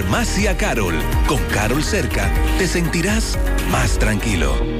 Farmacia Carol. Con Carol cerca, te sentirás más tranquilo.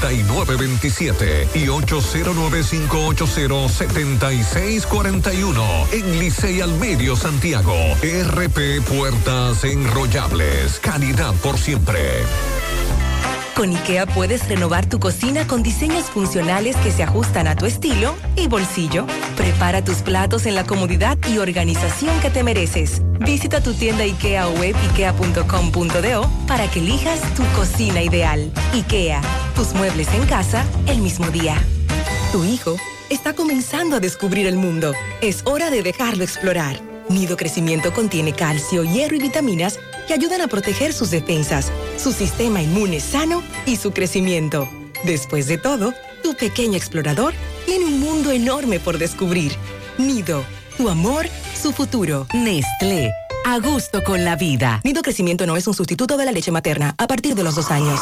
9927 y 809-580-7641 en Licey al Medio Santiago. RP Puertas Enrollables. Calidad por siempre. Con IKEA puedes renovar tu cocina con diseños funcionales que se ajustan a tu estilo y bolsillo. Prepara tus platos en la comodidad y organización que te mereces. Visita tu tienda IKEA o web ikea.com.do para que elijas tu cocina ideal. IKEA, tus muebles en casa el mismo día. Tu hijo está comenzando a descubrir el mundo. Es hora de dejarlo explorar. Nido Crecimiento contiene calcio, hierro y vitaminas que ayudan a proteger sus defensas, su sistema inmune sano y su crecimiento. Después de todo, tu pequeño explorador tiene un mundo enorme por descubrir. Nido, tu amor, su futuro. Nestlé. A gusto con la vida. Nido Crecimiento no es un sustituto de la leche materna a partir de los dos años.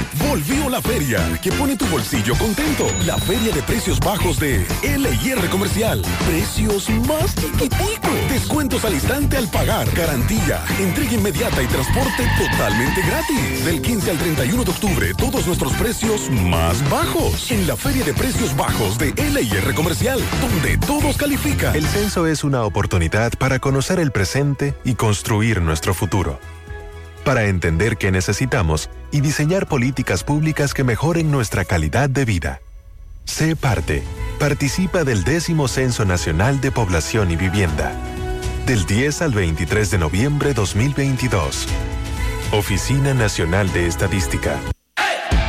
Volvió la feria que pone tu bolsillo contento. La feria de precios bajos de LIR Comercial. Precios más chiquiticos. Descuentos al instante al pagar. Garantía, entrega inmediata y transporte totalmente gratis. Del 15 al 31 de octubre, todos nuestros precios más bajos. En la feria de precios bajos de LIR Comercial, donde todos califican. El censo es una oportunidad para conocer el presente y construir nuestro futuro para entender qué necesitamos y diseñar políticas públicas que mejoren nuestra calidad de vida. Sé parte. Participa del décimo Censo Nacional de Población y Vivienda. Del 10 al 23 de noviembre 2022. Oficina Nacional de Estadística.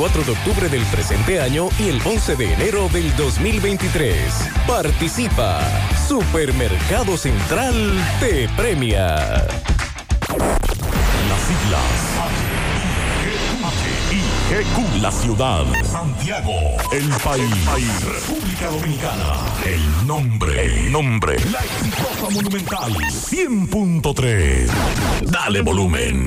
de octubre del presente año y el 11 de enero del 2023. Participa. Supermercado Central te premia. Las siglas GQ, la ciudad. Santiago, el país. República Dominicana. El nombre. El nombre. La exitosa monumental. 100.3. Dale volumen.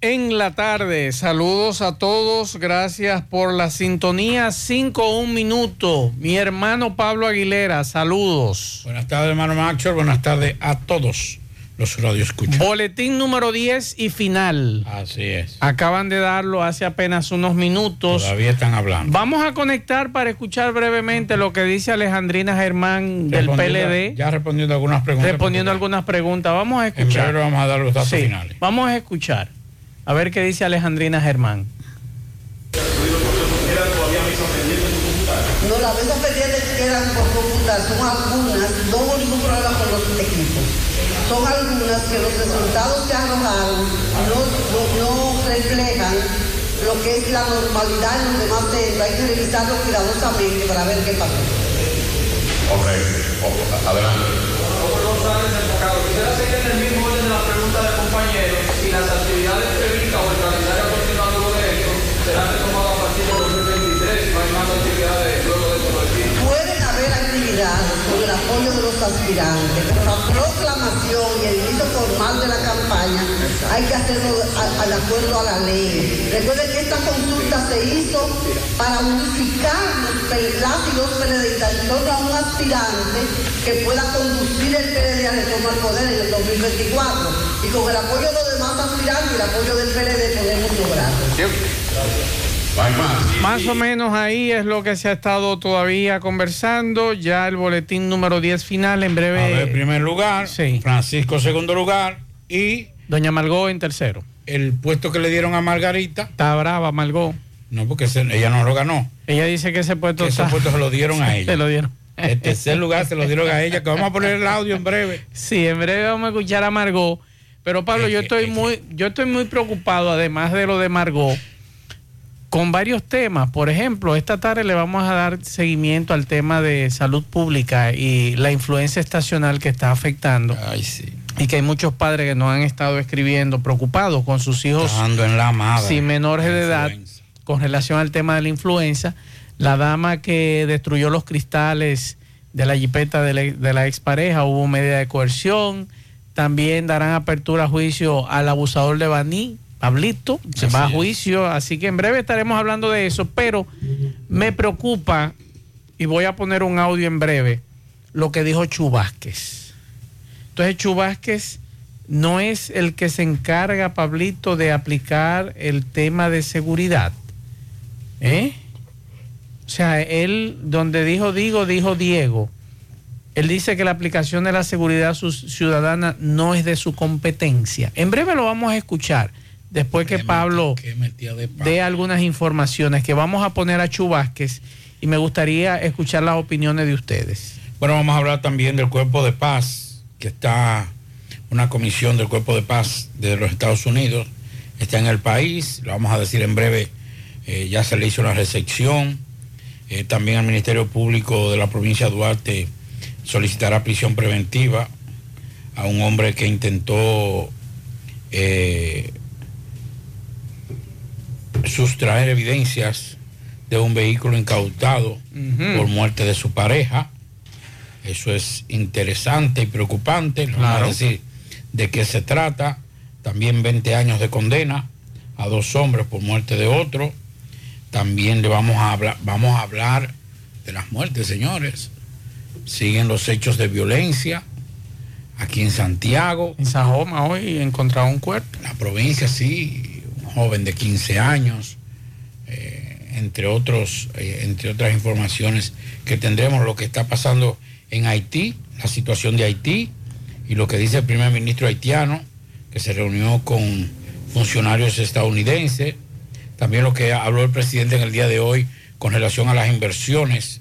en la tarde. Saludos a todos. Gracias por la sintonía. 5 un minuto. Mi hermano Pablo Aguilera, saludos. Buenas tardes, hermano Maxwell. Buenas tardes a todos los radioescuchas. Boletín número 10 y final. Así es. Acaban de darlo hace apenas unos minutos. Todavía están hablando. Vamos a conectar para escuchar brevemente lo que dice Alejandrina Germán del PLD. Ya respondiendo algunas preguntas. Respondiendo algunas preguntas. Vamos a En escuchar. breve vamos a dar los datos Sí, finales. Vamos a escuchar. A ver qué dice Alejandrina Germán. No, las mesas pendientes que quedan por computar son algunas, no hubo ningún problema con los equipos. Son algunas que los resultados que arrojaron no, no, no reflejan lo que es la normalidad en los demás centros. Hay que revisarlo cuidadosamente para ver qué pasó. Ok, adelante. Quisiera seguir en el mismo orden de la pregunta del compañero. Si las actividades previstas o calendario continuando de esto serán con el apoyo de los aspirantes, pero la proclamación y el inicio formal de la campaña hay que hacerlo al acuerdo a la ley. Recuerden que esta consulta se hizo para unificar las y los PLDistas en torno a un aspirante que pueda conducir el PLD a retorno al poder en el 2024. Y con el apoyo de los demás aspirantes y el apoyo del PLD podemos lograrlo. Más o menos ahí es lo que se ha estado todavía conversando. Ya el boletín número 10 final en breve. A ver, primer lugar, Francisco segundo lugar y Doña Margot en tercero. el puesto que le dieron a Margarita. Está brava Margot. No, porque se- ella no lo ganó. Ella dice que ese puesto Que ese está- puesto se lo dieron a ella. Se lo dieron. El tercer lugar se lo dieron a ella, que vamos a poner el audio en breve. Sí, en breve vamos a escuchar a Margot. Pero Pablo, yo estoy muy, yo estoy muy preocupado, además de lo de Margot, con varios temas. Por ejemplo, esta tarde le vamos a dar seguimiento al tema de salud pública y la influencia estacional que está afectando. Y que hay muchos padres que nos han estado escribiendo preocupados con sus hijos en la madre. sin menores de edad con relación al tema de la influenza. La dama que destruyó los cristales de la jipeta de la, de la expareja, hubo medida de coerción. También darán apertura a juicio al abusador de Baní, Pablito, se va a juicio. Así que en breve estaremos hablando de eso. Pero me preocupa, y voy a poner un audio en breve, lo que dijo Chubásquez. Entonces Chubásquez no es el que se encarga, Pablito, de aplicar el tema de seguridad. ¿Eh? O sea, él, donde dijo Digo, dijo Diego. Él dice que la aplicación de la seguridad ciudadana no es de su competencia. En breve lo vamos a escuchar, después que Pablo dé algunas informaciones que vamos a poner a Chubásquez y me gustaría escuchar las opiniones de ustedes. Bueno, vamos a hablar también del Cuerpo de Paz, que está una comisión del Cuerpo de Paz de los Estados Unidos, está en el país, lo vamos a decir en breve, eh, ya se le hizo la recepción, Eh, también al Ministerio Público de la provincia de Duarte solicitará prisión preventiva a un hombre que intentó eh, sustraer evidencias de un vehículo incautado por muerte de su pareja. Eso es interesante y preocupante. Vamos Claro. a decir de qué se trata. También 20 años de condena a dos hombres por muerte de otro. También le vamos a hablar, vamos a hablar de las muertes, señores. Siguen los hechos de violencia aquí en Santiago. En Sajoma hoy encontraron un cuerpo. La provincia, sí, joven de 15 años, eh, entre, otros, eh, entre otras informaciones que tendremos, lo que está pasando en Haití, la situación de Haití y lo que dice el primer ministro haitiano, que se reunió con funcionarios estadounidenses, también lo que habló el presidente en el día de hoy con relación a las inversiones,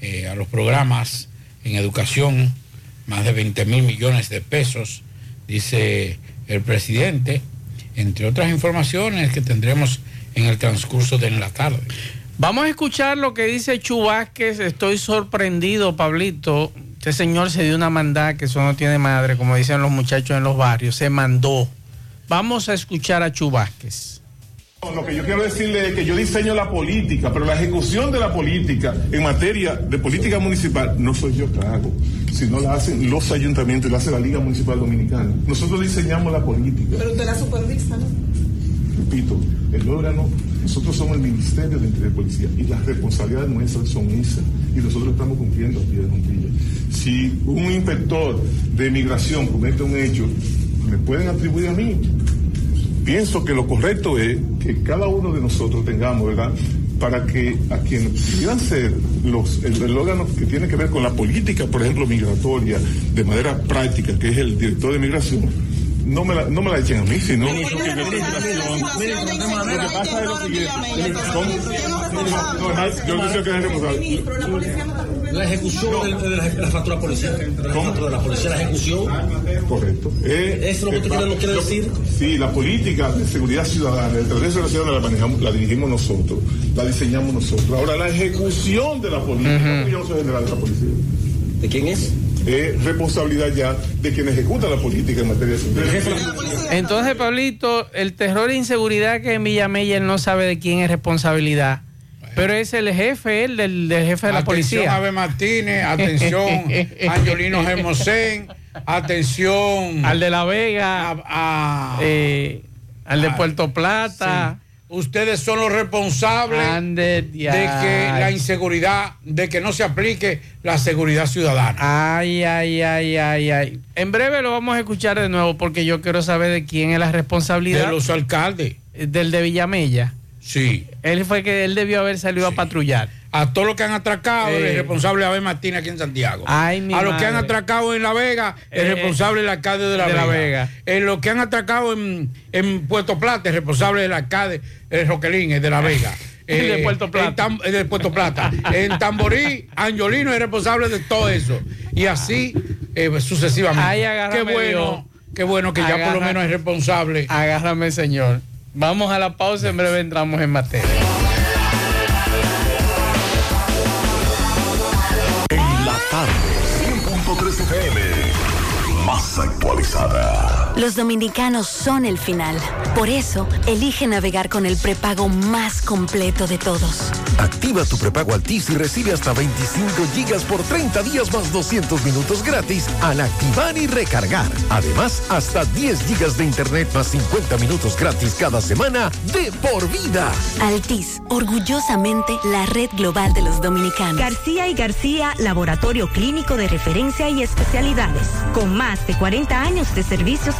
eh, a los programas en educación, más de 20 mil millones de pesos, dice el presidente, entre otras informaciones que tendremos en el transcurso de la tarde. Vamos a escuchar lo que dice Chubásquez. Estoy sorprendido, Pablito. Este señor se dio una mandada que eso no tiene madre, como dicen los muchachos en los barrios. Se mandó. Vamos a escuchar a Chubásquez. Lo que yo quiero decirle es que yo diseño la política, pero la ejecución de la política en materia de política municipal no soy yo que hago, sino la hacen los ayuntamientos y la hace la Liga Municipal Dominicana. Nosotros diseñamos la política. Pero usted la supervisa, ¿no? Repito, el órgano, nosotros somos el Ministerio de Interior y Policía y las responsabilidades nuestras son esas y nosotros estamos cumpliendo a pie de juntilla. Si si un inspector de migración comete un hecho, me pueden atribuir a mí. Pienso que lo correcto es que cada uno de nosotros tengamos, ¿verdad? Para que a quienes pudieran ser los, el, el órgano que tiene que ver con la política, por ejemplo, migratoria, de manera práctica, que es el director de migración, no me la, no me la echen a mí, sino que yo. Lo que pasa es lo siguiente. no, no, yo que es responsable. La ejecución de, de la, de la factura policial. La factura de la policía, la ejecución. Correcto. Eh, ¿Eso es lo que usted quiere- nos quiere yo- decir? Sí, la política de seguridad ciudadana, de estrategia de la ciudadana la manejamos, la dirigimos nosotros, la diseñamos nosotros. Ahora, la ejecución de la política, porque yo no soy general de la policía. ¿De quién es? Es responsabilidad ya de quien ejecuta la política en materia de seguridad. Entonces, Pablito, el terror e inseguridad que en Villamella él no sabe de quién es responsabilidad. Pero es el jefe, él, del, del jefe de la Atención, policía. Ave Martínez, atención, Angelino Hermosén, atención. Al de La Vega, a- eh, al de a- Puerto Plata. Ustedes son los responsables Ande, de que la inseguridad, de que no se aplique la seguridad ciudadana. Ay, ay, ay, ay, ay. En breve lo vamos a escuchar de nuevo porque yo quiero saber de quién es la responsabilidad. De los alcaldes. Del de Villamella. Sí. Él fue que él debió haber salido a patrullar. A todos los que han atracado, Eh. el responsable es Abel Martínez aquí en Santiago. Ay, a los que han atracado en La Vega, el Eh, responsable es el alcalde de La de Vega. La Vega. En los que han atracado en, en Puerto Plata, el responsable es el alcalde, el Roquelín, es de La Vega. Eh, El de Puerto Plata. en Tam- el de Puerto Plata. en Tamborí, Angiolino es responsable de todo eso. Y así eh, sucesivamente. Ay, qué bueno, Dios. qué bueno que ya por lo menos es responsable. Agárrame, señor. Vamos a la pausa, en breve entramos en materia. Más actualizada. Los dominicanos son el final. Por eso, elige navegar con el prepago más completo de todos. Activa tu prepago Altis y recibe hasta 25 gigas por 30 días más 200 minutos gratis al activar y recargar. Además, hasta 10 gigas de internet más 50 minutos gratis cada semana de por vida. Altis, orgullosamente la red global de los dominicanos. García y García, laboratorio clínico de referencia y especialidades. Con más de 40 años de servicios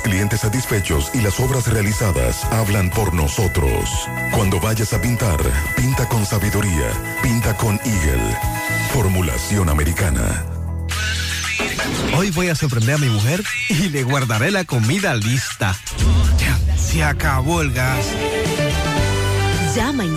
clientes satisfechos y las obras realizadas hablan por nosotros. Cuando vayas a pintar, pinta con sabiduría, pinta con Eagle. Formulación americana. Hoy voy a sorprender a mi mujer y le guardaré la comida lista. Ya, se acabó el gas. Llama en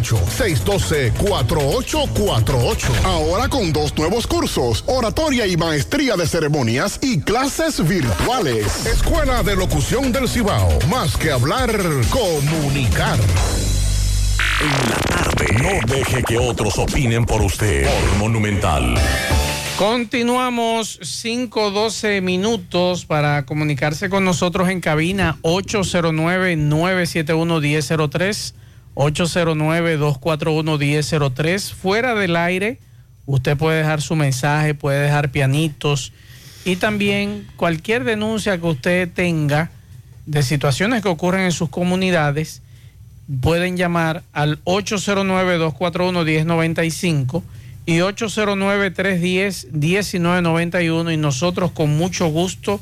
612-4848. Ahora con dos nuevos cursos, oratoria y maestría de ceremonias y clases virtuales. Escuela de Locución del Cibao. Más que hablar, comunicar. En la tarde. No deje que otros opinen por usted. Por Monumental. Continuamos 5-12 minutos para comunicarse con nosotros en cabina 809-971-1003. 809-241-1003. Fuera del aire, usted puede dejar su mensaje, puede dejar pianitos y también cualquier denuncia que usted tenga de situaciones que ocurren en sus comunidades, pueden llamar al 809-241-1095 y 809-310-1991 y nosotros con mucho gusto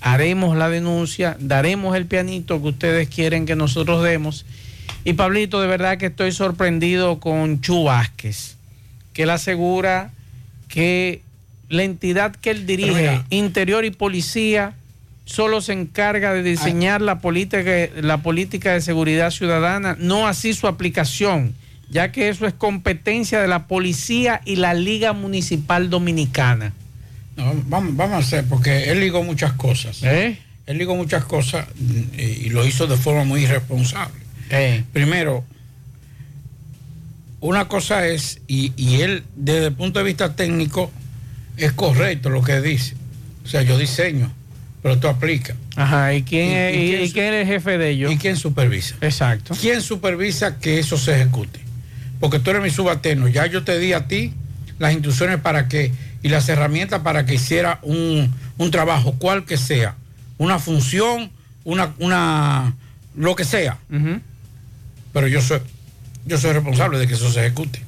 haremos la denuncia, daremos el pianito que ustedes quieren que nosotros demos y Pablito, de verdad que estoy sorprendido con Chu Vázquez, que él asegura que la entidad que él dirige, Interior y Policía, solo se encarga de diseñar la política, la política de seguridad ciudadana, no así su aplicación, ya que eso es competencia de la policía y la Liga Municipal Dominicana. No, vamos, vamos a hacer, porque él ligó muchas cosas. ¿Eh? Él ligó muchas cosas y lo hizo de forma muy irresponsable. Primero, una cosa es, y, él desde el punto de vista técnico es correcto lo que dice. O sea, yo diseño, pero tú aplica. Ajá, ¿y quién, es, quién, es el jefe de ellos? ¿Y quién supervisa? Exacto. ¿Quién supervisa que eso se ejecute? Porque tú eres mi subalterno, ya yo te di a ti las instrucciones para que, y las herramientas para que hiciera un, trabajo, cual que sea, una función, una, una lo que sea pero yo soy, yo soy responsable de que eso se ejecute.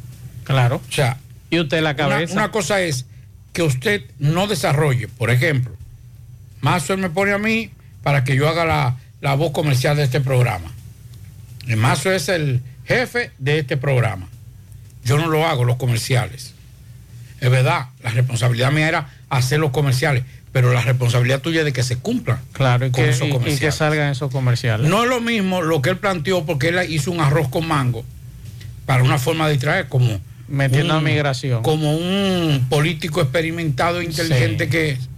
Claro. O sea, y usted la cabeza. Una, cosa es que usted no desarrolle, por ejemplo, Mazo me pone a mí para que yo haga la, voz comercial de este programa. El Mazo es el jefe de este programa. Yo no lo hago, los comerciales. Es verdad, la responsabilidad mía era hacer los comerciales, pero la responsabilidad tuya es de que se cumplan. Claro, y, que, y, que salgan esos comerciales. No es lo mismo lo que él planteó porque él hizo un arroz con mango para una forma de distraer como metiendo a migración. Como un político experimentado e inteligente que es.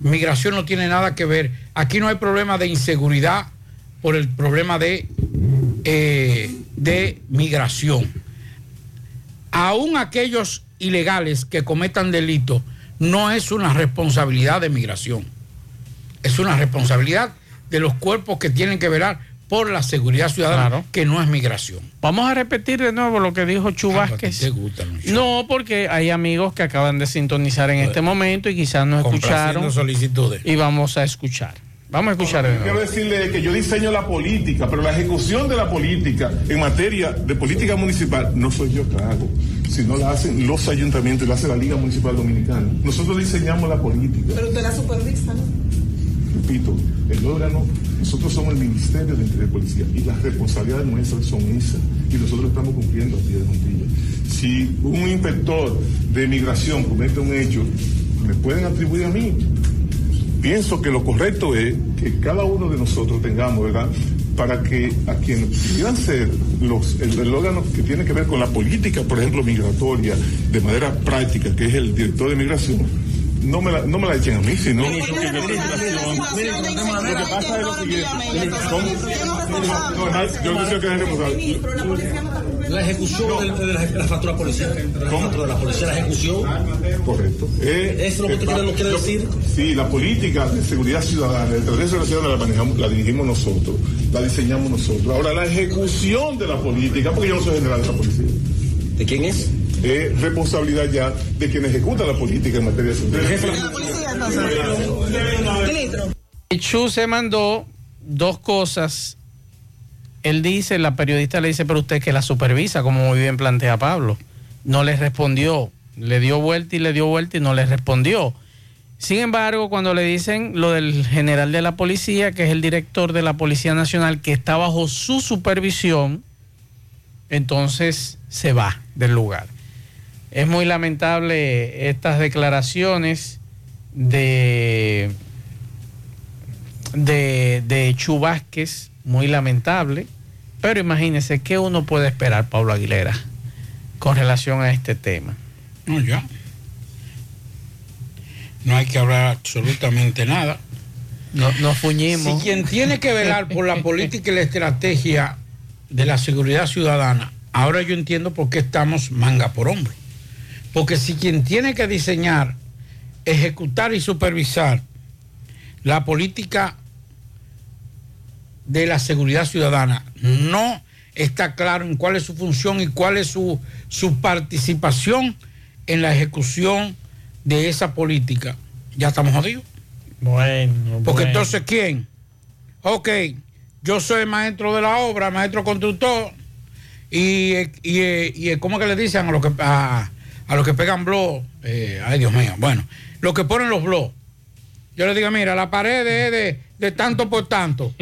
Migración no tiene nada que ver. Aquí no hay problema de inseguridad por el problema de, eh, de migración. Aún aquellos ilegales que cometan delitos no es una responsabilidad de migración, es una responsabilidad de los cuerpos que tienen que velar por la seguridad ciudadana, que no es migración. Vamos a repetir de nuevo lo que dijo Chubásquez. No, porque hay amigos que acaban de sintonizar en este momento y quizás no escucharon. solicitudes. Y vamos a escuchar. Vamos a escuchar. de quiero decirle que yo diseño la política, pero la ejecución de la política en materia de política municipal no soy yo que hago si no la hacen los ayuntamientos, la hace la Liga Municipal Dominicana. Nosotros diseñamos la política. Pero usted la supervisa, ¿no? Repito, el órgano, nosotros somos el Ministerio de Interior y Policía y las responsabilidades nuestras son esas y nosotros estamos cumpliendo a pie de juntilla. Si un inspector de migración comete un hecho, me pueden atribuir a mí. Pienso que lo correcto es que cada uno de nosotros tengamos, ¿verdad? para que a quienes quieran ser los, el, órgano que tiene que ver con la política, por ejemplo, migratoria, de manera práctica, que es el director de migración, no me la, no me la echen a mí, sino que Lo que pasa es lo siguiente. Yo no sé qué es responsable. La ejecución de, la, factura policial. ¿Cómo? de la policía, la ejecución. Correcto. Eh, ¿Eso es lo que usted quiere, decir? Sí, la política de seguridad ciudadana, de seguridad ciudadana la, manejamos, la dirigimos nosotros, la diseñamos nosotros. Ahora, la ejecución de la política, porque yo no soy general de la policía. ¿De quién es? es responsabilidad ya de quien ejecuta la política en materia de seguridad. Chu se mandó dos cosas. Él dice, la periodista le dice, pero usted que la supervisa, como muy bien plantea Pablo. No le respondió. Le dio vuelta y le dio vuelta y no le respondió. Sin embargo, cuando le dicen lo del general de la policía, que es el director de la Policía Nacional, que está bajo su supervisión, entonces se va del lugar. Es muy lamentable estas declaraciones de, de, muy lamentable, pero imagínense qué uno puede esperar, Pablo Aguilera, con relación a este tema. No, ya. No hay que hablar absolutamente nada. No, nos fuñimos. Si quien tiene que velar por la política y la estrategia de la seguridad ciudadana, ahora yo entiendo por qué estamos manga por hombro. Porque si quien tiene que diseñar, ejecutar y supervisar la política de la seguridad ciudadana no está claro en cuál es su función y cuál es su, su participación en la ejecución de esa política, ya estamos jodidos. Bueno, Porque bueno. entonces, ¿quién? Ok, yo soy maestro de la obra, maestro constructor, y, y, y ¿cómo que le dicen a los que, a, a los que pegan blog? Eh, ay, Dios mío, bueno, los que ponen los blogs. Yo le digo, mira, la pared es de, de tanto por tanto,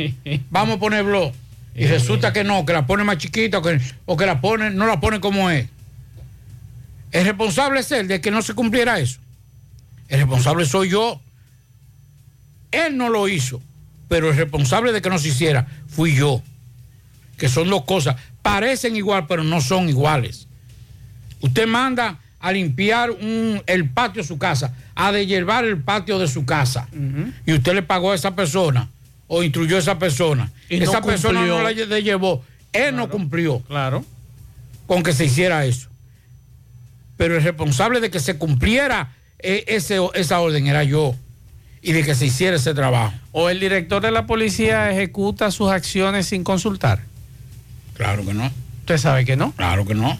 vamos a poner blog. Y resulta que no, que la pone más chiquita o que, o que la pone, no la pone como es. El responsable es él de que no se cumpliera eso. El responsable soy yo. Él no lo hizo, pero el responsable de que no se hiciera fui yo. Que son dos cosas. Parecen igual, pero no son iguales. Usted manda a limpiar un- el patio de su casa, a deshiervar el patio de su casa. Y usted le pagó a esa persona o instruyó a esa persona. Y no esa persona no la lle- llevó. Él no cumplió. Claro. Con que se hiciera eso. Pero el responsable de que se cumpliera eh, ese, esa orden era yo. Y de que se hiciera ese trabajo. ¿O el director de la policía ejecuta sus acciones sin consultar? Claro que no. Usted sabe que no. Claro que no.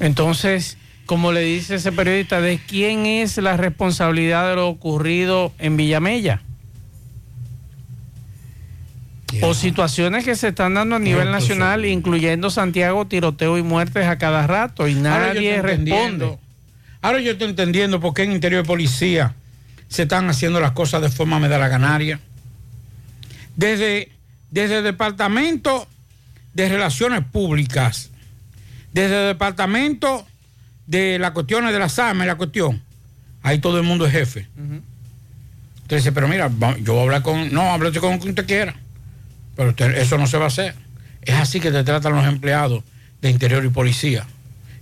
Entonces, como le dice ese periodista, ¿de quién es la responsabilidad de lo ocurrido en Villamella? O situaciones que se están dando a nivel nacional, incluyendo Santiago, tiroteo y muertes a cada rato, y nadie responde. Ahora yo estoy entendiendo por qué en interior de policía se están haciendo las cosas de forma medalaganaria. Desde, desde el departamento de relaciones públicas, desde el departamento de las cuestiones de las armas y la cuestión, ahí todo el mundo es jefe. Usted dice, pero mira, yo voy a hablar con, no, háblate con quien usted quiera, pero usted- eso no se va a hacer. Es así que te tratan los empleados de interior y policía.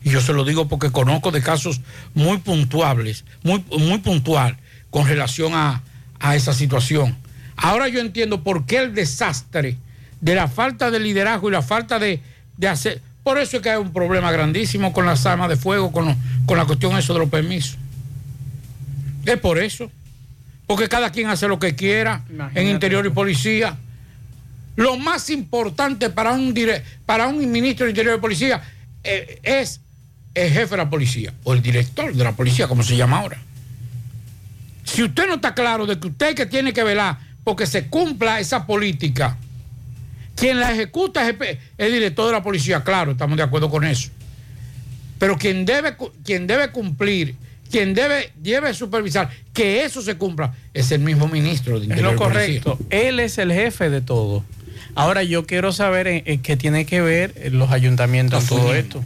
Y yo se lo digo porque conozco de casos muy puntuales, muy, muy puntual con relación a, a esa situación. Ahora yo entiendo por qué el desastre de la falta de liderazgo y la falta de, de hacer... Por eso es que hay un problema grandísimo con las armas de fuego, con, lo- con la cuestión eso de los permisos. Es por eso. Porque cada quien hace lo que quiera en interior y policía. Lo más importante para un, dire- para un ministro de Interior y Policía eh, es el jefe de la policía o el director de la policía, como se llama ahora. Si usted no está claro de que usted que tiene que velar porque se cumpla esa política, quien la ejecuta es el, director de la policía, claro, estamos de acuerdo con eso. Pero quien debe, quien debe cumplir, quien debe, debe supervisar que eso se cumpla, es el mismo ministro de Es Interior lo y Policía. correcto. Él es el jefe de todo. Ahora yo quiero saber en, en qué tiene que ver eh, los ayuntamientos en todo esto.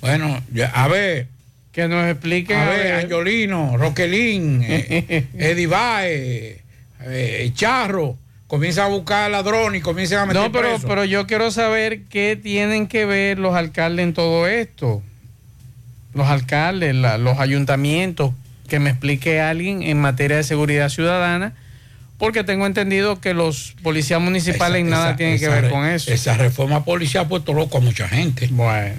Bueno, a ver. Que nos expliquen. A a ver. Angiolino, Roquelín, eh, Eddie eh, Charro, comienzan a buscar ladrones y comienzan a meter No, pero, pero yo quiero saber qué tienen que ver los alcaldes en todo esto. Los alcaldes, la- los ayuntamientos, que me explique alguien en materia de seguridad ciudadana, porque tengo entendido que los policías municipales Esa- nada esa- tienen que ver con eso. Esa reforma policial ha puesto loco a mucha gente. Bueno.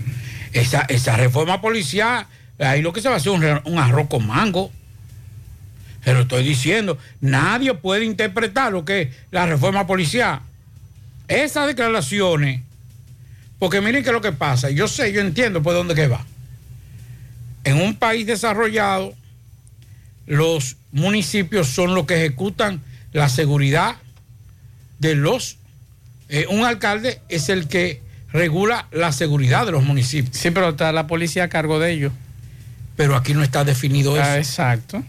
Esa, esa reforma policial, ahí lo que se va a hacer es un, un arroz con mango. Se lo estoy diciendo. Nadie puede interpretar lo que es la reforma policial. Esas declaraciones, porque miren qué es lo que pasa. Yo sé, yo entiendo por dónde que va. En un país desarrollado, los municipios son los que ejecutan la seguridad de los... eh, un alcalde es el que regula la seguridad de los municipios. Sí, pero está la policía a cargo de ellos. Pero aquí no está definido Ah, eso. exacto.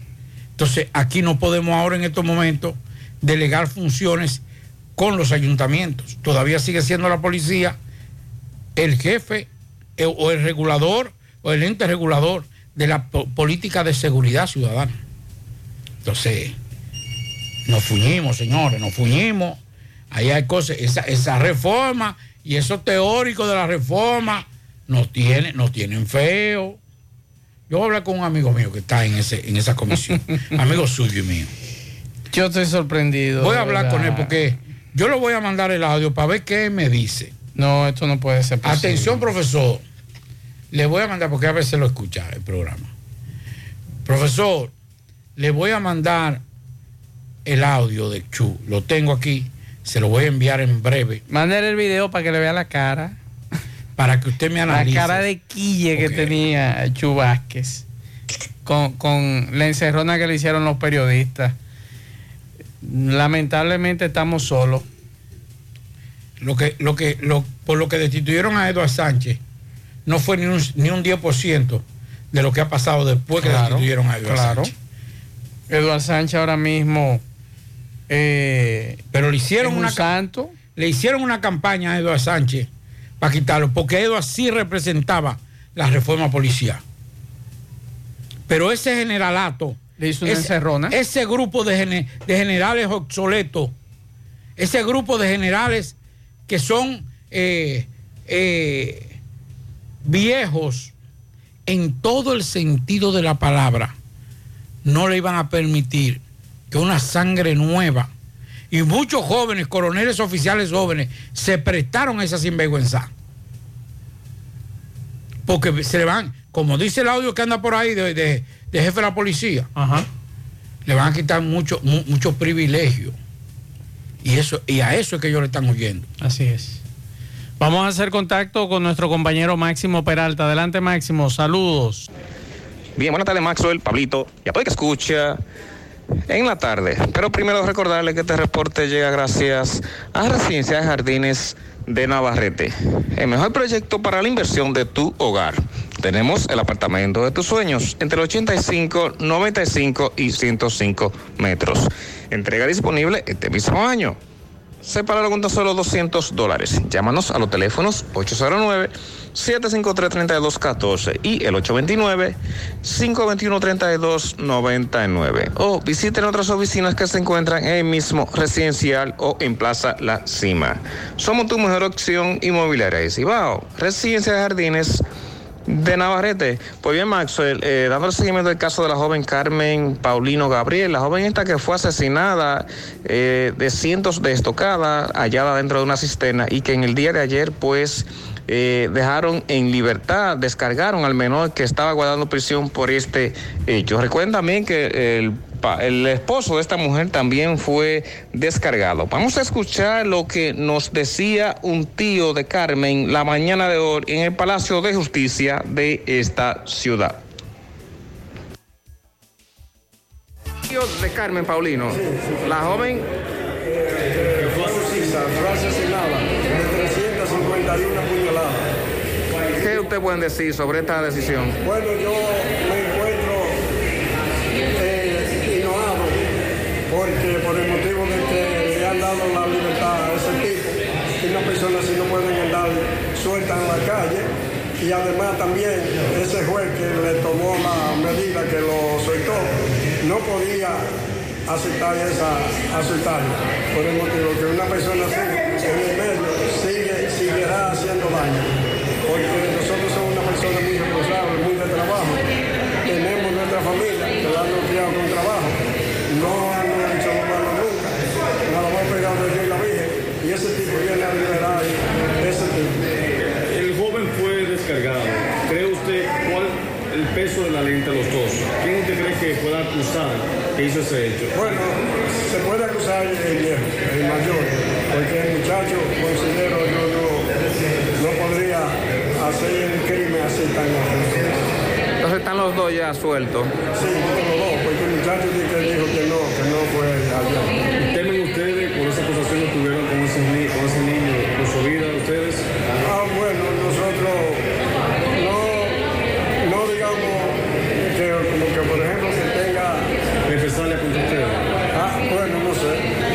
Entonces, aquí no podemos ahora en estos momentos delegar funciones con los ayuntamientos. Todavía sigue siendo la policía el jefe eh, o el regulador o el ente regulador de la po- política de seguridad ciudadana. Entonces, nos fuñimos, señores, nos fuñimos. Ahí hay cosas, esa, esa reforma y esos teóricos de la reforma nos tienen, nos tienen feo. Yo voy a hablar con un amigo mío que está en, ese, en esa comisión, amigo suyo y mío. Yo estoy sorprendido. Voy a hablar verdad. con él porque yo le voy a mandar el audio para ver qué me dice. No, esto no puede ser posible. Atención, profesor. Le voy a mandar, porque a veces lo escucha el programa. Profesor, le voy a mandar el audio de Chu. Lo tengo aquí. Se lo voy a enviar en breve. Mándale el video para que le vea la cara. Para que usted me La analice. cara de quille que tenía Chu Vázquez. Con, con la encerrona que le hicieron los periodistas. Lamentablemente estamos solos. Lo que, lo que, lo, por lo que destituyeron a Eduardo Sánchez, no fue ni un, ni un 10% de lo que ha pasado después que destituyeron a Eduardo claro. Sánchez. Eduardo Sánchez ahora mismo. eh, Pero le hicieron un una santo. Le hicieron una campaña a Eduardo Sánchez para quitarlo, porque Eduardo sí representaba la reforma policial. Pero ese generalato, Le hizo una ese, grupo de, de generales obsoletos, ese grupo de generales que son eh, eh, viejos en todo el sentido de la palabra, no le iban a permitir que una sangre nueva y muchos jóvenes, coroneles oficiales jóvenes, se prestaron a esa sinvergüenza. Porque se le van, como dice el audio que anda por ahí de, de- de jefe de la policía, le van a quitar mucho- mu- muchos privilegios. Y, eso, y a eso es que ellos le están oyendo. Así es. Vamos a hacer contacto con nuestro compañero Máximo Peralta. Adelante, Máximo. Saludos. Bien, buenas tardes, Maxwell, Pablito, y a todo el que escucha en la tarde. Pero primero recordarle que este reporte llega gracias a Residencia de Jardines de Navarrete, el mejor proyecto para la inversión de tu hogar. Tenemos el apartamento de tus sueños entre 85, 95 y 105 metros. Entrega disponible este mismo año. Sepáralo con tan solo 200 dólares. Llámanos a los teléfonos 809-753-3214 y el 829-521-3299. O visiten otras oficinas que se encuentran en el mismo residencial o en Plaza La Cima. Somos tu mejor opción inmobiliaria de Cibao. Residencia de Jardines de Navarrete. Pues bien, Maxwell, eh, dando el seguimiento del caso de la joven Carmen Paulino Gabriel, la joven esta que fue asesinada eh, de cientos de estocadas, hallada dentro de una cisterna y que en el día de ayer, pues, eh, dejaron en libertad, descargaron al menor que estaba guardando prisión por este hecho. Recuerden también que el, el esposo de esta mujer también fue descargado. Vamos a escuchar lo que nos decía un tío de Carmen la mañana de hoy en el Palacio de Justicia de esta ciudad. Tío de Carmen Paulino, la joven fue asesinada de 351 puñaladas. ¿Qué usted puede decir sobre esta decisión? Bueno, yo porque por el motivo de que le han dado la libertad a ese tipo, que una persona así no pueden andar suelta en la calle. Y además también ese juez que le tomó la medida que lo soltó, no podía aceptar esa aceptarlo por el motivo que una persona así en el medio sigue, seguirá haciendo daño porque nosotros somos una persona muy responsable, muy de trabajo tenemos nuestra familia que la criado con trabajo no han hecho malo nunca nos lo hemos pegado de Dios y la Virgen y ese tipo viene a liberar ese tipo El joven fue descargado. ¿Cree usted cuál el peso de la ley entre los dos? ¿Quién usted cree que pueda acusar que hizo ese hecho? Bueno, se puede acusar el viejo, el mayor, porque el muchacho, considero yo, no, no podría hacer un crimen así tan. Entonces Entonces están los dos ya sueltos. Sí, los dos, que dijo que no, que no fue allá. ¿Temen ustedes con esa acusación que tuvieron con ese, con ese niño por su vida ustedes? Ah, bueno, nosotros no, no digamos que como que por ejemplo que tenga represalia contra ustedes. Ah, bueno, no sé,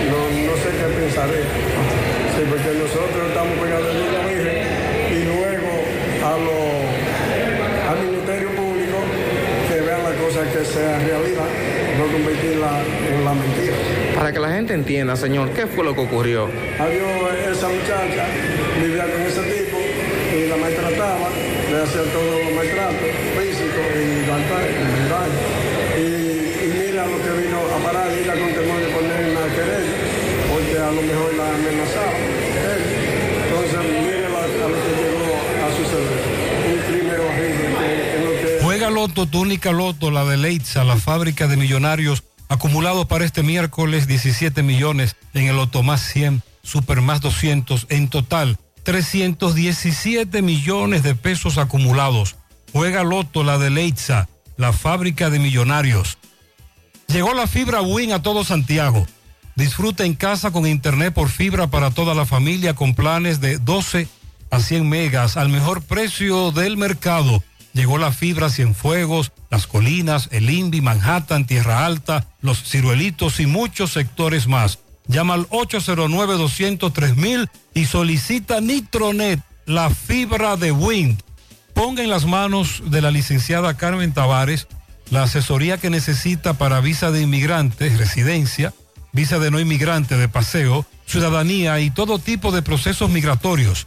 no, no sé qué pensaré. Sí, porque nosotros estamos pegados de la Virgen y luego a lo, al Ministerio Público que vean la cosa que sea realidad, no convertirla en la mentira. Para que la gente entienda, señor, ¿qué fue lo que ocurrió? Adiós, esa muchacha vivía con ese tipo y la maltrataba, le hacía todos los maltratos físicos y daño. Y, y mira lo que vino a parar, y ella con temor de poner una querella, porque a lo mejor la amenazaba. él. Entonces, mire la- a lo que llegó a suceder. Un crimen horrible que en lo Loto, túnica Loto, la de Leitza, la fábrica de millonarios, acumulados para este miércoles 17 millones en el Loto más 100, Super más 200, en total 317 millones de pesos acumulados. Juega Loto, la de Leitza, la fábrica de millonarios. Llegó la fibra Win a todo Santiago. Disfruta en casa con internet por fibra para toda la familia con planes de 12 a 100 megas al mejor precio del mercado. Llegó la fibra Cienfuegos, Las Colinas, El Invi, Manhattan, Tierra Alta, Los Ciruelitos y muchos sectores más. Llama al 809-203 y solicita Nitronet, la fibra de Wind. Ponga en las manos de la licenciada Carmen Tavares la asesoría que necesita para visa de inmigrantes, residencia, visa de no inmigrante de paseo, ciudadanía y todo tipo de procesos migratorios.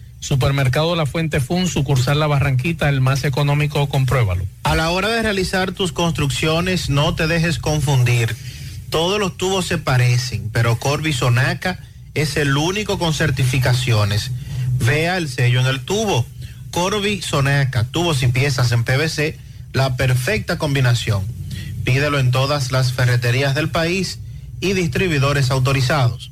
Supermercado La Fuente Fun, sucursal La Barranquita, el más económico, compruébalo. A la hora de realizar tus construcciones, no te dejes confundir. Todos los tubos se parecen, pero Corby Sonaca es el único con certificaciones. Vea el sello en el tubo. Corby Sonaca, tubos y piezas en PVC, la perfecta combinación. Pídelo en todas las ferreterías del país y distribuidores autorizados.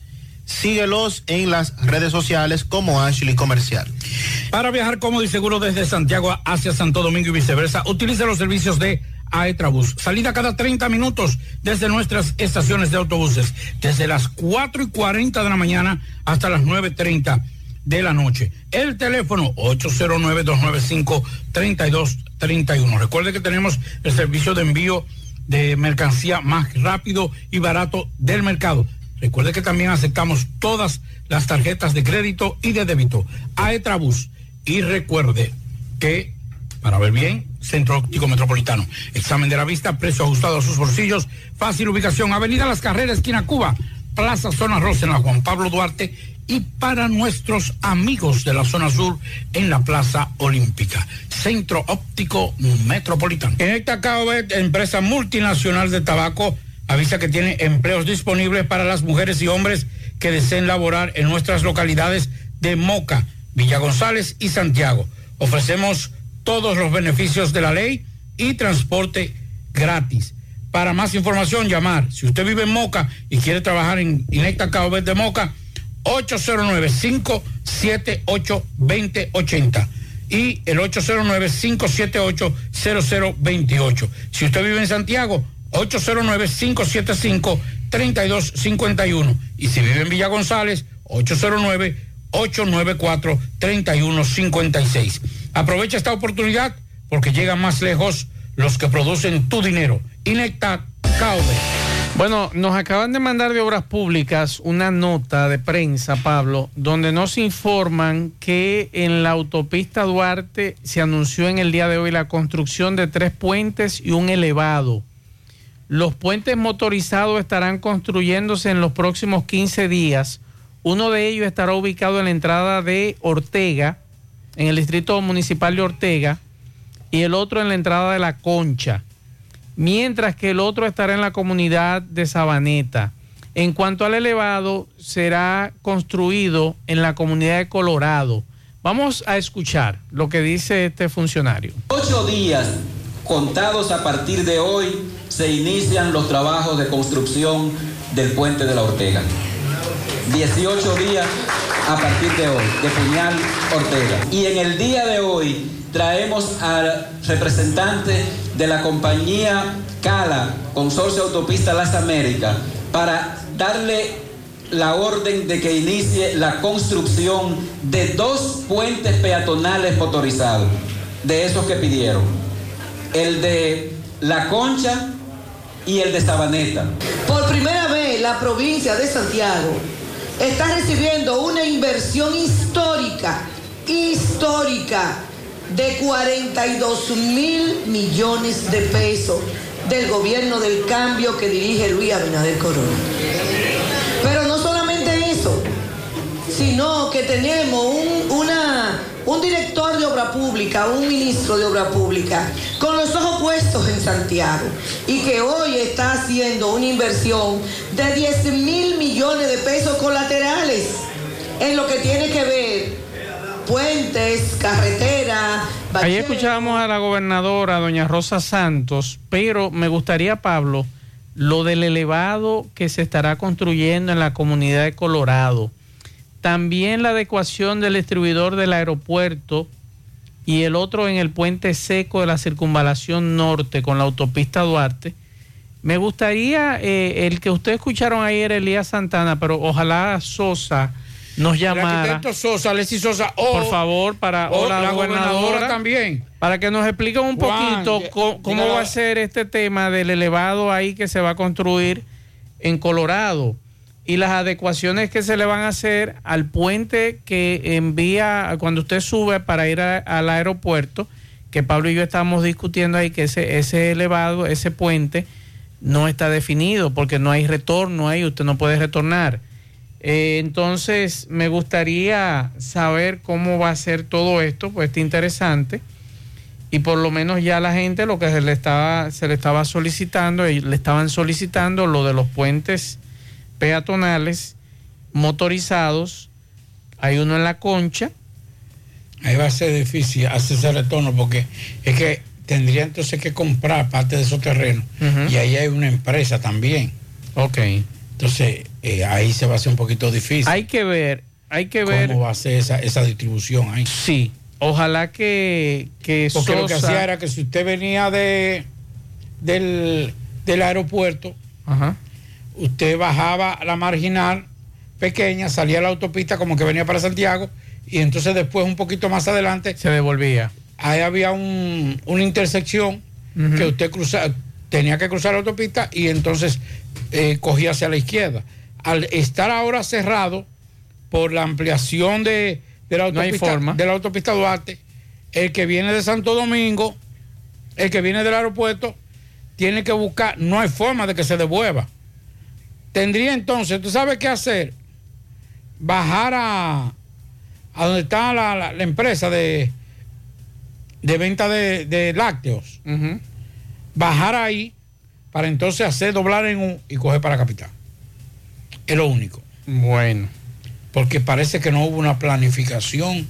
Síguelos en las redes sociales como Ashley Comercial. Para viajar cómodo y seguro desde Santiago hacia Santo Domingo y viceversa, utilice los servicios de Aetrabús. Salida cada 30 minutos desde nuestras estaciones de autobuses, desde las 4 y 40 de la mañana hasta las 9.30 de la noche. El teléfono 809-295-3231. Recuerde que tenemos el servicio de envío de mercancía más rápido y barato del mercado. Recuerde que también aceptamos todas las tarjetas de crédito y de débito. Aetrabús. Y recuerde que, para ver bien, Centro Óptico Metropolitano. Examen de la vista, precio ajustado a sus bolsillos, fácil ubicación, Avenida Las Carreras, esquina Cuba, Plaza Zona Rosa en la Juan Pablo Duarte y para nuestros amigos de la zona sur en la Plaza Olímpica. Centro Óptico Metropolitano. En esta empresa multinacional de tabaco, avisa que tiene empleos disponibles para las mujeres y hombres que deseen laborar en nuestras localidades de Moca, Villa González y Santiago. Ofrecemos todos los beneficios de la ley y transporte gratis. Para más información, llamar. Si usted vive en Moca y quiere trabajar en Inecta Caobet de Moca, 809-578-2080. y el 809-578-0028. Si usted vive en Santiago, 809-575-3251. Y si vive en Villa González, 809-894-3156. Aprovecha esta oportunidad porque llegan más lejos los que producen tu dinero. Inecta Caude. Bueno, nos acaban de mandar de Obras Públicas una nota de prensa, Pablo, donde nos informan que en la autopista Duarte se anunció en el día de hoy la construcción de tres puentes y un elevado. Los puentes motorizados estarán construyéndose en los próximos 15 días. Uno de ellos estará ubicado en la entrada de Ortega, en el distrito municipal de Ortega, y el otro en la entrada de La Concha mientras que el otro estará en la comunidad de Sabaneta. En cuanto al elevado, será construido en la comunidad de Colorado. Vamos a escuchar lo que dice este funcionario. Ocho días contados a partir de hoy se inician los trabajos de construcción del puente de la Ortega. 18 días a partir de hoy, de Puñal Ortega. Y en el día de hoy traemos al representante de la compañía Cala, Consorcio Autopista Las Américas, para darle la orden de que inicie la construcción de dos puentes peatonales motorizados, de esos que pidieron. El de La Concha y el de Sabaneta. Por primera vez la provincia de Santiago está recibiendo una inversión histórica, histórica, de 42 mil millones de pesos del gobierno del cambio que dirige Luis Abinader Corona. Pero no solamente eso, sino que tenemos un, una, un director de obra pública, un ministro de obra pública, con los ojos puestos en Santiago y que hoy está haciendo una inversión de 10 mil millones de pesos colaterales en lo que tiene que ver puentes, carreteras. Ahí escuchábamos a la gobernadora, doña Rosa Santos, pero me gustaría, Pablo, lo del elevado que se estará construyendo en la comunidad de Colorado. También la adecuación del distribuidor del aeropuerto y el otro en el puente seco de la circunvalación norte con la autopista Duarte. Me gustaría eh, el que ustedes escucharon ayer, Elías Santana, pero ojalá Sosa nos llamara. El Sosa, Alexis Sosa, por favor, para la, la gobernadora, gobernadora también. Para que nos expliquen un Juan, poquito cómo, va a ser este tema del elevado ahí que se va a construir en Colorado y las adecuaciones que se le van a hacer al puente que envía cuando usted sube para ir al aeropuerto, que Pablo y yo estamos discutiendo ahí que ese, ese elevado, ese puente no está definido porque no hay retorno ahí, usted no puede retornar. Eh, entonces, me gustaría saber cómo va a ser todo esto, pues está interesante. Y por lo menos ya la gente lo que se le estaba, se le estaba solicitando, y le estaban solicitando lo de los puentes peatonales motorizados. Hay uno en la concha. Ahí va a ser difícil hacer ese retorno porque es que tendría entonces que comprar parte de esos terrenos y ahí hay una empresa también. Ok. Entonces eh, ahí se va a hacer un poquito difícil. Hay que ver, hay que ver. ¿Cómo va a ser esa, esa distribución ahí? Sí. Ojalá que, que Porque lo que hacía era que si usted venía de del, del aeropuerto, Ajá. Usted bajaba la marginal pequeña, salía a la autopista como que venía para Santiago y entonces después un poquito más adelante se devolvía. Ahí había un- una intersección que usted cruza, tenía que cruzar la autopista y entonces eh, cogía hacia la izquierda. Al estar ahora cerrado por la ampliación de, de la No autopista, forma. de la autopista Duarte, el que viene de Santo Domingo, el que viene del aeropuerto, tiene que buscar, no hay forma de que se devuelva. Tendría entonces, ¿tú sabes qué hacer? Bajar a, a donde está la, la- la empresa de, de venta de, de lácteos. Bajar ahí para entonces hacer doblar en U y coger para capital. Es lo único. Bueno. Porque parece que no hubo una planificación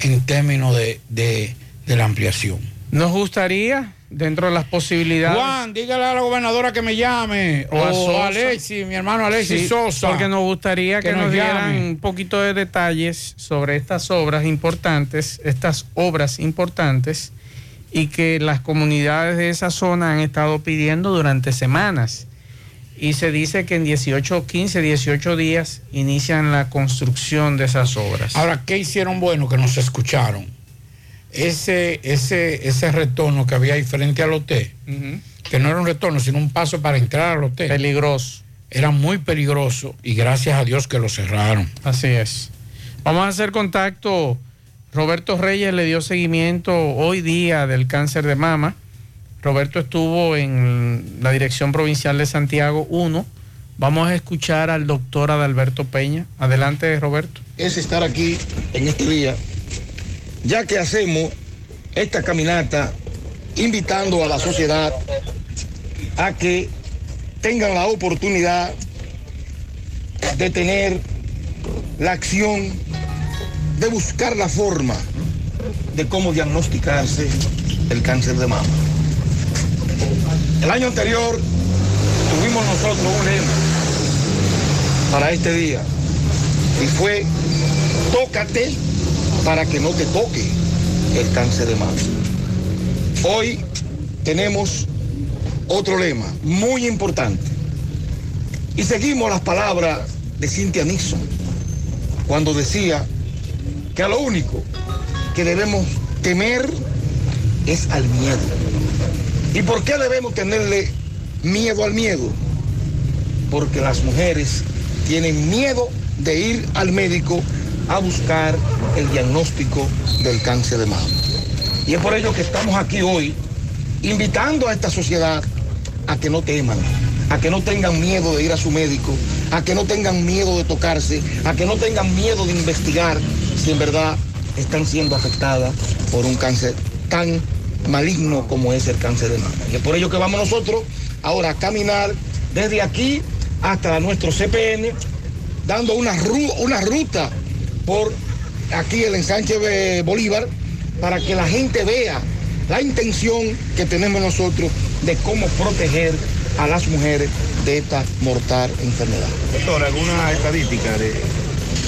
en términos de, de- de la ampliación. Nos gustaría dentro de las posibilidades. Juan, dígale a la gobernadora que me llame. O a O, Sosa. a Alexis, mi hermano Alexis Sí, Sosa. Porque nos gustaría que, Que nos, nos dieran un poquito de detalles sobre estas obras importantes, estas obras importantes, y que las comunidades de esa zona han estado pidiendo durante semanas. Y se dice que en 18, 15, 18 días inician la construcción de esas obras. Ahora, ¿qué hicieron bueno que nos escucharon? Ese, ese, ese retorno que había ahí frente al hotel, que no era un retorno, sino un paso para entrar al hotel. Peligroso. Era muy peligroso y gracias a Dios que lo cerraron. Así es. Vamos a hacer contacto. Roberto Reyes le dio seguimiento hoy día del cáncer de mama. Roberto estuvo en la Dirección Provincial de Santiago 1. Vamos a escuchar al doctor Adalberto Peña. Adelante, Roberto. es estar aquí en este día, ya que hacemos esta caminata invitando a la sociedad a que tengan la oportunidad de tener la acción de buscar la forma de cómo diagnosticarse el cáncer de mama. El año anterior tuvimos nosotros un lema para este día y fue tócate para que no te toque el cáncer de mama. Hoy tenemos otro lema muy importante y seguimos las palabras de Cynthia Nixon cuando decía que a lo único que debemos temer es al miedo. ¿Y por qué debemos tenerle miedo al miedo? Porque las mujeres tienen miedo de ir al médico a buscar el diagnóstico del cáncer de mama. Y es por ello que estamos aquí hoy invitando a esta sociedad a que no teman, a que no tengan miedo de ir a su médico, a que no tengan miedo de tocarse, a que no tengan miedo de investigar si en verdad están siendo afectadas por un cáncer tan maligno como es el cáncer de mama. Y es por ello que vamos nosotros ahora a caminar desde aquí hasta nuestro CPN, dando una, una ruta por aquí el ensanche de Bolívar, para que la gente vea la intención que tenemos nosotros de cómo proteger a las mujeres de esta mortal enfermedad. Doctor, ¿alguna estadística de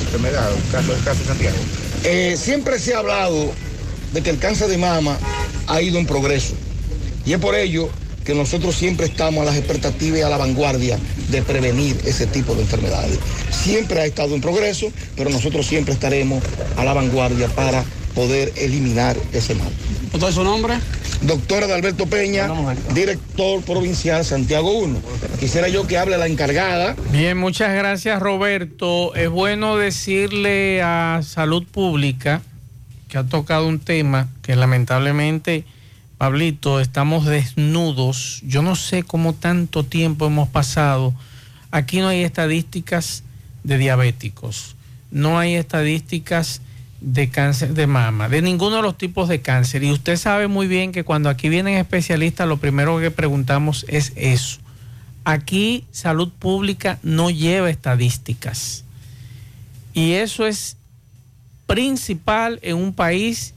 enfermedad, un caso, el caso de Santiago? Eh, siempre se ha hablado de que el cáncer de mama ha ido en progreso. Y es por ello que nosotros siempre estamos a las expectativas y a la vanguardia de prevenir ese tipo de enfermedades. Siempre ha estado en progreso, pero nosotros siempre estaremos a la vanguardia para poder eliminar ese mal. ¿Doctor, su nombre? Doctor Adalberto Peña, director provincial Santiago 1. Quisiera yo que hable la encargada. Bien, muchas gracias Roberto. Es bueno decirle a Salud Pública que ha tocado un tema que lamentablemente, Pablito, estamos desnudos. Yo no sé cómo tanto tiempo hemos pasado. Aquí no hay estadísticas de diabéticos, no hay estadísticas de cáncer de mama, de ninguno de los tipos de cáncer. Y usted sabe muy bien que cuando aquí vienen especialistas, lo primero que preguntamos es eso. Aquí salud pública no lleva estadísticas. Y eso es principal en un país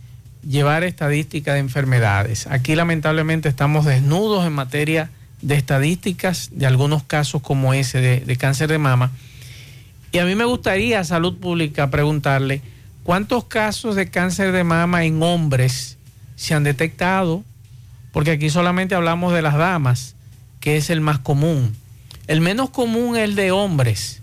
llevar estadísticas de enfermedades. Aquí lamentablemente estamos desnudos en materia de estadísticas de algunos casos como ese de, de cáncer de mama. Y a mí me gustaría, salud pública, preguntarle, ¿cuántos casos de cáncer de mama en hombres se han detectado? Porque aquí solamente hablamos de las damas, que es el más común. El menos común es el de hombres,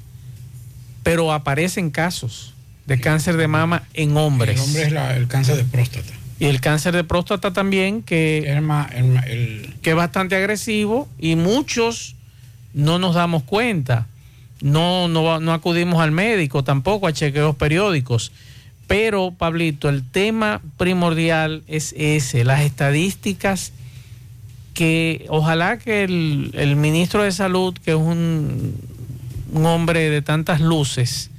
pero aparecen casos de cáncer de mama en hombres. El hombre es la- el cáncer de próstata. Y el cáncer de próstata también, que, que es bastante agresivo y muchos no nos damos cuenta. No, no, no acudimos al médico tampoco a chequeos periódicos. Pero, Pablito, el tema primordial es ese, las estadísticas que ojalá que el, el ministro de Salud, que es un, un hombre de tantas luces,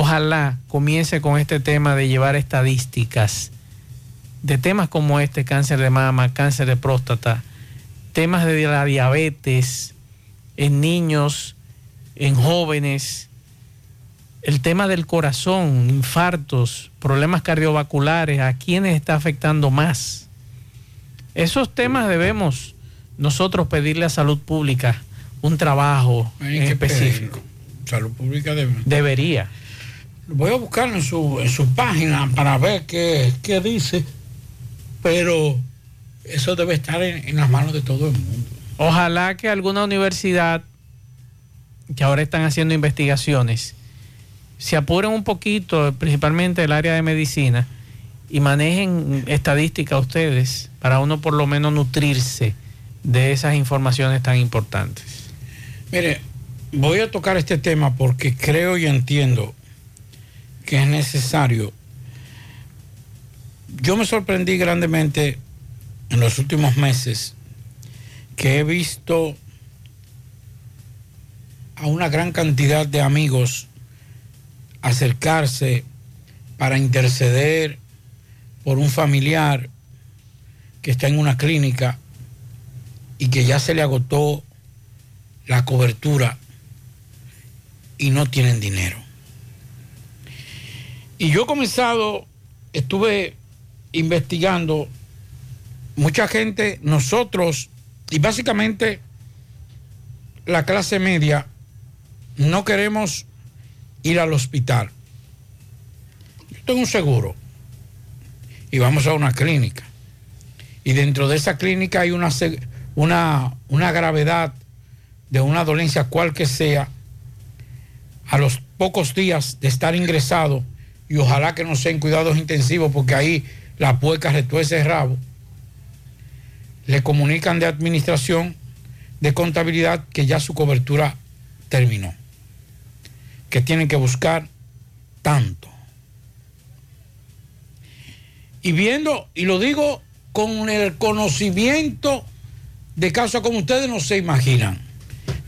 ojalá comience con este tema de llevar estadísticas de temas como este, cáncer de mama, cáncer de próstata, temas de la diabetes en niños, en jóvenes, el tema del corazón, infartos, problemas cardiovasculares, a quienes está afectando más. Esos temas debemos nosotros pedirle a salud pública un trabajo en específico. pedir. Salud Pública debe. Debería. Voy a buscarlo en su, en su página para ver qué, qué dice, pero eso debe estar en, en las manos de todo el mundo. Ojalá que alguna universidad que ahora están haciendo investigaciones se apuren un poquito, principalmente el área de medicina, y manejen estadística ustedes para uno por lo menos nutrirse de esas informaciones tan importantes. Mire, voy a tocar este tema porque creo y entiendo que es necesario. Yo me sorprendí grandemente en los últimos meses que he visto a una gran cantidad de amigos acercarse para interceder por un familiar que está en una clínica y que ya se le agotó la cobertura y no tienen dinero. Y yo he comenzado, estuve investigando, mucha gente, nosotros, y básicamente la clase media, no queremos ir al hospital. Yo tengo un seguro y vamos a una clínica. Y dentro de esa clínica hay una, una, una gravedad de una dolencia cual que sea, a los pocos días de estar ingresado, y ojalá que no sean cuidados intensivos, porque ahí la puerca retuerce el rabo, le comunican de administración, de contabilidad, que ya su cobertura terminó, que tienen que buscar tanto. Y viendo, y lo digo con el conocimiento de casos como ustedes no se imaginan,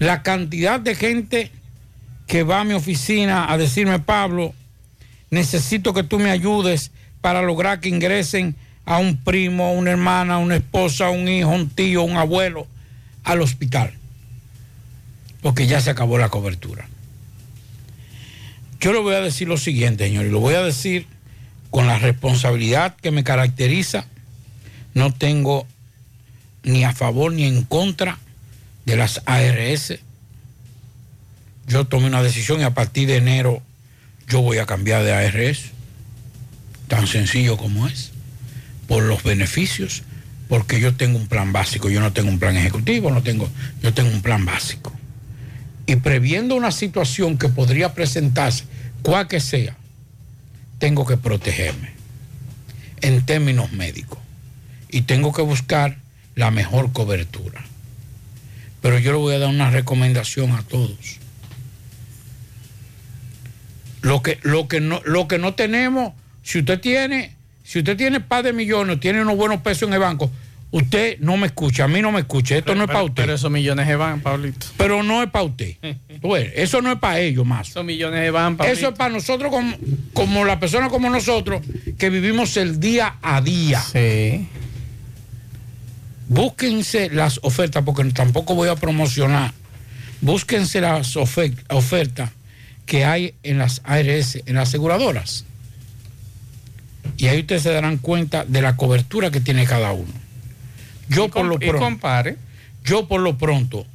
la cantidad de gente que va a mi oficina a decirme, Pablo, necesito que tú me ayudes para lograr que ingresen a un primo, una hermana, una esposa, un hijo, un tío, un abuelo al hospital, porque ya se acabó la cobertura. Yo le voy a decir lo siguiente, señor, y lo voy a decir con la responsabilidad que me caracteriza. No tengo ni a favor ni en contra de las ARS. Yo tomé una decisión y a partir de enero yo voy a cambiar de ARS. Tan sencillo como es. Por los beneficios, porque yo tengo un plan básico, yo no tengo un plan ejecutivo, no tengo, yo tengo un plan básico. Y previendo una situación que podría presentarse, cual que sea, tengo que protegerme en términos médicos y tengo que buscar la mejor cobertura. Pero yo le voy a dar una recomendación a todos. Lo que, lo que, no, lo que no tenemos, si usted tiene, si usted tiene par de millones, tiene unos buenos pesos en el banco, usted no me escucha, a mí no me escucha, esto no es para usted. Pero esos millones se van, Pablito. Pero no es para usted. Bueno, eso no es para ellos más. Esos millones se van, Pablito. Eso es para nosotros como, como las personas como nosotros que vivimos el día a día. Sí. Búsquense las ofertas, porque tampoco voy a promocionar. Búsquense las ofe- ofertas que hay en las ARS, en las aseguradoras. Y ahí ustedes se darán cuenta de la cobertura que tiene cada uno. Yo por lo y pronto. compare. Yo por lo pronto,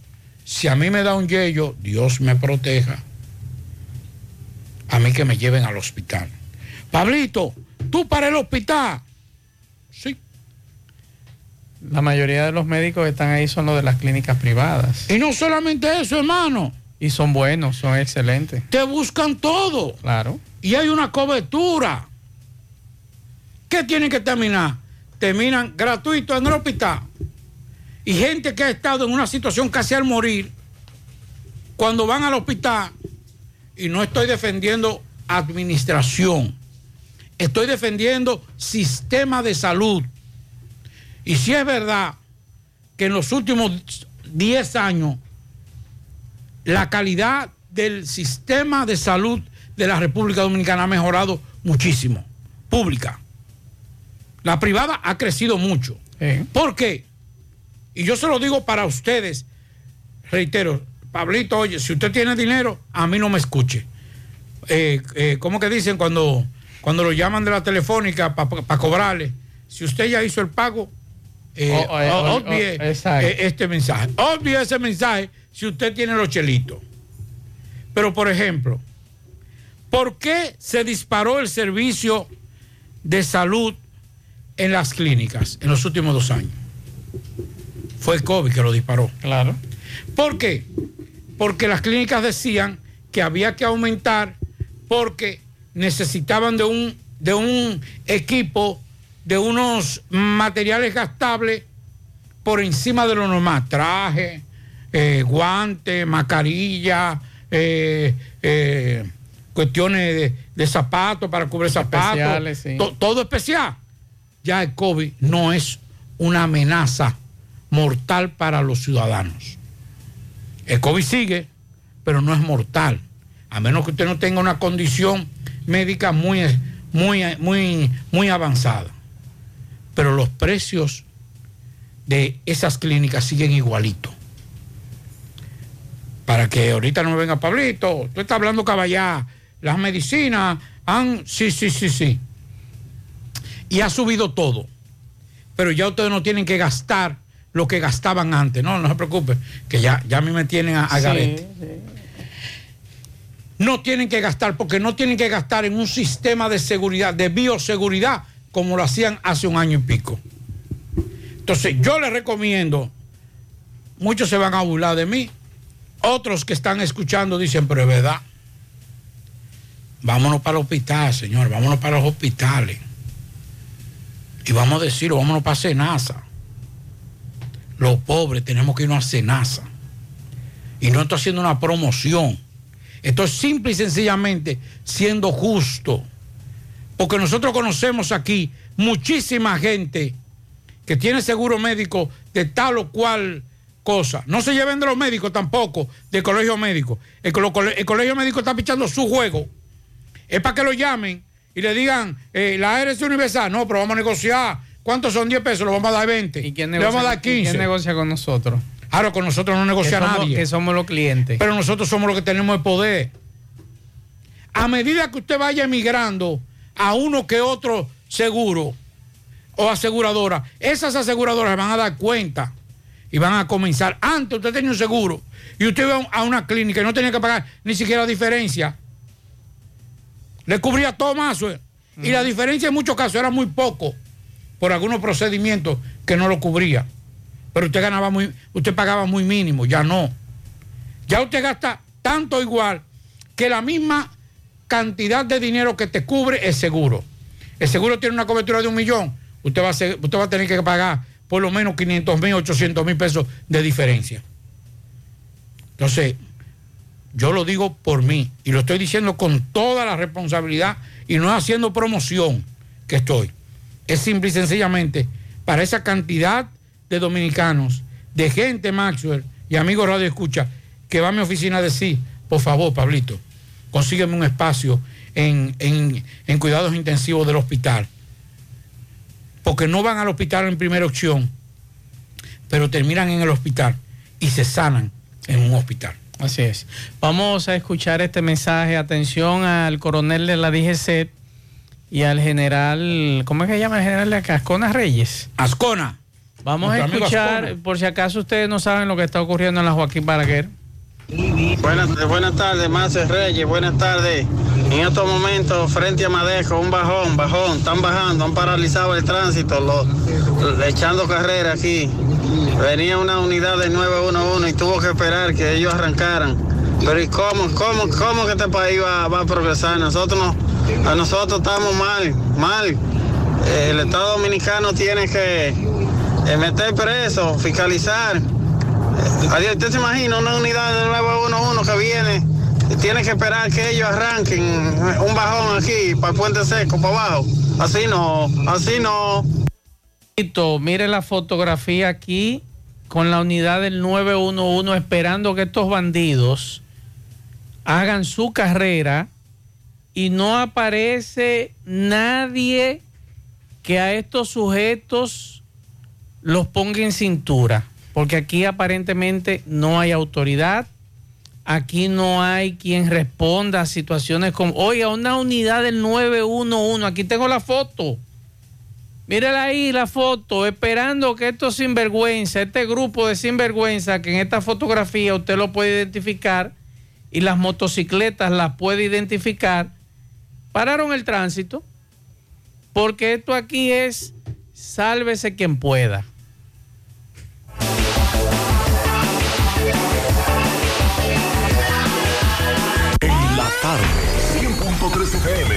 si a mí me da un yello, Dios me proteja. A mí que me lleven al hospital. Pablito, tú para el hospital. La mayoría de los médicos que están ahí son los de las clínicas privadas. Y no solamente eso, hermano. Y son buenos, son excelentes. Te buscan todo. Claro. Y hay una cobertura. ¿Qué tienen que terminar? Terminan gratuito en el hospital. Y gente que ha estado en una situación casi al morir, cuando van al hospital, y no estoy defendiendo administración, estoy defendiendo sistema de salud. Y si es verdad que en los últimos 10 años la calidad del sistema de salud de la República Dominicana ha mejorado muchísimo. Pública. La privada ha crecido mucho. ¿Por qué? Y yo se lo digo para ustedes, reitero, Pablito, oye, si usted tiene dinero, a mí no me escuche. Eh, eh, ¿Cómo que dicen cuando, cuando lo llaman de la telefónica para cobrarle? Si usted ya hizo el pago, eh, O- o- o- o- obvie o- exacto. eh, este mensaje. Obvie ese mensaje si usted tiene los chelitos. Pero, por ejemplo, ¿por qué se disparó el servicio de salud en las clínicas en los últimos dos años? Fue el COVID que lo disparó. Claro. ¿Por qué? Porque las clínicas decían que había que aumentar porque necesitaban de un, de un equipo, de unos materiales gastables por encima de lo normal. Traje, eh, guantes, mascarilla, eh, eh, cuestiones de, de zapatos para cubrir zapatos. Especiales, sí. To- todo especial. Ya el COVID no es una amenaza mortal para los ciudadanos. El COVID sigue, pero no es mortal. A menos que usted no tenga una condición médica muy, muy, muy, muy avanzada. Pero los precios de esas clínicas siguen igualitos. Para que ahorita no me venga Pablito, tú estás hablando caballá, las medicinas han, sí, sí, sí, sí. Y ha subido todo. Pero ya ustedes no tienen que gastar lo que gastaban antes. No, no se preocupe, que ya, ya a mí me tienen a, a Sí, garete. No tienen que gastar porque no tienen que gastar en un sistema de seguridad, de bioseguridad, como lo hacían hace un año y pico. Entonces, yo les recomiendo, muchos se van a burlar de mí, otros que están escuchando dicen, pero es verdad. Vámonos para el hospital, señor, vámonos para los hospitales. Y vamos a decirlo, vámonos para Senasa. Los pobres tenemos que irnos a Senasa. Y no estoy haciendo una promoción. Esto es simple y sencillamente siendo justo. Porque nosotros conocemos aquí muchísima gente que tiene seguro médico de tal o cual cosa. No se lleven de los médicos tampoco, del colegio médico. El, colegio médico está pichando su juego. Es para que lo llamen y le digan, eh, la ARS universal, no, pero vamos a negociar. ¿Cuántos son 10 pesos? Lo vamos a dar 20. ¿Y quién le vamos a negocia- dar y quién 15. negocia con nosotros? Ahora con nosotros no negocia Que somos- nadie. que somos los clientes. Pero nosotros somos los que tenemos el poder. A medida que usted vaya emigrando a uno que otro seguro o aseguradora, esas aseguradoras van a dar cuenta y van a comenzar. Antes usted tenía un seguro y usted iba a una clínica y no tenía que pagar ni siquiera diferencia. Le cubría todo más. eh. Y la diferencia en muchos casos era muy poco por algunos procedimientos que no lo cubría. Pero usted ganaba muy, usted pagaba muy mínimo, ya no. Ya usted gasta tanto igual que la misma cantidad de dinero que te cubre el seguro. El seguro tiene una cobertura de un millón, usted va a, tener que pagar por lo menos 500 mil, 800 mil pesos de diferencia. Entonces, yo lo digo por mí y lo estoy diciendo con toda la responsabilidad y no haciendo promoción que estoy. Es simple y sencillamente para esa cantidad de dominicanos, de gente, Maxwell y amigos Radio Escucha, que va a mi oficina a decir, por favor, Pablito, consígueme un espacio en, en- en cuidados intensivos del hospital. Porque no van al hospital en primera opción, pero terminan en el hospital y se sanan en un hospital. Así es. Vamos a escuchar este mensaje. Atención al coronel de la DGC y al general, ¿cómo es que se llama el general de acá? Ascona Reyes. Ascona. Vamos a Nuestro escuchar, por si acaso ustedes no saben lo que está ocurriendo en la Joaquín Balaguer. Buenas, buenas tardes, Marcel Reyes, buenas tardes. En estos momentos, frente a Madejo, un bajón, bajón, están bajando, han paralizado el tránsito, lo- echando carrera aquí. Venía una unidad del 911 y tuvo que esperar que ellos arrancaran. Pero ¿y cómo, cómo, cómo que este país va, va a progresar? Nosotros no, a nosotros estamos mal, mal. Eh, el Estado Dominicano tiene que eh, meter preso, fiscalizar. Adiós, ¿usted se imagina una unidad del 911 que viene? Tiene que esperar que ellos arranquen un bajón aquí para el puente seco, para abajo. Así no, así no. Mire la fotografía aquí con la unidad del 911 esperando que estos bandidos hagan su carrera y no aparece nadie que a estos sujetos los ponga en cintura, porque aquí aparentemente no hay autoridad, aquí no hay quien responda a situaciones como, oiga, una unidad del 911, aquí tengo la foto. Mírala ahí la foto, esperando que estos sinvergüenza, este grupo de sinvergüenza, que en esta fotografía usted lo puede identificar y las motocicletas las puede identificar, pararon el tránsito, porque esto aquí es sálvese quien pueda. 103 FM.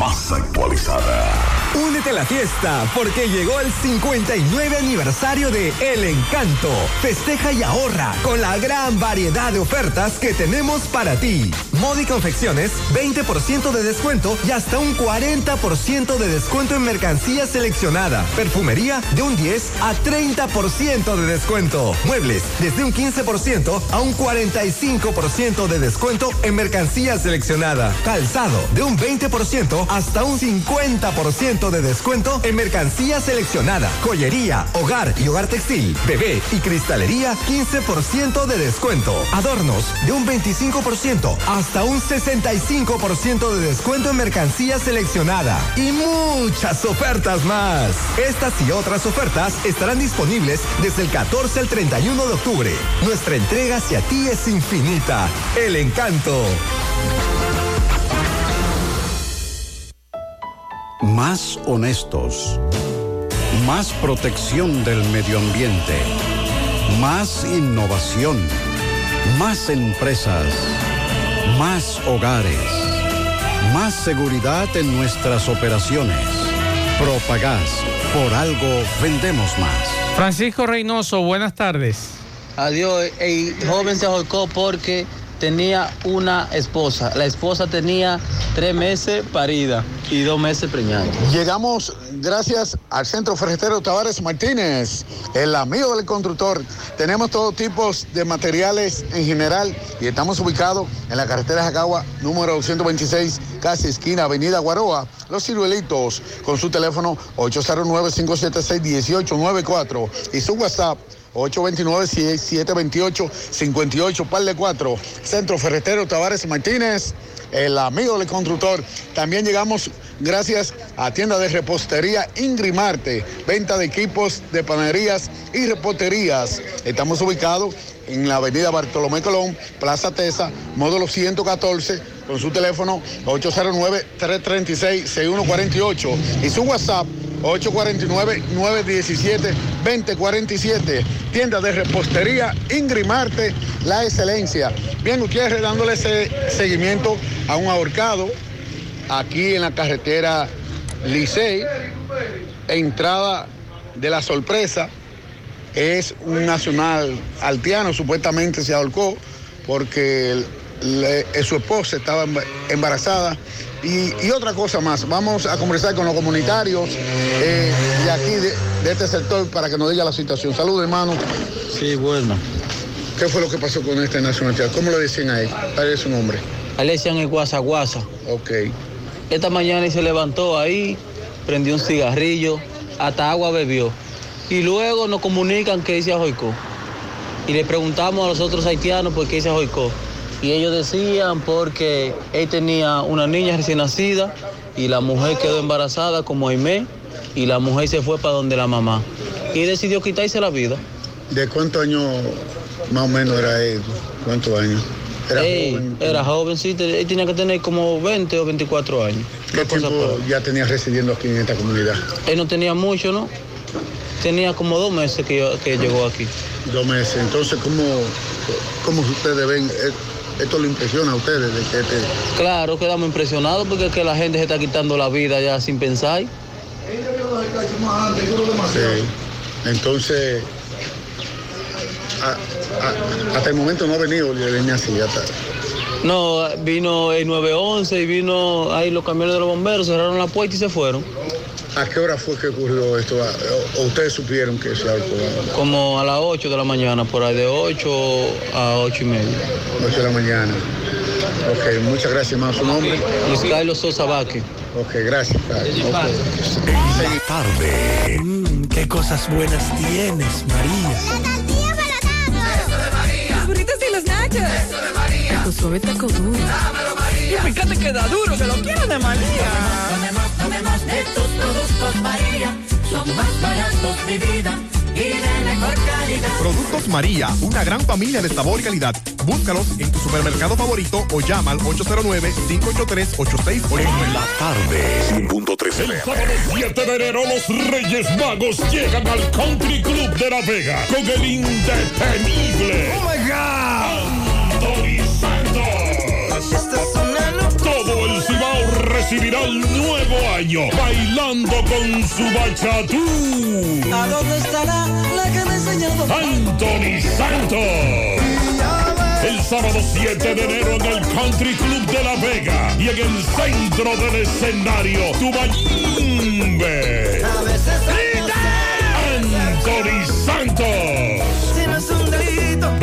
Más actualizada. Únete a la fiesta porque llegó el 59 aniversario de El Encanto. Festeja y ahorra con la gran variedad de ofertas que tenemos para ti. Moda y confecciones, 20% de descuento y hasta un 40% de descuento en mercancía seleccionada. Perfumería de un 10 a 30% de descuento. Muebles desde un 15% a un 45% de descuento en mercancía seleccionada. Calzado de un 20% hasta un 50% de descuento en mercancía seleccionada. Joyería, hogar y hogar textil, bebé y cristalería 15% de descuento. Adornos de un 25% hasta un 65% de descuento en mercancía seleccionada. Y muchas ofertas más. Estas y otras ofertas estarán disponibles desde el 14 al 31 de octubre. Nuestra entrega hacia ti es infinita. El encanto. Más honestos. Más protección del medio ambiente. Más innovación. Más empresas. Más hogares. Más seguridad en nuestras operaciones. Propagás. Por algo vendemos más. Francisco Reynoso, buenas tardes. Adiós, el joven se ahorcó porque tenía una esposa. La esposa tenía tres meses parida y dos meses preñada. Llegamos gracias al Centro Ferretero Tavares Martínez, el amigo del constructor. Tenemos todo tipo de materiales en general y estamos ubicados en la carretera Jacagua número 226, casi esquina Avenida Guaroa. Los ciruelitos con su teléfono 809-576-1894 y su WhatsApp 829-728-58, par de 4. Centro Ferretero Tavares Martínez, el amigo del constructor. También llegamos gracias a tienda de repostería Ingrimarte, venta de equipos de panaderías y reposterías. Estamos ubicados en la avenida Bartolomé Colón, Plaza Tesa, módulo 114, con su teléfono 809-336-6148 y su WhatsApp 849-917-2047. Tienda de repostería Ingrimarte, la excelencia. Bien, ustedes dándole ese seguimiento a un ahorcado aquí en la carretera Licey, entrada de la sorpresa. Es un nacional altiano, supuestamente se ahorcó porque le- su esposa estaba emba- embarazada. Y, y otra cosa más, vamos a conversar con los comunitarios eh, de aquí, de, de este sector, para que nos diga la situación. Saludos, hermano. Sí, bueno. ¿Qué fue lo que pasó con este nacionalidad? ¿Cómo le decían a él? ¿Cuál es su nombre? A él le decían el guasa guasa. Ok. Esta mañana él se levantó ahí, prendió un cigarrillo, hasta agua bebió. Y luego nos comunican que él se ajoicó. Y le preguntamos a los otros haitianos por qué se ajoicó. Y ellos decían porque él tenía una niña recién nacida y la mujer quedó embarazada como Aimé y la mujer se fue para donde la mamá. Y decidió quitarse la vida. ¿De cuántos años más o menos era él? ¿Cuántos años? Era Ey, joven. Era joven, sí, te- él tenía que tener como 20 o 24 años. ¿Qué tiempo ya tenía residiendo aquí en esta comunidad? Él no tenía mucho, ¿no? Tenía como dos meses que, que llegó aquí. Dos meses. Entonces, ¿cómo, cómo ustedes ven? Eh, ¿Esto le impresiona a ustedes? De que este- Claro, quedamos impresionados porque es que la gente se está quitando la vida ya sin pensar. Sí. Entonces, a- a- hasta el momento no ha venido venía así. Hasta, No, vino el 911 y vino ahí los camiones de los bomberos, cerraron la puerta y se fueron. ¿A qué hora fue que ocurrió esto? ¿O, o ustedes supieron que se alcohol? Como a las 8 de la mañana, por ahí de 8 a 8 y media. 8 de la mañana. Ok, muchas gracias, hermano. ¿Su nombre? Luis Carlos Sosa Vázquez. Ok, gracias. Carlos. Ok. La tarde. Mm, qué cosas buenas tienes, María. Y los nachos. Tu suave taco duro. Y fíjate que da duro, que lo quiero de María. Tomemos, tomemos de tus productos María. Son más baratos, mi vida. Y de mejor calidad. Productos María, una gran familia de sabor y calidad. Búscalos en tu supermercado favorito o llama al 809-583-8680. En la tarde, 100.3 El sábado 7 de enero los Reyes Magos llegan al Country Club de La Vega con el indetenible. ¡Oh, my God! Recibirá el nuevo año bailando con su bachatú. ¿A dónde estará la que me enseñó? Anthony Santos. El sábado 7 de enero en el Country Club de La Vega y en el centro del escenario, Tubayimbe. Anthony Santos.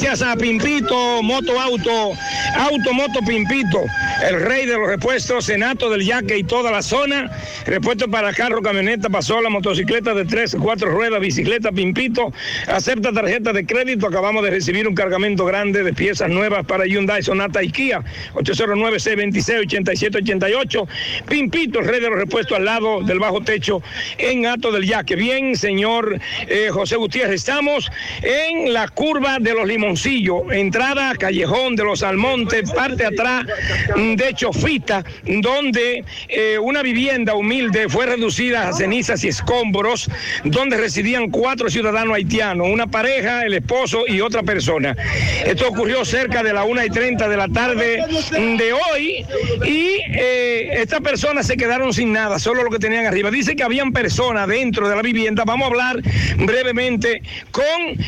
gracias a Pimpito Moto Auto, Auto Moto Pimpito, el rey de los repuestos, Senato del Yaque y toda la zona. Repuestos para carro, camioneta, pasola, motocicleta de tres, cuatro ruedas, bicicleta Pimpito. Acepta tarjeta de crédito. Acabamos de recibir un cargamento grande de piezas nuevas para Hyundai, Sonata y Kia. 809-626-8788. Pimpito, el rey de los repuestos al lado del bajo techo en Ato del Yaque. Bien, señor eh, José Gutiérrez, estamos en la curva de los limoncillos, entrada Callejón de los Almontes, parte atrás mm, de Chofita, donde eh, una vivienda humilde fue reducida a cenizas y escombros, donde residían cuatro ciudadanos haitianos, una pareja, el esposo y otra persona. Esto ocurrió cerca de la una y 30 de la tarde de hoy y eh, estas personas se quedaron sin nada, solo lo que tenían arriba. Dice que habían personas dentro de la vivienda. Vamos a hablar brevemente con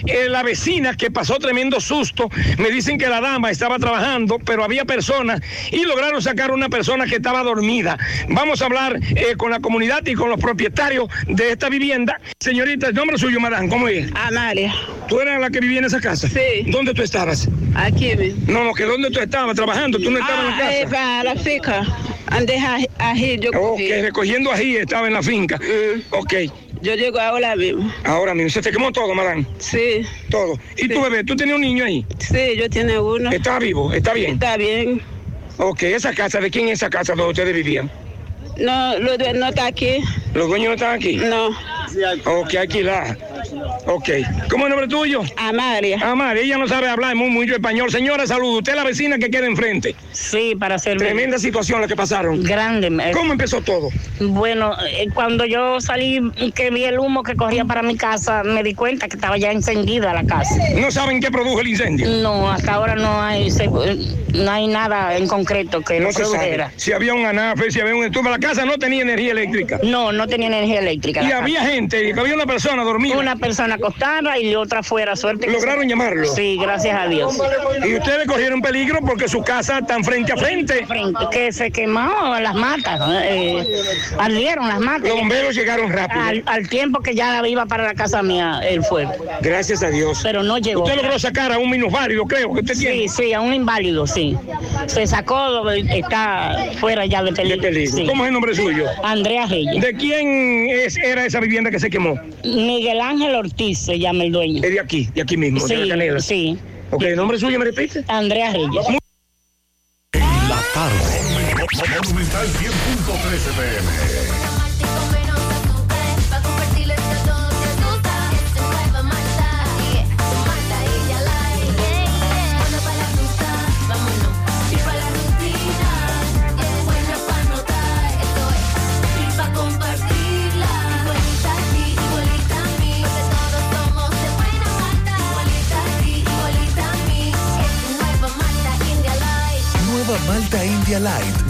eh, la vecina que pasó tremendo susto. Me dicen que la dama estaba trabajando, pero había personas y lograron sacar una persona que estaba dormida. Vamos a hablar eh, con la comunidad y con los propietarios de esta vivienda. Señorita, el nombre suyo, madame, ¿cómo es? Amalia. ¿Tú eras la que vivía en esa casa? Sí. ¿Dónde tú estabas? Aquí. No, no, que ¿dónde tú estabas trabajando? ¿Tú no estabas en la Ah, casa? eh, para la finca. Andé a- ají, yo Ok, recogiendo ají estaba en la finca. Ok. Yo llego ahora mismo. Ahora mismo, ¿se te quemó todo, madame? Sí. Todo. ¿Y tu bebé? ¿Tú tenías un niño ahí? Sí, yo tiene uno. ¿Está vivo? ¿Está bien? Está bien. Ok, ¿esa casa? ¿De quién es esa casa donde ustedes vivían? No, lo de- no está aquí. ¿Los dueños no están aquí? No. Ok, alquilar. Ok. ¿Cómo es el nombre tuyo? Amalia. Amalia, ella no sabe hablar muy mucho español. Señora, salud. Usted es la vecina que queda enfrente. Sí, para ser Tremenda situación la que pasaron. Grande. ¿Cómo empezó todo? Bueno, eh, cuando yo salí, que vi el humo que corría para mi casa, me di cuenta que estaba ya encendida la casa. ¿No saben qué produjo el incendio? No, hasta ahora no hay, no hay nada en concreto que No lo se sabe. produjera. Si había un anafe, si había un estufa. La casa no tenía energía eléctrica. No, no tenía energía eléctrica. Y había casa. gente, había una persona dormida. Una persona acostada y otra fuera, suerte. que ¿Lograron se- llamarlo? Sí, gracias a Dios. Y ustedes corrieron peligro porque su casa está frente a frente. Frente, que se quemó las matas, eh, ardieron las matas. Los bomberos llegaron rápido. Al, al tiempo que ya iba para la casa mía el fuego. Gracias a Dios. Pero no llegó. Usted logró sacar a un minusválido, creo que usted tiene. Sí, sí, a un inválido, sí. Se sacó, está fuera ya de peligro. sí. ¿Cómo es el nombre suyo? Andrea Reyes. ¿De quién es, era esa vivienda que se quemó? Miguel Ángel Ortiz se llama el dueño. Es de aquí, de aquí mismo, de la Sí, Canela. sí. Ok, ¿el nombre suyo me repite? Andrea Reyes. La tarde. Monumental 100.13 pm. Nueva Malta India light,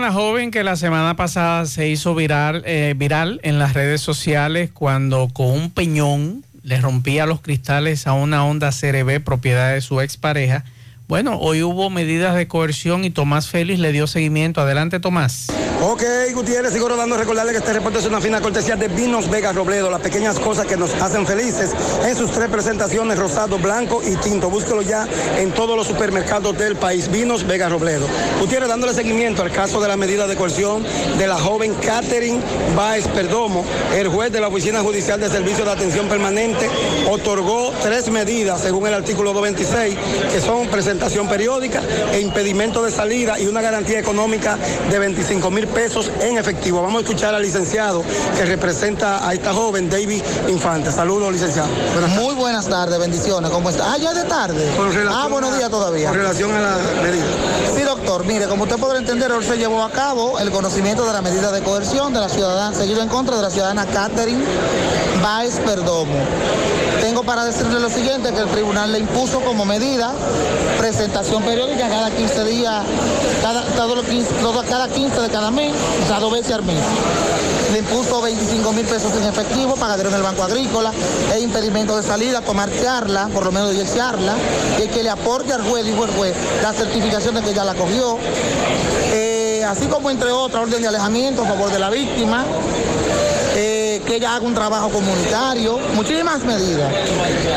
la joven que la semana pasada se hizo viral, eh, viral en las redes sociales cuando con un peñón le rompía los cristales a una Honda CRB propiedad de su expareja? Bueno, hoy hubo medidas de coerción y Tomás Félix le dio seguimiento. Adelante, Tomás. Ok, Gutiérrez, sigo rodando. Recordarle que este reporte es una fina cortesía de Vinos Vega Robledo, las pequeñas cosas que nos hacen felices en sus tres presentaciones, rosado, blanco y tinto. Búsquelo ya en todos los supermercados del país. Vinos Vega Robledo. Gutiérrez, dándole seguimiento al caso de la medida de coerción de la joven Catherine Baez Perdomo, el juez de la Oficina Judicial de Servicio de Atención Permanente otorgó tres medidas, según el artículo 226, que son periódica e impedimento de salida y una garantía económica de 25 mil pesos en efectivo. Vamos a escuchar al licenciado que representa a esta joven, David Infante. Saludos, licenciado. Muy buenas tardes, bendiciones. ¿Cómo está? Ah, ya es de tarde. Ah, buenos días todavía. Con relación a la medida. Sí, doctor. Mire, como usted podrá entender, hoy se llevó a cabo el conocimiento de la medida de coerción de la ciudadana, seguido en contra de la ciudadana Catherine Baez Perdomo. Tengo para decirle lo siguiente, que el tribunal le impuso como medida presentación periódica cada 15 días, cada, todos los 15, todo- cada 15 de cada mes, o sea, dos veces al mes. Le impuso 25 mil pesos en efectivo, pagadero en el Banco Agrícola, e impedimento de salida, tomar charla, por lo menos 10 charlas, y que le aporte al juez, dijo el juez, la certificación de que ya la cogió. Eh, así como entre otras, orden de alejamiento a favor de la víctima, que ella haga un trabajo comunitario, muchísimas medidas.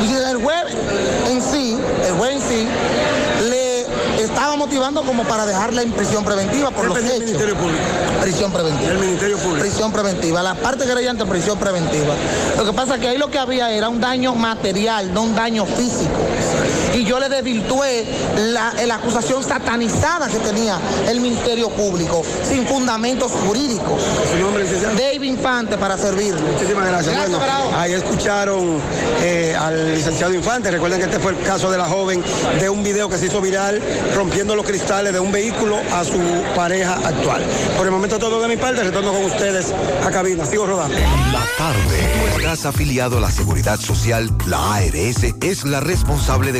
Y el juez en sí, el juez en sí, le estaba motivando como para dejarla en prisión preventiva por los hechos. Ministerio Público. Prisión preventiva. El Ministerio Público. Prisión preventiva. La parte creyente, prisión preventiva. Lo que pasa es que ahí lo que había era un daño material, no un daño físico. Y yo le desvirtué la, la acusación satanizada que tenía el Ministerio Público, sin fundamentos jurídicos. ¿Su nombre, licenciado? David Infante para servirle. Muchísimas gracias. Gracias, Bueno, ahí escucharon eh, al licenciado Infante. Recuerden que este fue el caso de la joven de un video que se hizo viral rompiendo los cristales de un vehículo a su pareja actual. Por el momento todo de mi parte, retorno con ustedes a cabina. Sigo rodando. La tarde. ¿Tú estás afiliado a la Seguridad Social? La ARS es la responsable de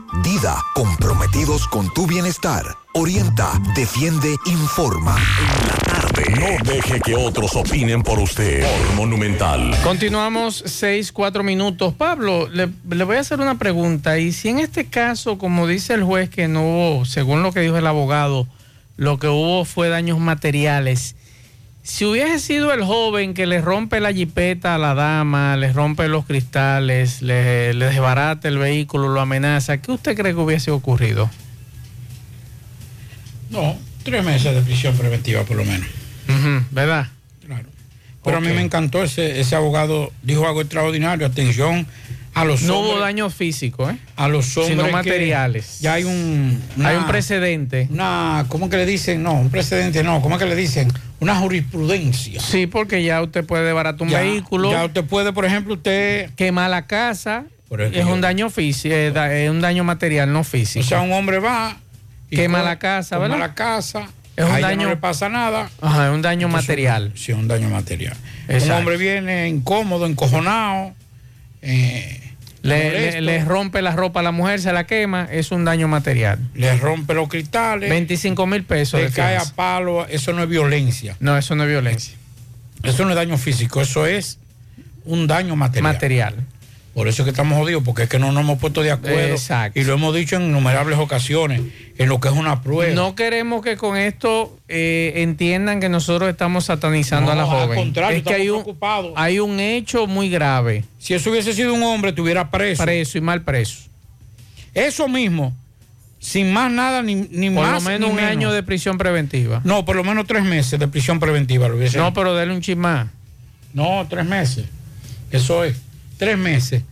Dida, comprometidos con tu bienestar. Orienta, defiende, informa. No deje que otros opinen por usted. Monumental. Continuamos seis, cuatro minutos. Pablo, le, le voy a hacer una pregunta. Y si en este caso, como dice el juez, que no hubo, según lo que dijo el abogado, lo que hubo fue daños materiales. Si hubiese sido el joven que le rompe la jipeta a la dama, le rompe los cristales, le, le desbarata el vehículo, lo amenaza, ¿qué usted cree que hubiese ocurrido? No, tres meses de prisión preventiva por lo menos. ¿Verdad? Pero a mí me encantó ese, ese abogado, dijo algo extraordinario, atención a los No hombres. hubo daños físicos, ¿eh? a los hombres sino materiales. Ya hay un Hay un precedente. Una, ¿cómo que le dicen? No, un precedente no, ¿cómo que le dicen? Una jurisprudencia. Sí, porque ya usted puede desbaratar un Ya- vehículo. ya usted puede, por ejemplo, usted quemar la casa. Por es un daño físico, es, da- es un daño material, no físico. O sea, un hombre va y quema la casa, quema ¿verdad? la casa, Es un a daño- no le pasa nada. Ajá, es un daño Entonces, material. Sí, un daño material. Un hombre viene incómodo, encojonado, eh, Le, le- rompe la ropa a la mujer, se la quema, es un daño material. le rompe los cristales, 25 mil pesos. le cae a palo, eso no es violencia. No, eso no es violencia. Eso no es daño físico, eso es un daño material. Material. Por eso es que estamos jodidos, porque es que no nos hemos puesto de acuerdo. Exacto. Y lo hemos dicho en innumerables ocasiones, en lo que es una prueba. No queremos que con esto eh, entiendan que nosotros estamos satanizando No, a la al joven. contrario, es que hay un, hay un hecho muy grave. Si eso hubiese sido un hombre, estuviera preso. Preso y mal preso. Eso mismo, sin más nada, ni, ni Por más. lo menos ni un año de prisión preventiva. No, por lo menos tres meses de prisión preventiva. Lo hubiese- No, pero dale un chismá. No, tres meses. Eso es. Tres meses.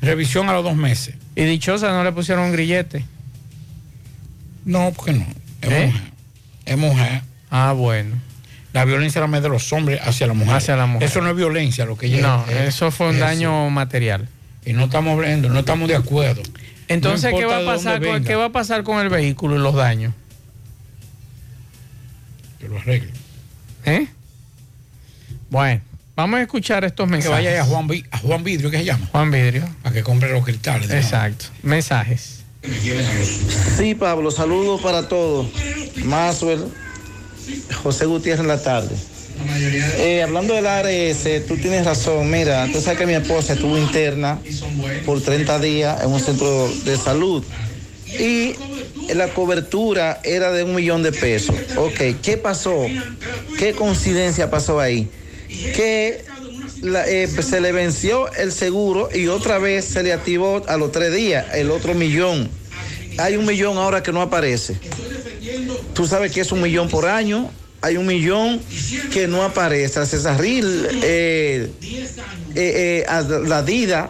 Revisión a los dos meses. Y dichosa no le pusieron un grillete. No, porque no. Es ¿Eh? mujer. Es mujer. Ah, bueno. La violencia más de los hombres hacia la mujer. Hacia la mujer. Eso no es violencia, lo que ella No, es- eso fue un daño material. Y no estamos hablando, no estamos de acuerdo. Entonces, No ¿qué, va a pasar con. ¿qué va a pasar con el vehículo y los daños? Que lo arregle. ¿Eh? Bueno, vamos a escuchar estos Que mensajes. vaya ahí a Juan, Vi- a Juan Vidrio, que se llama, Juan Vidrio. para que compre los cristales. Exacto. Mensajes. Sí, Pablo, saludos para todos. Maxwell, José Gutiérrez en la tarde. Eh, hablando del ARS, tú tienes razón. Mira, tú sabes que mi esposa estuvo interna por 30 días en un centro de salud y la cobertura era de un millón de pesos. Ok, ¿qué pasó? ¿Qué coincidencia pasó ahí? Que la- eh, se le venció el seguro y otra vez se le activó a los tres días el otro millón. Hay un millón ahora que no aparece. Tú sabes que es un millón por año. Hay un millón que no aparece. A Cesarril, eh, eh, eh, a la DIDA,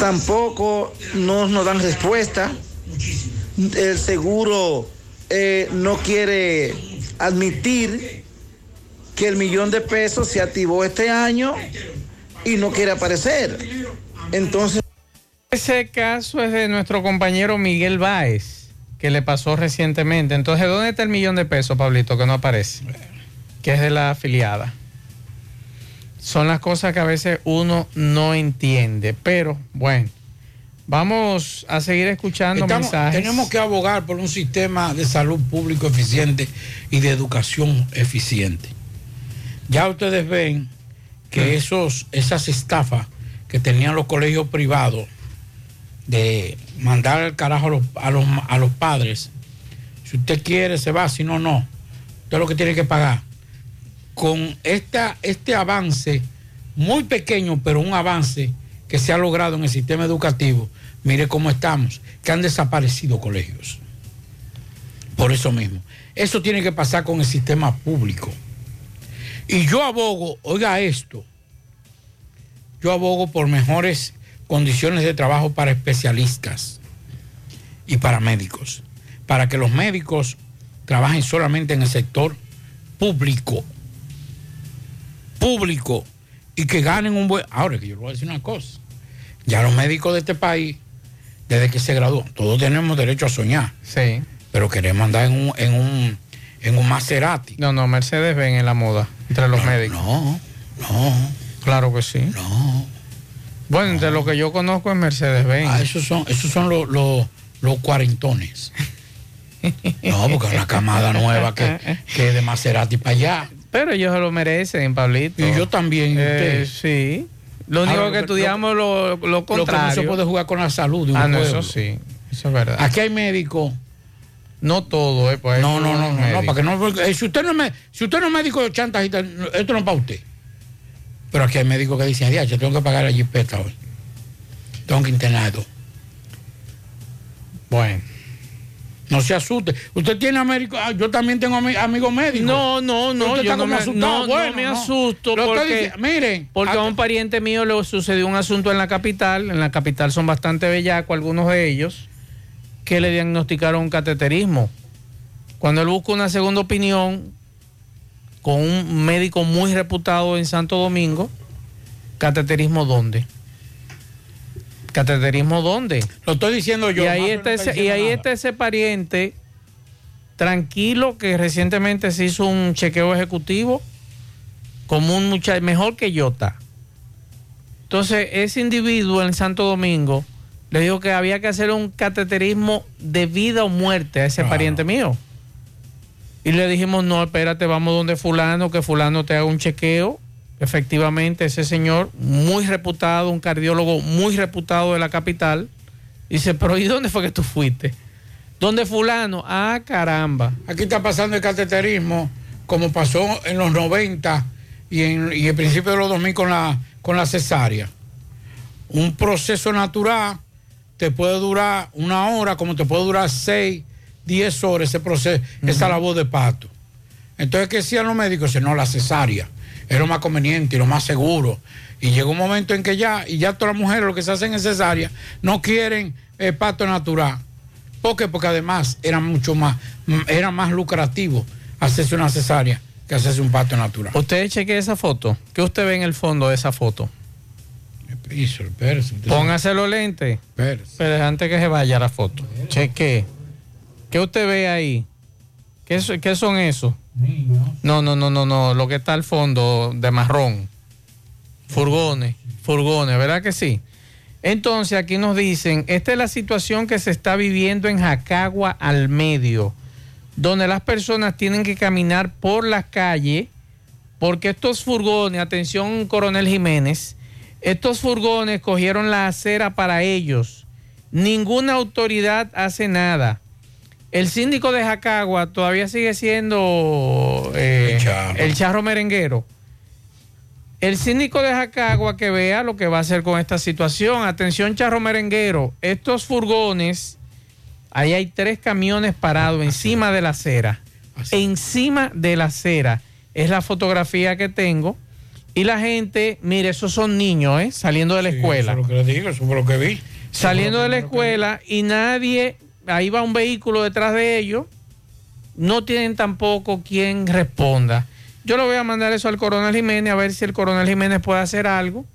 tampoco no nos dan respuesta. El seguro eh, no quiere admitir que el millón de pesos se activó este año y no quiere aparecer. Entonces... Ese caso es de nuestro compañero Miguel Báez, que le pasó recientemente. Entonces, ¿dónde está el millón de pesos, Pablito, que no aparece? Que es de la afiliada. Son las cosas que a veces uno no entiende. Pero, bueno, vamos a seguir escuchando Estamos- mensajes. tenemos que abogar por un sistema de salud público eficiente y de educación eficiente. Ya ustedes ven que esos, esas estafas que tenían los colegios privados de mandar al carajo a los, a los, a los padres, si usted quiere se va, si no, no. Usted lo que tiene que pagar. Con esta, este avance, muy pequeño, pero un avance que se ha logrado en el sistema educativo, mire cómo estamos, que han desaparecido colegios. Por eso mismo. Eso tiene que pasar con el sistema público. Y yo abogo, oiga esto, yo abogo por mejores condiciones de trabajo para especialistas y para médicos, para que los médicos trabajen solamente en el sector público, público, y que ganen un buen... Ahora que yo le voy a decir una cosa, ya los médicos de este país, desde que se graduó, todos tenemos derecho a soñar, Sí. pero queremos andar en un, en un, en un Maserati. No, no, Mercedes ven en la moda entre los médicos. No, no. Claro que sí. No. Bueno, entre lo que yo conozco es Mercedes Benz. Ah, esos son, esos son los, los, los cuarentones. No, porque es una camada nueva que, que es de Maserati para allá. Pero ellos se lo merecen, Pablito. Y yo también, Eh, sí. Lo único Ahora, que estudiamos lo, lo Lo que no contrario. se puede jugar con la salud de un ah, no, pueblo. eso sí. Eso es verdad. Aquí hay médicos. No todo, ¿eh? Pues No, no, no, no, no, para que no, eh, si usted no es, me- si usted no es médico de chantajita, esto no es para usted. Pero aquí hay médicos que dicen, ya, yo tengo que pagar la jipeta hoy. Tengo que internado. Bueno. No se asuste. Usted tiene américo, ah, yo también tengo ami- amigos médicos. No, no, no, Usted yo está no como me, asustado. no, no Bueno, me no. asusto Lo estoy porque, miren, porque a un pariente mío le sucedió un asunto en la capital, en la capital son bastante bellacos algunos de ellos, que le diagnosticaron un cateterismo. Cuando él busca una segunda opinión con un médico muy reputado en Santo Domingo, ¿cateterismo dónde? ¿Cateterismo dónde? Lo estoy diciendo yo. Y ahí está no ese, y ahí está ese pariente tranquilo que recientemente se hizo un chequeo ejecutivo como un muchacho mejor que yo está. Entonces, ese individuo en Santo Domingo le dijo que había que hacer un cateterismo de vida o muerte a ese pariente mío. Y le dijimos, no, espérate, vamos donde fulano, que fulano te haga un chequeo Efectivamente, ese señor, muy reputado, un cardiólogo muy reputado de la capital, dice, pero ¿y dónde fue que tú fuiste? ¿Dónde fulano? Ah, caramba. Aquí está pasando el cateterismo, como pasó en los 90 y en y el principio de los 2000 con la, con la cesárea. Un proceso natural te puede durar una hora, como te puede durar 6, 10 horas ese proceso, esa labor de pato. Entonces, ¿qué decían los médicos? Dicen, no, la cesárea es lo más conveniente y lo más seguro. Y llegó un momento en que ya, y ya todas las mujeres lo que se hacen en cesárea, no quieren el pato natural. ¿Por qué? Porque además era mucho más, era más lucrativo hacerse una cesárea que hacerse un pato natural. Usted cheque esa foto. ¿Qué usted ve en el fondo de esa foto? Póngase los lentes. Pero antes que se vaya la foto. Cheque. ¿Qué usted ve ahí? ¿Qué, es- qué son esos? No, no, no, no, no. Lo que está al fondo de marrón. Furgones. Furgones, ¿verdad que sí? Entonces aquí nos dicen, esta es la situación que se está viviendo en Jacagua al medio, donde las personas tienen que caminar por las calles, porque estos furgones, atención coronel Jiménez, estos furgones cogieron la acera para ellos. Ninguna autoridad hace nada. El síndico de Jacagua todavía sigue siendo eh, el charro merenguero. El síndico de Jacagua que vea lo que va a hacer con esta situación. Atención, charro merenguero. Estos furgones, ahí hay tres camiones parados encima de la acera. Encima de la acera. Es la fotografía que tengo. Y la gente, mire, esos son niños, ¿eh? Saliendo de la escuela. Eso es lo que le digo, eso fue lo que vi. Saliendo de la escuela y nadie, ahí va un vehículo detrás de ellos. No tienen tampoco quien responda. Yo le voy a mandar eso al coronel Jiménez a ver si el coronel Jiménez puede hacer algo,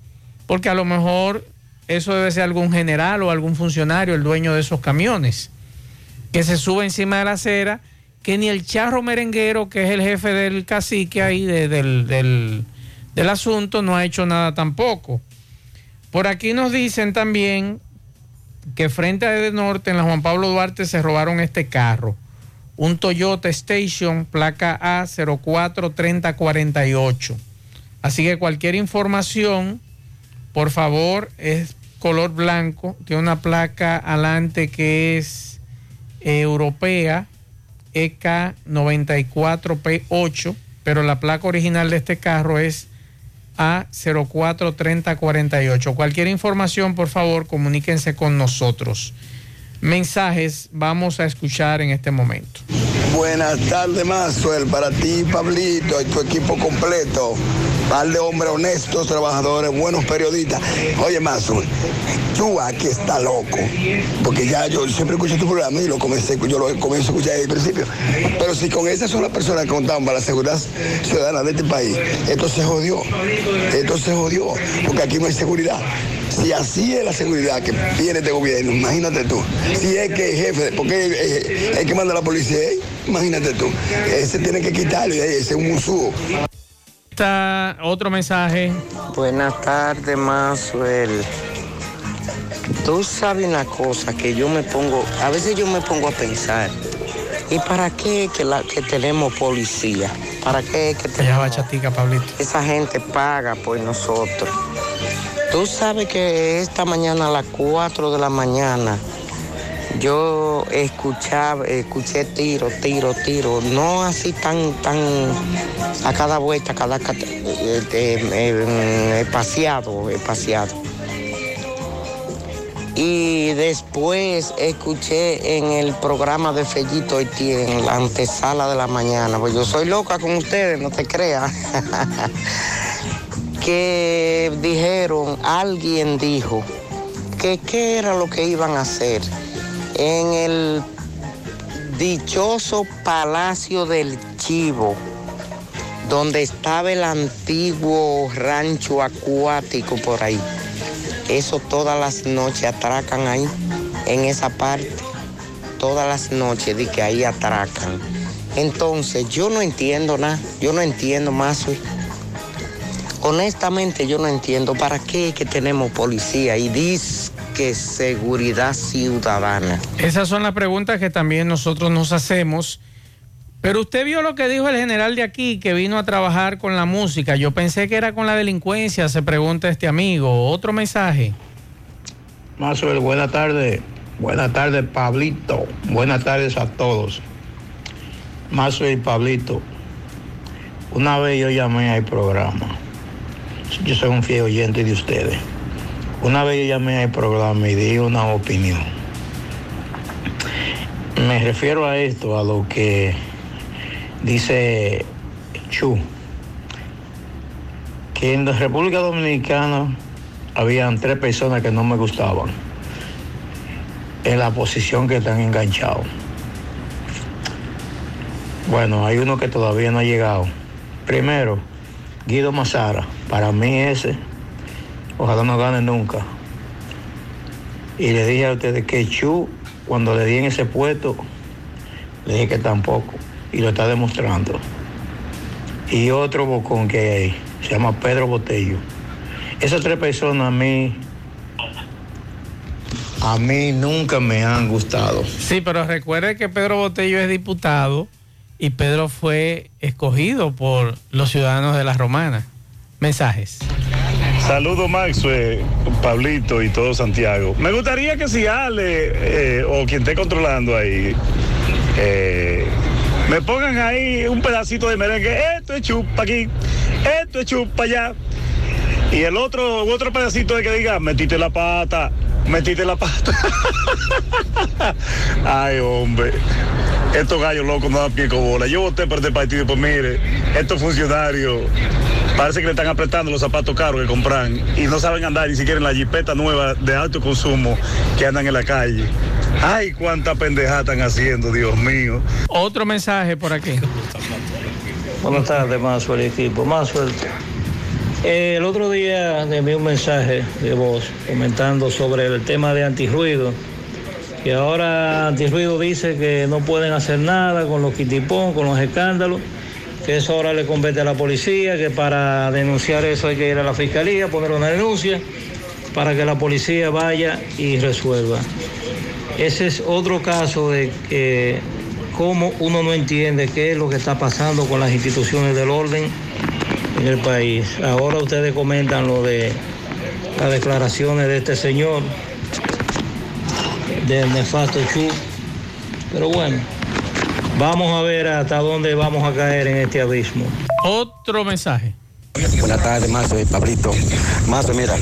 porque a lo mejor eso debe ser algún general o algún funcionario, el dueño de esos camiones, que se sube encima de la acera, que ni el charro merenguero, que es el jefe del cacique ahí de- del, del- del asunto, no ha hecho nada tampoco. Por aquí nos dicen también que frente a de Norte, en la Juan Pablo Duarte, se robaron este carro un Toyota Station, placa A043048. Así que cualquier información, por favor, es color blanco, tiene una placa adelante que es eh, europea, E EK94P8, pero la placa original de este carro es A043048. Cualquier información, por favor, comuníquense con nosotros. Mensajes vamos a escuchar en este momento. Buenas tardes, Maxwell, para ti, Pablito, y tu equipo completo. Par de hombres honestos, trabajadores, buenos periodistas. Oye, Maxwell, tú aquí estás loco. Porque ya yo siempre escucho tu programa y lo comencé, yo lo comienzo a escuchar desde el principio. Pero si con esas son las personas que contamos para la seguridad ciudadana de este país, esto se jodió. Esto se jodió. Porque aquí no hay seguridad. Si así es la seguridad que tiene este gobierno, imagínate tú. Si es que el jefe, porque eh, el que manda la policía, eh, imagínate tú. Ese tiene que quitarlo, eh, ese es un musú. Está otro mensaje. Buenas tardes, Maxwell. Tú sabes una cosa que yo me pongo, a veces yo me pongo a pensar, ¿y para qué que, la, que tenemos policía? ¿Para qué que tenemos? va Chatica, Pablito. Esa gente paga por nosotros. Tú sabes que esta mañana a las 4 de la mañana yo escuchaba, escuché tiro, tiro, tiro, no así tan, tan a cada vuelta, a cada eh, eh, eh, espaciado, espaciado. Y después escuché en el programa de Fellito Haití, en la antesala de la mañana, pues yo soy loca con ustedes, no te creas. que dijeron, alguien dijo, que qué era lo que iban a hacer en el dichoso Palacio del Chivo, donde estaba el antiguo rancho acuático por ahí. Eso todas las noches atracan ahí, en esa parte. Todas las noches de que ahí atracan. Entonces, yo no entiendo nada, yo no entiendo más. Honestamente, yo no entiendo para qué es que tenemos policía y dice que seguridad ciudadana. Esas son las preguntas que también nosotros nos hacemos, Pero usted vio lo que dijo el general de aquí, que vino a trabajar con la música. Yo pensé que era con la delincuencia, se pregunta este amigo. Otro mensaje. Mazuel, buenas tardes. Buenas tardes, Pablito. Buenas tardes a todos. Mazuel y Pablito. Una vez yo llamé al programa. Yo soy un fiel oyente de ustedes. Una vez yo llamé al programa y di una opinión. Me refiero a esto, a lo que dice Chu, que en la República Dominicana habían tres personas que no me gustaban en la posición que están enganchados. Bueno, hay uno que todavía no ha llegado. Primero, Guido Mazara. Para mí ese, ojalá no gane nunca. Y le dije a ustedes que Chu, cuando le di en ese puesto, le dije que tampoco. Y lo está demostrando. Y otro bocón que hay ahí, se llama Pedro Botello. Esas tres personas a mí, a mí nunca me han gustado. Sí, pero recuerde que Pedro Botello es diputado y Pedro fue escogido por los ciudadanos de la Romana. Mensajes. Saludos Maxwell, Pablito y todo Santiago. Me gustaría que si Ale eh, o quien esté controlando ahí eh, me pongan ahí un pedacito de merengue. Esto es chupa aquí, esto es chupa allá. Y el otro, otro pedacito de que diga, metiste la pata, metiste la pata. Ay, hombre. Estos gallos locos no dan pie con bola. Yo voté por este partido, pues mire, estos funcionarios parece que le están apretando los zapatos caros que compran y no saben andar ni siquiera en la jipeta nueva de alto consumo que andan en la calle. Ay, cuánta pendejada están haciendo, Dios mío. Otro mensaje por aquí. Buenas tardes, Maxwell y equipo. Maxwell, eh, el otro día envié un mensaje de voz comentando sobre el tema de antirruido. Y ahora antirruido dice que no pueden hacer nada con los quitipón, con los escándalos, que eso ahora le compete a la policía, que para denunciar eso hay que ir a la fiscalía, poner una denuncia, para que la policía vaya y resuelva. Ese es otro caso de que cómo uno no entiende qué es lo que está pasando con las instituciones del orden en el país. Ahora ustedes comentan lo de las declaraciones de este señor, del nefasto Chu. Pero bueno, vamos a ver hasta dónde vamos a caer en este abismo. Otro mensaje. Buenas tardes, Mazo y Pablito. Mazo, mira,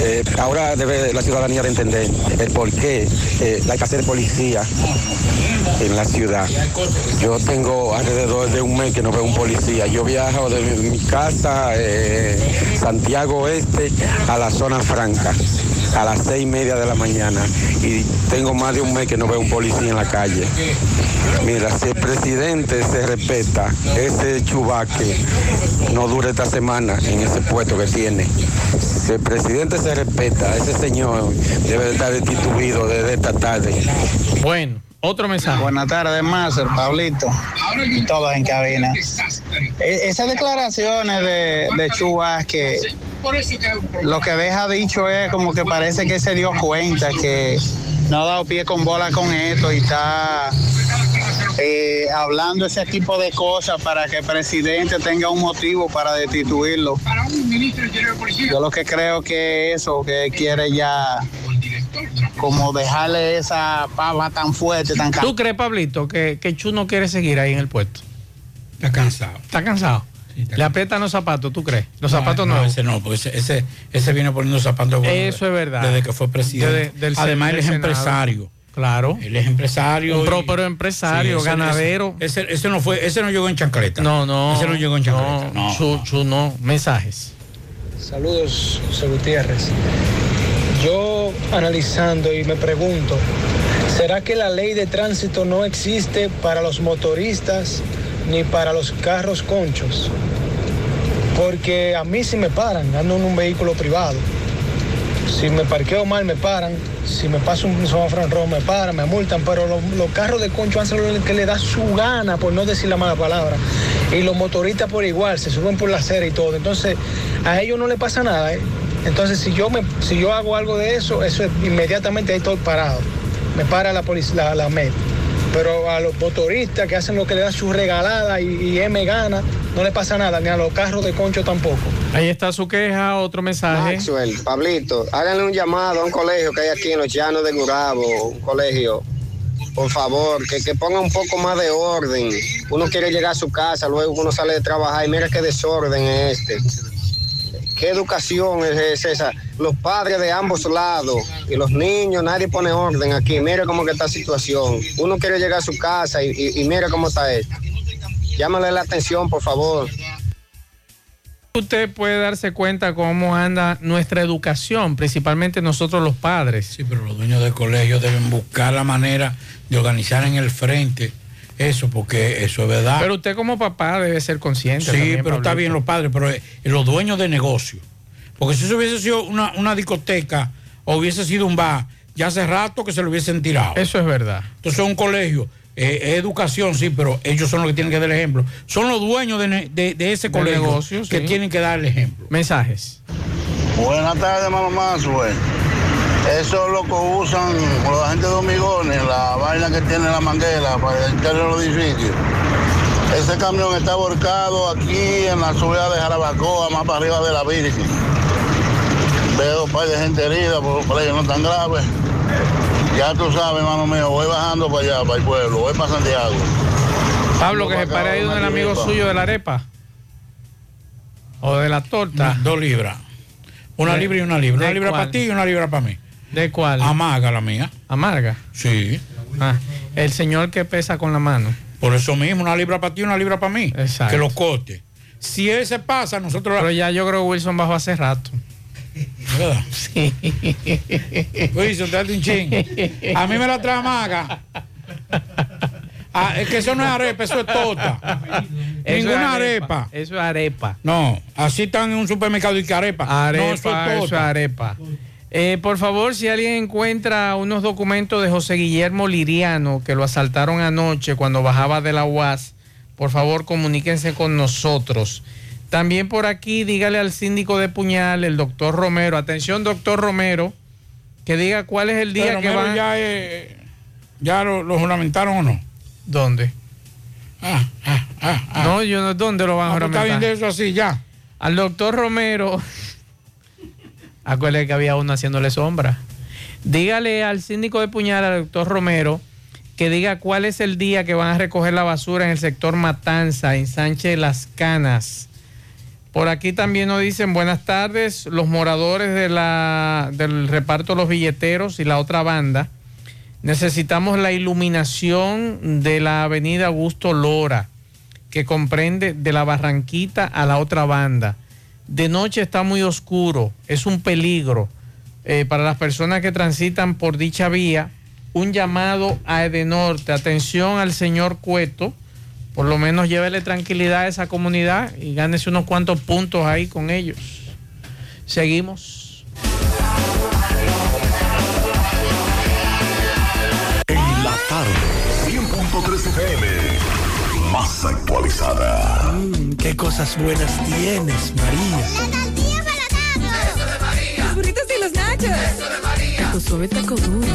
eh, ahora debe la ciudadanía de entender el por qué eh, hay que hacer policía en la ciudad. Yo tengo alrededor de un mes que no veo un policía. Yo viajo de mi casa, eh, Santiago Oeste, a la zona franca a las seis y media de la mañana y tengo más de un mes que no veo un policía en la calle. Mira, si el presidente se respeta, ese chubaque no dura esta semana en ese puesto que tiene. Si el presidente se respeta, ese señor debe de estar destituido desde esta tarde. Bueno, otro mensaje. Buenas tardes, Máster, Pablito y todos en cabina. E- esas declaraciones de, de Chubas que lo que deja dicho es como que parece que se dio cuenta que no ha dado pie con bola con esto y está eh, hablando ese tipo de cosas para que el presidente tenga un motivo para destituirlo. Yo lo que creo que eso, que quiere ya como dejarle esa pava tan fuerte, tan ¿Tú crees, Pablito, que, que Chu no quiere seguir ahí en el puesto? Está cansado. ¿Está cansado? Le aprietan los zapatos, ¿tú crees? Los zapatos no. Ese no, porque ese, ese, ese viene poniendo zapatos buenos Eso es verdad. Desde que fue presidente. Desde- del Además, él es empresario. Claro. Él es empresario. Un próspero empresario, ese- ganadero. Ese, ese- ese no fue, ese no llegó en chancleta. No, no. Ese no llegó en chancleta. No. Chu, Chu, no. Mensajes. Saludos, José Gutiérrez. Yo analizando y me pregunto, ¿será que la ley de tránsito no existe para los motoristas ni para los carros conchos? Porque a mí si me paran, ando en un vehículo privado. Si me parqueo mal me paran, si me paso un semáforo rojo me paran, me multan, pero los, los carros de concho hacen lo que le da su gana, por no decir la mala palabra. Y los motoristas por igual, se suben por la acera y todo. Entonces, a ellos no le pasa nada. ¿eh? Entonces, si yo, me, si yo hago algo de eso, eso es inmediatamente ahí estoy parado. Me para la policía, la, la MED. pero a los motoristas que hacen lo que le da su regalada y, y M gana, no le pasa nada, ni a los carros de concho tampoco. Ahí está su queja, otro mensaje. Maxwell, Pablito, háganle un llamado a un colegio que hay aquí en los llanos de Gurabo, un colegio. Por favor, que, que ponga un poco más de orden. Uno quiere llegar a su casa, luego uno sale de trabajar y mira qué desorden es este. ¿Qué educación es, es esa? Los padres de ambos lados y los niños, nadie pone orden aquí. Mira cómo que está la situación. Uno quiere llegar a su casa y, y- y mira cómo está esto. Llámale la atención, por favor. Usted puede darse cuenta cómo anda nuestra educación, principalmente nosotros los padres. Sí, pero los dueños de colegios deben buscar la manera de organizar en el frente eso, porque eso es verdad. Pero usted como papá debe ser consciente. Sí, también, pero está bien los padres, pero eh, los dueños de negocio. Porque si eso hubiese sido una, una discoteca o hubiese sido un bar, ya hace rato que se lo hubiesen tirado. Eso es verdad. Entonces un colegio, eh, es educación, sí, pero ellos son los que tienen que dar el ejemplo. Son los dueños de, de- de ese colegio negocio, que sí. tienen que dar el ejemplo. Mensajes. Buenas tardes, mamá Maxwell. Eso lo que usan la gente de hormigones, la vaina que tiene la manguera para entrar en los edificios. Ese camión está volcado aquí en la subida de Jarabacoa, más para arriba de la Virgen. Veo un par de gente herida, por, por ello no tan grave. Ya tú sabes, hermano mío, voy bajando para allá, para el pueblo, voy para Santiago. Pablo, que se para pare ahí donde el una amigo suyo de la arepa. O de la torta. Dos libras. Una ¿De- libra y una libra. Una libra cuál? para ti y una libra para mí. ¿De cuál? Amarga la mía. ¿Amarga? Sí. Ah, el señor que pesa con la mano. Por eso mismo, una libra para ti y una libra para mí. Exacto. Que lo corte. Si ese pasa, nosotros... Pero ya yo creo que Wilson bajó hace rato. ¿Verdad? Sí. Wilson, date un ching. A mí me la trae maga. Ah, es que eso no es arepa, eso es torta. Eso Ninguna es arepa. Eso es arepa. No, así están en un supermercado y que arepa. Arepa, no, eso es eso es arepa. Eh, por favor, si alguien encuentra unos documentos de José Guillermo Liriano que lo asaltaron anoche cuando bajaba de la UAS, por favor comuníquense con nosotros. También por aquí dígale al síndico de Puñal, el doctor Romero, atención doctor Romero, que diga cuál es el día Pero, que Romero, van... ya, eh, ya lo, lo juramentaron o no. ¿Dónde? Ah, ah, ah, ah. No, yo no, ¿dónde lo van a Ah, pues está bien juramentar? de eso así, ya. Al doctor Romero, acuérdate que había uno haciéndole sombra. Dígale al síndico de Puñal, al doctor Romero, que diga cuál es el día que van a recoger la basura en el sector Matanza, en Sánchez Las Canas. Por aquí también nos dicen buenas tardes, los moradores del reparto de los billeteros y la otra banda. Necesitamos la iluminación de la avenida Augusto Lora, que comprende de la Barranquita a la otra banda. De noche está muy oscuro, es un peligro eh, para las personas que transitan por dicha vía. Un llamado a Edenorte, atención al señor Cueto, por lo menos llévele tranquilidad a esa comunidad y gánese unos cuantos puntos ahí con ellos. Seguimos. En la tarde, 100.3 FM. Más actualizada. Mm, qué cosas buenas tienes, María. Los burritos y los nachos. Eso de María. Tu suave taco duro.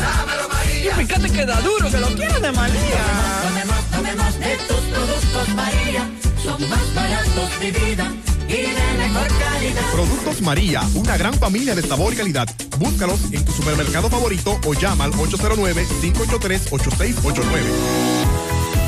Y fíjate que da duro, que lo quiero de María. Tomemos, tomemos de tus productos María. Son más baratos de vida y de mejor calidad. Productos María, una gran familia de sabor y calidad. Búscalos en tu supermercado favorito o llama al 809-583-8689.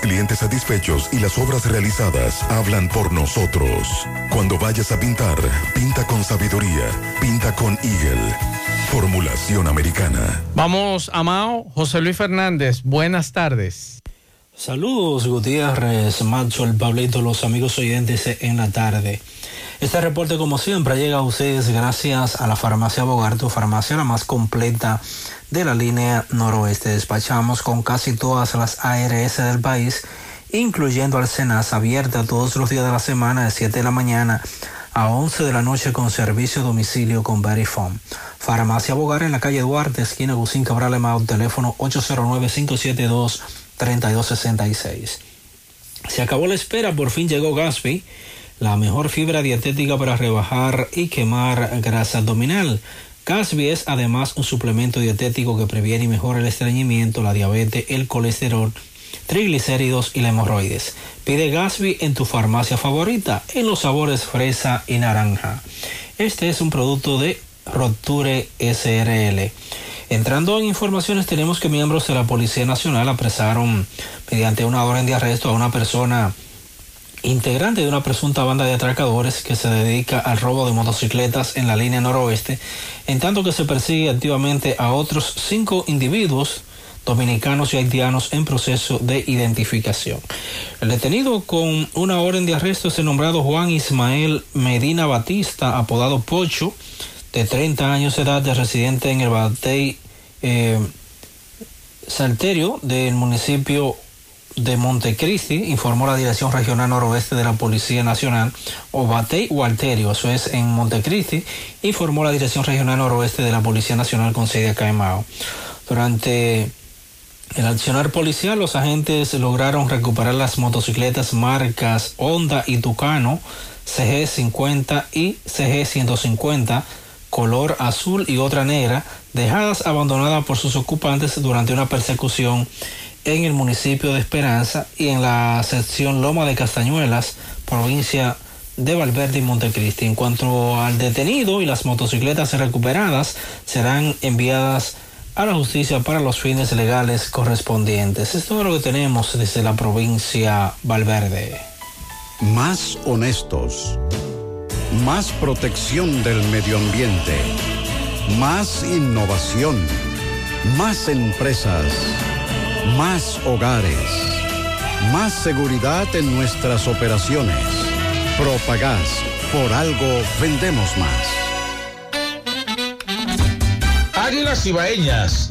clientes satisfechos y las obras realizadas hablan por nosotros. Cuando vayas a pintar, pinta con sabiduría, pinta con Eagle. Formulación americana. Vamos a Mao, José Luis Fernández, buenas tardes. Saludos Gutiérrez, Maxwell, Pablito, los amigos oyentes en la tarde. Este reporte, como siempre, llega a ustedes gracias a la farmacia Bogar, tu farmacia la más completa de la línea noroeste. Despachamos con casi todas las ARS del país, incluyendo al abierta todos los días de la semana de 7 de la mañana a 11 de la noche con servicio a domicilio con Verifone. Farmacia Bogar en la calle Duarte, esquina Gusín Cabral Emao, teléfono 809-572-3266. Se acabó la espera, por fin llegó Gaspi, la mejor fibra dietética para rebajar y quemar grasa abdominal. Gasby es además un suplemento dietético que previene y mejora el estreñimiento, la diabetes, el colesterol, triglicéridos y la hemorroides. Pide Gasby en tu farmacia favorita en los sabores fresa y naranja. Este es un producto de Roture SRL. Entrando en informaciones, tenemos que miembros de la Policía Nacional apresaron mediante una orden de arresto a una persona integrante de una presunta banda de atracadores que se dedica al robo de motocicletas en la línea noroeste, en tanto que se persigue activamente a otros cinco individuos dominicanos y haitianos en proceso de identificación. El detenido con una orden de arresto es el nombrado Juan Ismael Medina Batista, apodado Pocho, de 30 años de edad, de residente en el Batey eh, Salterio del municipio de Montecristi, informó la Dirección Regional Noroeste de la Policía Nacional, o Batey o Alterio, eso es en Montecristi, informó la Dirección Regional Noroeste de la Policía Nacional con sede acá en. Durante el accionar policial, los agentes lograron recuperar las motocicletas marcas Honda y Tucano, CG50 y CG150, color azul y otra negra, dejadas abandonadas por sus ocupantes durante una persecución en el municipio de Esperanza y en la sección Loma de Castañuelas, provincia de Valverde y Montecristi. En cuanto al detenido y las motocicletas recuperadas, serán enviadas a la justicia para los fines legales correspondientes. Es todo lo que tenemos desde la provincia Valverde. Más honestos. Más protección del medio ambiente. Más innovación. Más empresas. Más hogares. Más seguridad en nuestras operaciones. Propagás. Por algo vendemos más. Águilas Ibaeñas,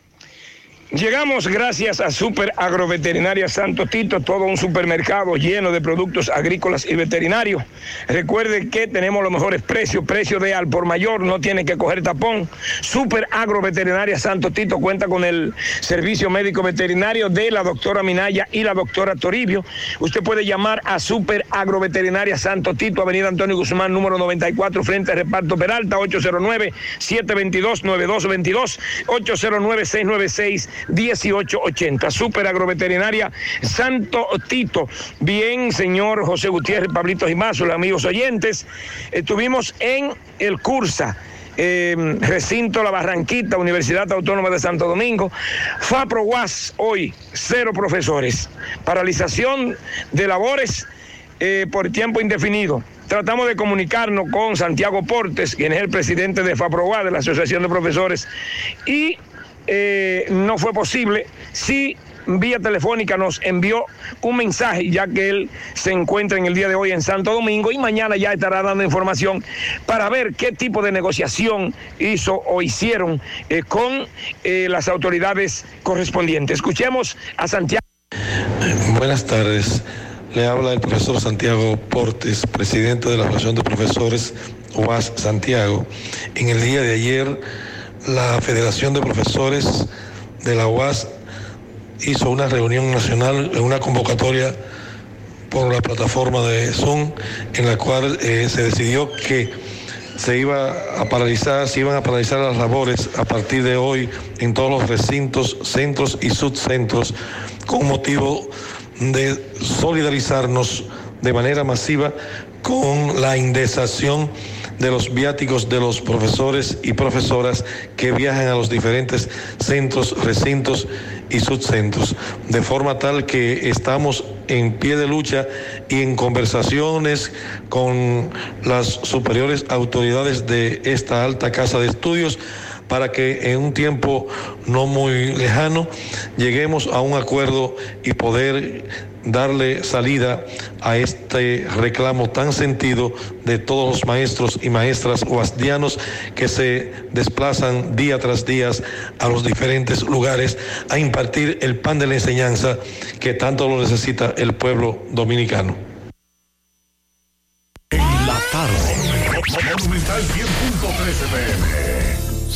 Llegamos gracias a Super Agroveterinaria Santo Tito, todo un supermercado lleno de productos agrícolas y veterinarios. Recuerde que tenemos los mejores precios, precio de al por mayor, no tiene que coger tapón. Super Agroveterinaria Santo Tito cuenta con el servicio médico veterinario de la doctora Minaya y la doctora Toribio. Usted puede llamar a Super Agroveterinaria Santo Tito, Avenida Antonio Guzmán, número 94, frente al reparto Peralta, 809-722-9222, 809-696. 1880. Super Agroveterinaria Santo Tito. Bien, señor José Gutiérrez, Pablito Jimazo, amigos oyentes. Estuvimos en el Cursa. Eh, recinto La Barranquita, Universidad Autónoma de Santo Domingo. FAPRO UAS, hoy, cero profesores. Paralización de labores eh, por tiempo indefinido. Tratamos de comunicarnos con Santiago Portes, quien es el presidente de FAPROA, de la Asociación de Profesores, y eh, no fue posible. Sí, vía telefónica nos envió un mensaje, ya que él se encuentra en el día de hoy en Santo Domingo y mañana ya estará dando información para ver qué tipo de negociación hizo o hicieron eh, con eh, las autoridades correspondientes. Escuchemos a Santiago. Buenas tardes. Le habla el profesor Santiago Portes, presidente de la Asociación de Profesores UAS Santiago. En el día de ayer la Federación de Profesores de la UAS hizo una reunión nacional una convocatoria por la plataforma de Zoom, en la cual eh, se decidió que se iba a paralizar, se iban a paralizar las labores a partir de hoy en todos los recintos, centros y subcentros, con motivo de solidarizarnos de manera masiva con la indexación de los viáticos de los profesores y profesoras que viajan a los diferentes centros, recintos y subcentros, de forma tal que estamos en pie de lucha y en conversaciones con las superiores autoridades de esta alta casa de estudios para que en un tiempo no muy lejano lleguemos a un acuerdo y poder darle salida a este reclamo tan sentido de todos los maestros y maestras guasdianos que se desplazan día tras día a los diferentes lugares a impartir el pan de la enseñanza que tanto lo necesita el pueblo dominicano. En la tarde. Monumental 100.13 pm.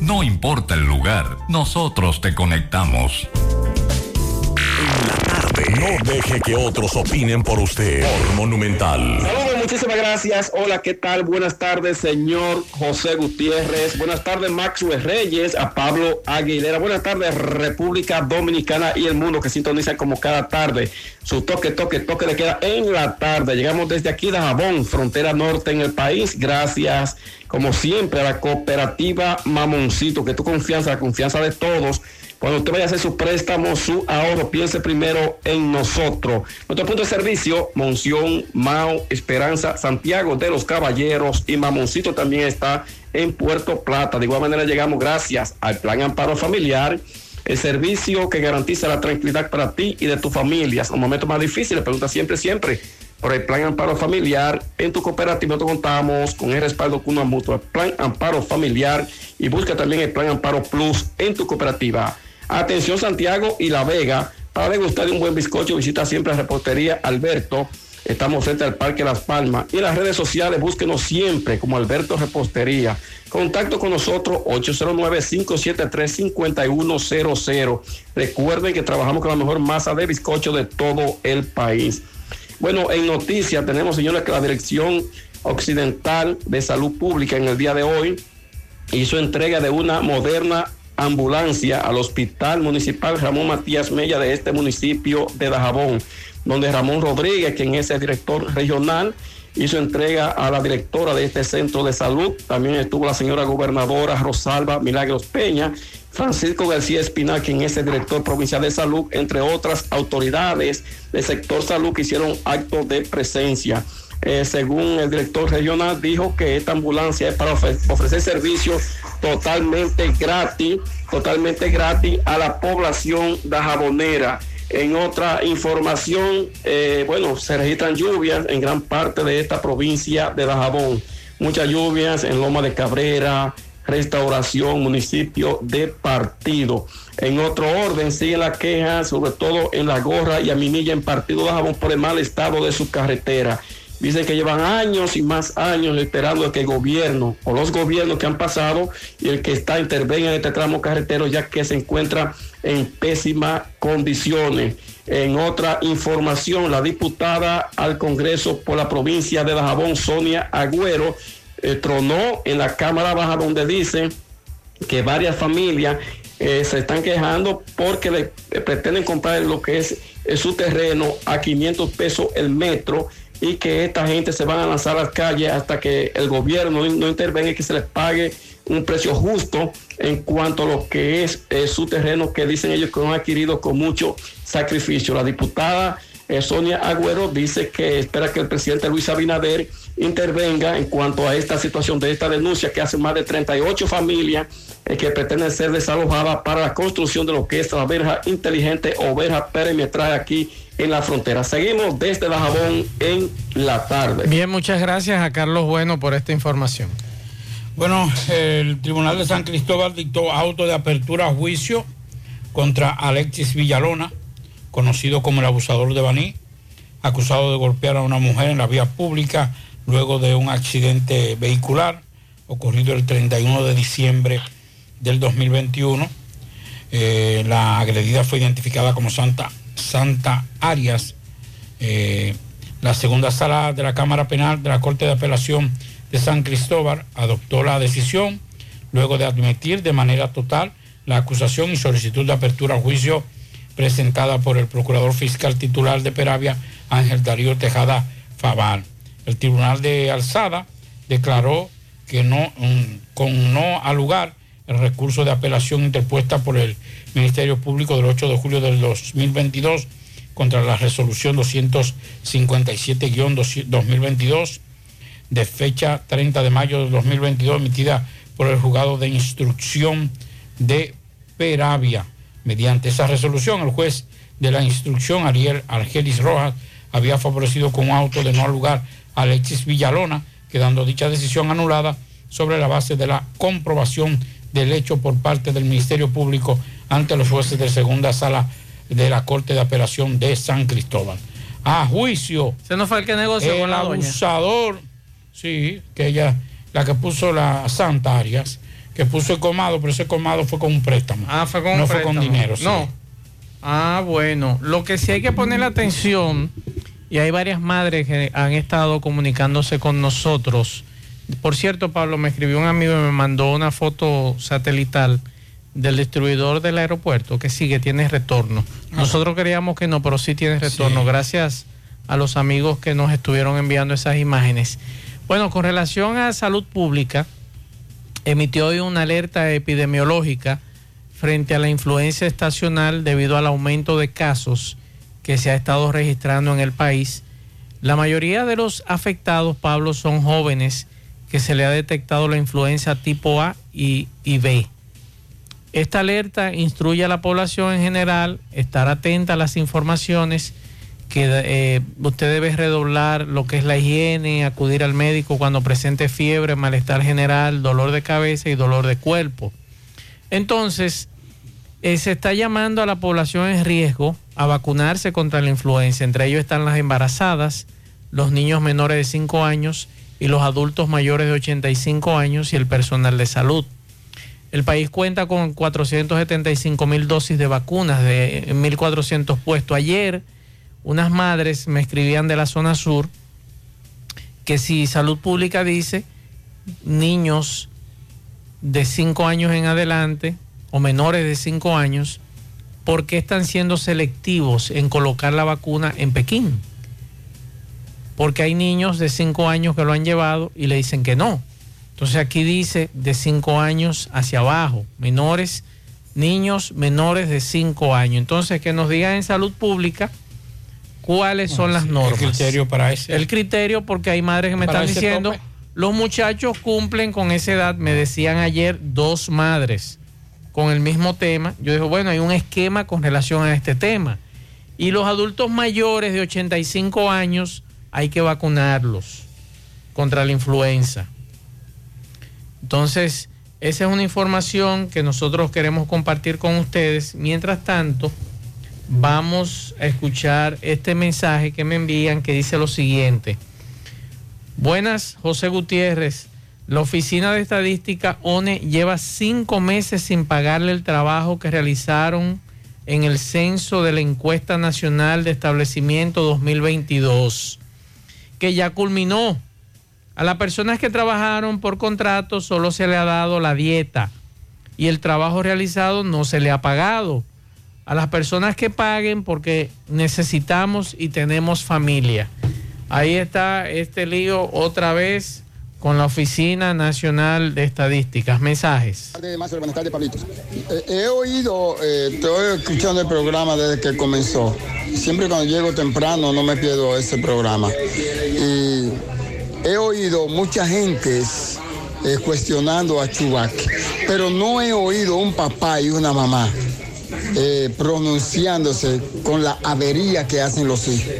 no importa el lugar, nosotros te conectamos. En la tarde. No deje que otros opinen por usted. Monumental. Saludos, muchísimas gracias. Hola, ¿qué tal? Buenas tardes, señor José Gutiérrez. Buenas tardes, Maxwell Reyes, a Pablo Aguilera. Buenas tardes, República Dominicana y el mundo que sintonizan como cada tarde. Su toque, toque, toque le queda en la tarde. Llegamos desde aquí de Jabón, frontera norte en el país. Gracias, como siempre, a la cooperativa Mamoncito, que tu confianza, la confianza de todos. Cuando usted vaya a hacer su préstamo, su ahorro, piense primero en nosotros. Nuestro punto de servicio, Monción, Mao, Esperanza, Santiago de los Caballeros y Mamoncito también está en Puerto Plata. De igual manera llegamos gracias al Plan Amparo Familiar, el servicio que garantiza la tranquilidad para ti y de tu familia. En los momentos más difíciles, pregunta siempre, siempre por el Plan Amparo Familiar. En tu cooperativa contamos con el respaldo con una mutua, Plan Amparo Familiar y busca también el Plan Amparo Plus en tu cooperativa. Atención Santiago y La Vega. Para degustar de un buen bizcocho, visita siempre la repostería Alberto. Estamos frente al Parque Las Palmas. Y en las redes sociales, búsquenos siempre como Alberto Repostería. Contacto con nosotros 809-573-5100. Recuerden que trabajamos con la mejor masa de bizcocho de todo el país. Bueno, en noticias tenemos, señores, que la Dirección Occidental de Salud Pública en el día de hoy hizo entrega de una moderna ambulancia al Hospital Municipal Ramón Matías Mella de este municipio de Dajabón, donde Ramón Rodríguez, quien es el director regional, hizo entrega a la directora de este centro de salud. También estuvo la señora gobernadora Rosalba Milagros Peña, Francisco García Espinal, quien es el director provincial de salud, entre otras autoridades del sector salud que hicieron acto de presencia. Eh, según el director regional, dijo que esta ambulancia es para ofre- ofrecer servicios totalmente gratis, totalmente gratis a la población dajabonera. En otra información, eh, bueno, se registran lluvias en gran parte de esta provincia de Dajabón. Muchas lluvias en Loma de Cabrera, Restauración, municipio de Partido. En otro orden, sigue la queja, sobre todo en La Gorra y Aminilla, en Partido de Dajabón, por el mal estado de su carretera. Dicen que llevan años y más años esperando que el gobierno o los gobiernos que han pasado y el que está intervenga en este tramo carretero ya que se encuentra en pésimas condiciones. En otra información, la diputada al Congreso por la provincia de Dajabón, Sonia Agüero, eh, tronó en la Cámara Baja donde dice que varias familias eh, se están quejando porque pretenden comprar lo que es eh, su terreno a 500 pesos el metro y que esta gente se van a lanzar a las calles hasta que el gobierno no, intervenga y que se les pague un precio justo en cuanto a lo que es eh, su terreno que dicen ellos que han adquirido con mucho sacrificio. La diputada eh, Sonia Agüero dice que espera que el presidente Luis Abinader intervenga en cuanto a esta situación de esta denuncia que hace más de 38 familias eh, que pretenden ser desalojadas para la construcción de lo que es la verja inteligente o verja perimetral aquí en la frontera. Seguimos desde Dajabón en la tarde. Bien, muchas gracias a Carlos Bueno por esta información. Bueno, el Tribunal de San Cristóbal dictó auto de apertura a juicio contra Alexis Villalona, conocido como el abusador de Baní, acusado de golpear a una mujer en la vía pública luego de un accidente vehicular ocurrido el 31 de diciembre del 2021. Eh, la agredida fue identificada como Santa, Santa Arias. Eh, la segunda sala de la Cámara Penal de la Corte de Apelación de San Cristóbal adoptó la decisión luego de admitir de manera total la acusación y solicitud de apertura a juicio presentada por el procurador fiscal titular de Peravia, Ángel Darío Tejada Fabal. El tribunal de alzada declaró que no, mm, con no al lugar el recurso de apelación interpuesta por el Ministerio Público del 8 de julio del 2022 contra la resolución 257-2022 de fecha 30 de mayo del 2022 emitida por el juzgado de instrucción de Peravia. Mediante esa resolución, el juez de la instrucción, Ariel Argelis Rojas, había favorecido con un auto de no lugar a Alexis Villalona, quedando dicha decisión anulada sobre la base de la comprobación del hecho por parte del Ministerio Público ante los jueces de segunda sala de la Corte de Apelación de San Cristóbal. A juicio. Se nos fue el que negoció el con la doña. abusador, sí, que ella, la que puso la Santa Arias, que puso el comado, pero ese comado fue con un préstamo. Ah, fue con no un fue con dinero. sí. No. Ah, bueno. Lo que sí hay que poner la atención, y hay varias madres que han estado comunicándose con nosotros. Por cierto, Pablo, me escribió un amigo y me mandó una foto satelital del distribuidor del aeropuerto que sí que tiene retorno. Nosotros creíamos que no, pero sí tiene retorno. Sí. Gracias a los amigos que nos estuvieron enviando esas imágenes. Bueno, con relación a salud pública, emitió hoy una alerta epidemiológica frente a la influencia estacional debido al aumento de casos que se ha estado registrando en el país. La mayoría de los afectados, Pablo, son jóvenes que se le ha detectado la influenza tipo A y, y B. Esta alerta instruye a la población en general estar atenta a las informaciones que eh, usted debe redoblar lo que es la higiene, acudir al médico cuando presente fiebre, malestar general, dolor de cabeza y dolor de cuerpo. Entonces, eh, se está llamando a la población en riesgo a vacunarse contra la influenza. Entre ellos están las embarazadas, los niños menores de 5 años y los adultos mayores de 85 años y el personal de salud. El país cuenta con 475 mil dosis de vacunas, de 1.400 puestos. Ayer, unas madres me escribían de la zona sur que si salud pública dice niños de 5 años en adelante o menores de 5 años, ¿por qué están siendo selectivos en colocar la vacuna en Pekín? Porque hay niños de 5 años que lo han llevado y le dicen que no. Entonces aquí dice de 5 años hacia abajo, menores, niños menores de 5 años. Entonces que nos digan en salud pública cuáles son las normas. El criterio para ese. El criterio porque hay madres que me están diciendo, tope. los muchachos cumplen con esa edad, me decían ayer dos madres con el mismo tema. Yo digo, bueno, hay un esquema con relación a este tema. Y los adultos mayores de 85 años hay que vacunarlos contra la influenza. Entonces, esa es una información que nosotros queremos compartir con ustedes. Mientras tanto, vamos a escuchar este mensaje que me envían que dice lo siguiente. Buenas, José Gutiérrez. La Oficina de Estadística ONE lleva cinco meses sin pagarle el trabajo que realizaron en el censo de la encuesta nacional de establecimiento 2022, que ya culminó. A las personas que trabajaron por contrato solo se le ha dado la dieta y el trabajo realizado no se le ha pagado. A las personas que paguen porque necesitamos y tenemos familia. Ahí está este lío otra vez con la Oficina Nacional de Estadísticas. Mensajes. Buenas Pablito. Eh, he oído, eh, estoy escuchando el programa desde que comenzó. Siempre cuando llego temprano no me pierdo ese programa. Y he oído mucha gente eh, cuestionando a Chubac, pero no he oído un papá y una mamá eh, pronunciándose con la avería que hacen los hijos.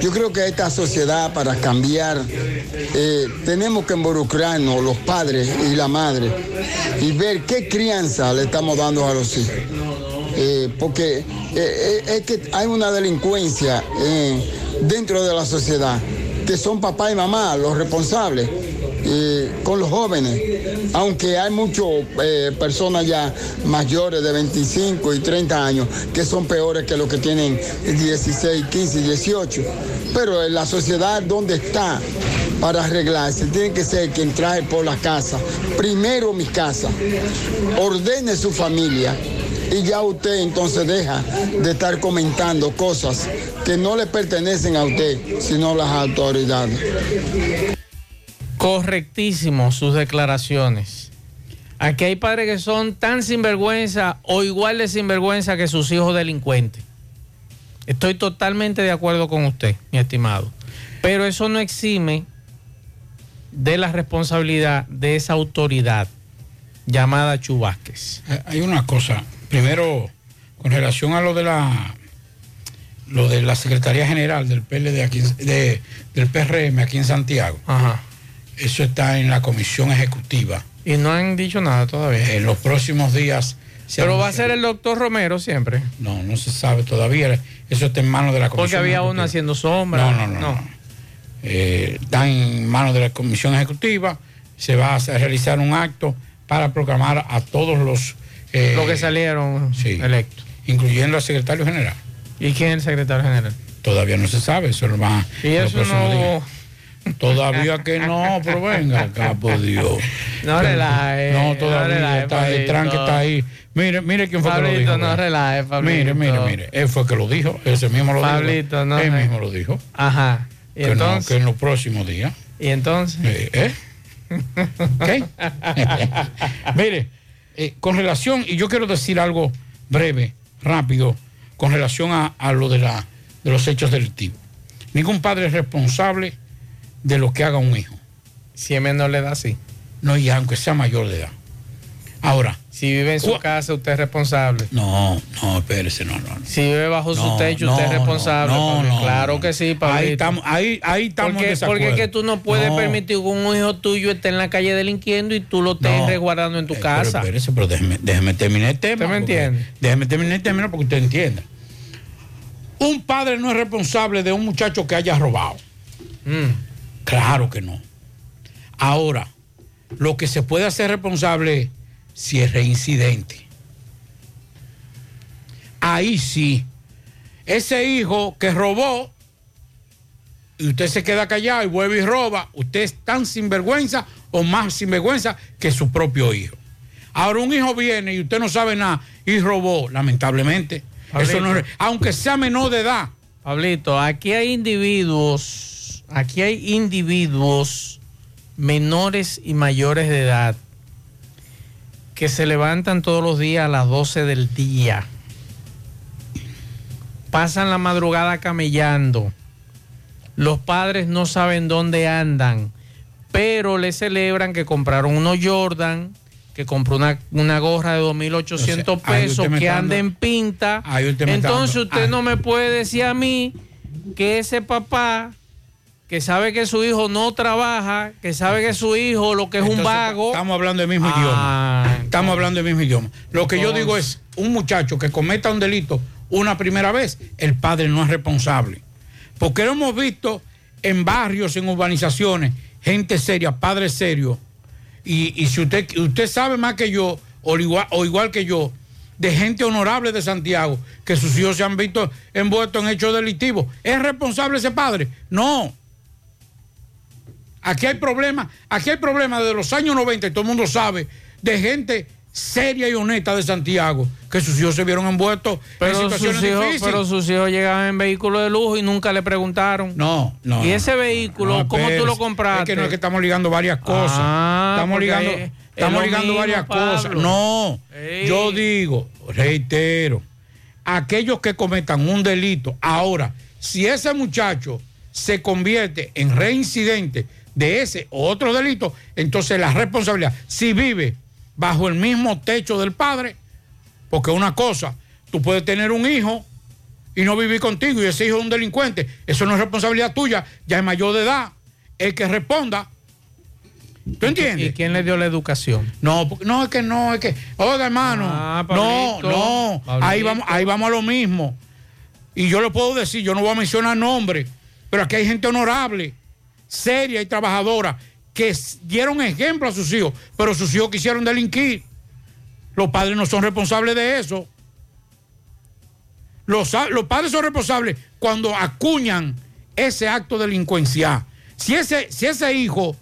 Yo creo que esta sociedad para cambiar eh, tenemos que involucrarnos los padres y la madre y ver qué crianza le estamos dando a los hijos. Eh, porque es que hay una delincuencia dentro de la sociedad, que son papá y mamá los responsables eh, con los jóvenes, aunque hay muchas personas ya mayores de 25 y 30 años que son peores que los que tienen 16, 15 y 18. Pero en la sociedad donde está para arreglarse, tiene que ser quien trae por la casa. Primero mi casa, ordene su familia y ya usted entonces deja de estar comentando cosas que no le pertenecen a usted, sino a las autoridades. Correctísimo sus declaraciones. Aquí hay padres que son tan sinvergüenza o igual de sinvergüenza que sus hijos delincuentes. Estoy totalmente de acuerdo con usted, mi estimado. Pero eso no exime de la responsabilidad de esa autoridad llamada Chubásquez. Eh, Hay una cosa. Primero, con relación a lo de la lo de la Secretaría General del PLD aquí, de- del PRM aquí en Santiago. Eso está en la comisión ejecutiva. Y no han dicho nada todavía. En los próximos días. se Pero va a ser el doctor Romero siempre. No, no se sabe todavía. Eso está en manos de la comisión. Porque había uno haciendo sombra. No, no, no. no. Eh, está en manos de la comisión ejecutiva. Se va a realizar un acto para proclamar a todos los. eh, Los que salieron sí, electos. Incluyendo al secretario general. ¿Y quién es el secretario general? Todavía no se sabe, eso lo va Y los eso próximos no. días. Todavía que no, pero venga acá, por Dios. No relaje, No, no todavía relaje, está, el Pablito. tranque está ahí. Mire, mire quién fue que lo dijo. no relaje, Pablito. Mire, mire, mire. Él fue que lo dijo, ese mismo lo Pablito, dijo. no Él mismo lo dijo. Ajá. ¿Y que, no, entonces? que en los próximos días. ¿Y entonces? Eh, ¿eh? ¿Qué? Mire, eh, con relación, y yo quiero decir algo breve, rápido, con relación a, a lo de, la, de los hechos delictivos. Ningún padre es responsable de lo que haga un hijo. Si es menor de edad, sí. No, y aunque sea mayor de edad. Ahora. Si vive en su casa, usted es responsable. No, no, espérese, no, no. no. Si vive bajo No, su techo, no, usted es responsable. no, Pablito. no, claro que sí, Pablito. Ahí estamos, ahí, ahí estamos porque, porque es que tú no puedes permitir que un hijo tuyo esté en la calle delinquiendo y tú lo estés resguardando en tu Eh, casa. Pero, espérese, pero déjeme, déjeme terminar el tema. ¿Usted me entiende? Déjeme terminar el tema porque usted entienda. Un padre no es responsable de un muchacho que haya robado. Mm. Claro que no. Ahora, lo que se puede hacer responsable es si es reincidente. Ahí sí. Ese hijo que robó y usted se queda callado y vuelve y roba, usted es tan sinvergüenza o más sinvergüenza que su propio hijo. Ahora un hijo viene y usted no sabe nada y robó, lamentablemente. Eso no aunque sea menor de edad. Pablito, aquí hay individuos, aquí hay individuos menores y mayores de edad que se levantan todos los días a las 12 del día. Pasan la madrugada camellando. Los padres no saben dónde andan, pero le celebran que compraron unos Jordan, que compró una, una gorra de 2.800 O sea, pesos, que anda en pinta. Usted Entonces usted ah. no me puede decir a mí que ese papá que sabe que su hijo no trabaja, que sabe que su hijo lo que es un vago. Estamos hablando del mismo Ah, idioma. Estamos hablando del mismo idioma. Lo que yo digo es, un muchacho que cometa un delito una primera vez, el padre no es responsable. Porque lo hemos visto en barrios, en urbanizaciones, gente seria, padres serios. Y, y si usted, usted sabe más que yo, o igual, o igual que yo, de gente honorable de Santiago, que sus hijos se han visto envueltos en hechos delictivos, ¿es responsable ese padre? No. Aquí hay problemas, aquí hay problemas desde los años 90, y todo el mundo sabe, de gente seria y honesta de Santiago, que sus hijos se vieron envueltos en Pero sus, situaciones hijos, difíciles. pero sus hijos llegaban en vehículos de lujo y nunca le preguntaron. No, no. ¿Y ese vehículo, No, cómo tú espérese. lo compraste? Es que no es que estamos ligando varias cosas. Ah, estamos ligando, es- es estamos ligando mismo, varias Pablo. cosas. No, Ey. yo digo, reitero, aquellos que cometan un delito, ahora, si ese muchacho se convierte en reincidente de ese o otro delito, entonces la responsabilidad, si vive bajo el mismo techo del padre, porque una cosa, tú puedes tener un hijo y no vivir contigo y ese hijo es un delincuente, eso no es responsabilidad tuya, ya es mayor de edad, el que responda. ¿Tú entiendes? ¿Y quién le dio la educación? No, no, es que no, es que, oiga hermano, Ah, no, Pablito, no, ahí Pablito. vamos, ahí vamos a lo mismo. Y yo le puedo decir, yo no voy a mencionar nombres, pero aquí hay gente honorable, seria y trabajadora, que dieron ejemplo a sus hijos, pero sus hijos quisieron delinquir. Los padres no son responsables de eso. Los, los padres son responsables cuando acuñan ese acto delincuencial. Si ese, si ese hijo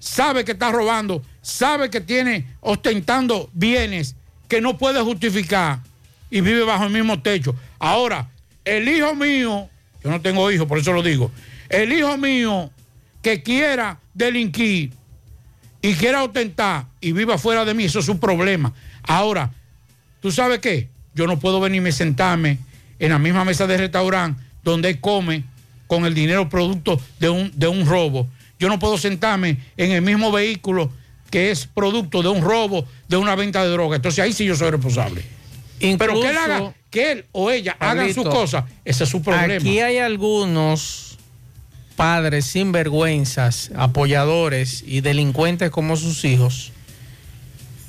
sabe que está robando, sabe que tiene ostentando bienes que no puede justificar y vive bajo el mismo techo. Ahora, el hijo mío, yo no tengo hijos, por eso lo digo, el hijo mío que quiera delinquir y quiera ostentar y viva fuera de mí, eso es su problema. Ahora, ¿tú sabes qué? Yo no puedo venirme y sentarme en la misma mesa de restaurante donde él come con el dinero producto de un, de un robo. Yo no puedo sentarme en el mismo vehículo que es producto de un robo, de una venta de droga. Entonces ahí sí yo soy responsable. Pero que él haga, que él o ella hagan sus cosas, ese es su problema. Aquí hay algunos padres sinvergüenzas, apoyadores y delincuentes como sus hijos,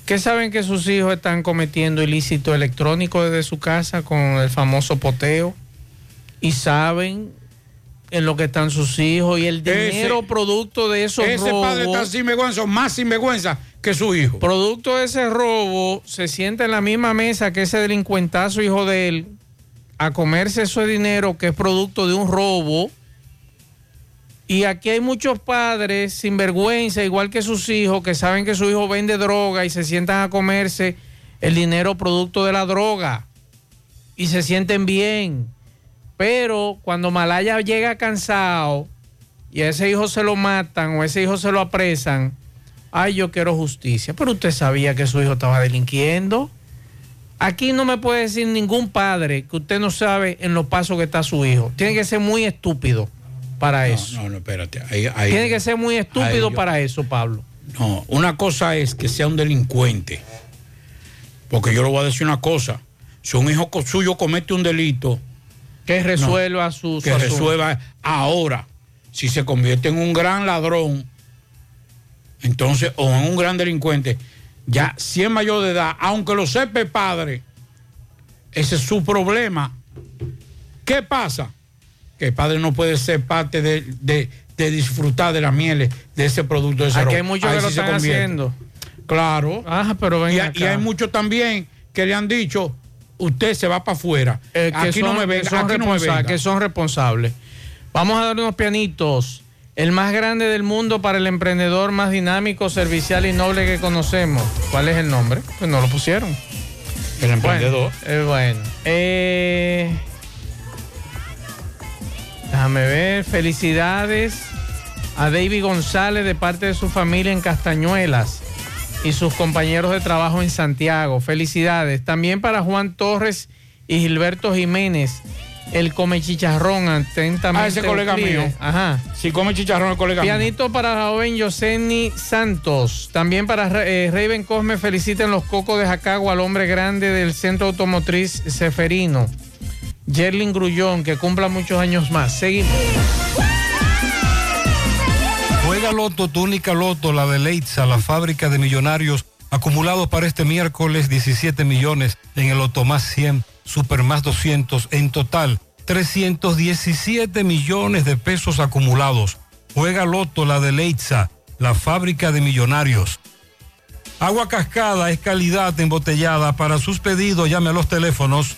que saben que sus hijos están cometiendo ilícito electrónico desde su casa con el famoso poteo y saben en lo que están sus hijos y el Ese- dinero producto de esos Ese robos. padre está sinvergüenza, más sinvergüenza que su hijo. Producto de ese robo, se sienta en la misma mesa que ese delincuentazo hijo de él a comerse ese dinero que es producto de un robo. Y aquí hay muchos padres sin vergüenza, igual que sus hijos, que saben que su hijo vende droga y se sientan a comerse el dinero producto de la droga. Y se sienten bien. Pero cuando Malaya llega cansado y a ese hijo se lo matan o a ese hijo se lo apresan, ay, yo quiero justicia. Pero usted sabía que su hijo estaba delinquiendo. Aquí no me puede decir ningún padre que usted no sabe en los pasos que está su hijo. Tiene que ser muy estúpido para eso. No, no, espérate. Ahí- ahí- Tiene que ser muy estúpido yo- para eso, Pablo. No, una cosa es que sea un delincuente. Porque yo le voy a decir una cosa. Si un hijo suyo comete un delito. Que resuelva su, su Que resuelva ahora. Si se convierte en un gran ladrón, entonces, o en un gran delincuente, ya si es mayor de edad, aunque lo sepa el padre, ese es su problema. ¿Qué pasa? Que el padre no puede ser parte de, de- de disfrutar de las mieles de ese producto de ese Aquí hay muchos que lo sí están convierte. haciendo. Claro. Ajá, pero ven y, acá. y hay muchos también que le han dicho, usted se va para afuera. Eh, aquí no me que venga, son aquí no me venga. que son responsables. Vamos a dar unos pianitos. El más grande del mundo para el emprendedor más dinámico, servicial y noble que conocemos. ¿Cuál es el nombre? Pues no lo pusieron. El emprendedor. Bueno, eh, bueno. Eh, déjame ver. Felicidades a David González de parte de su familia en Castañuelas y sus compañeros de trabajo en Santiago. Felicidades. También para Juan Torres y Gilberto Jiménez. El come chicharrón atentamente. Ah, ese colega mío. Ajá. Si come chicharrón el colega mío. Pianito para la joven Yoseni Santos. También para eh, Raven Cosme feliciten los cocos de Jacagua al hombre grande del Centro Automotriz Seferino. Jerlin Grullón, que cumpla muchos años más. Seguimos. Juega Loto, tu única Loto, la de Leitza, la fábrica de millonarios, acumulados para este miércoles 17 millones en el Loto más 100, Super más 200, en total 317 millones de pesos acumulados. Juega Loto, la de Leitza, la fábrica de millonarios. Agua Cascada es calidad embotellada. Para sus pedidos llame a los teléfonos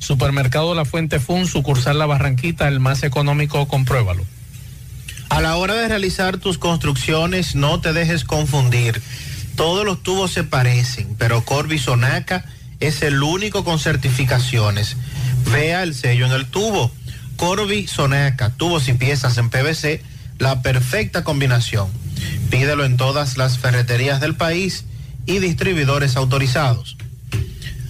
Supermercado La Fuente Fund, sucursal La Barranquita, el más económico, compruébalo. A la hora de realizar tus construcciones, no te dejes confundir. Todos los tubos se parecen, pero Corby Sonaca es el único con certificaciones. Vea el sello en el tubo. Corby Sonaca, tubos y piezas en PVC, la perfecta combinación. Pídelo en todas las ferreterías del país y distribuidores autorizados.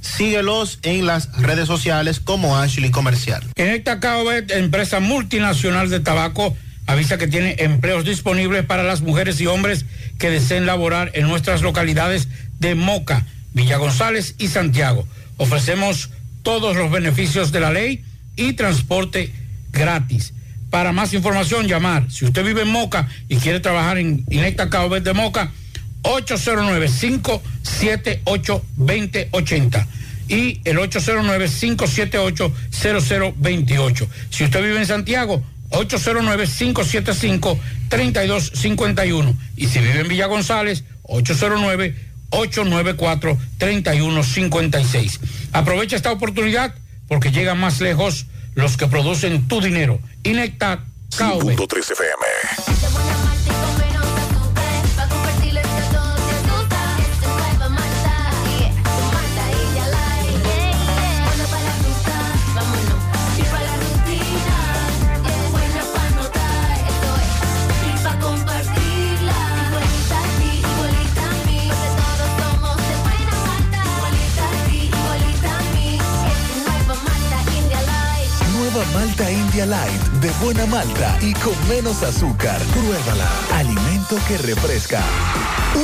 Síguelos en las redes sociales como Ashley Comercial. En esta empresa multinacional de tabaco, avisa que tiene empleos disponibles para las mujeres y hombres que deseen laborar en nuestras localidades de Moca, Villa González y Santiago. Ofrecemos todos los beneficios de la ley y transporte gratis. Para más información, llamar. Si usted vive en Moca y quiere trabajar en Inecta Bet de Moca, 809-578-2080 y el 809-578-0028. Si usted vive en Santiago, 809-575-3251. Y si vive en Villa González, 809-894-3156. Aprovecha esta oportunidad porque llegan más lejos los que producen tu dinero. Inecta KV. FM. Alive. De buena malta y con menos azúcar. Pruébala. Alimento que refresca.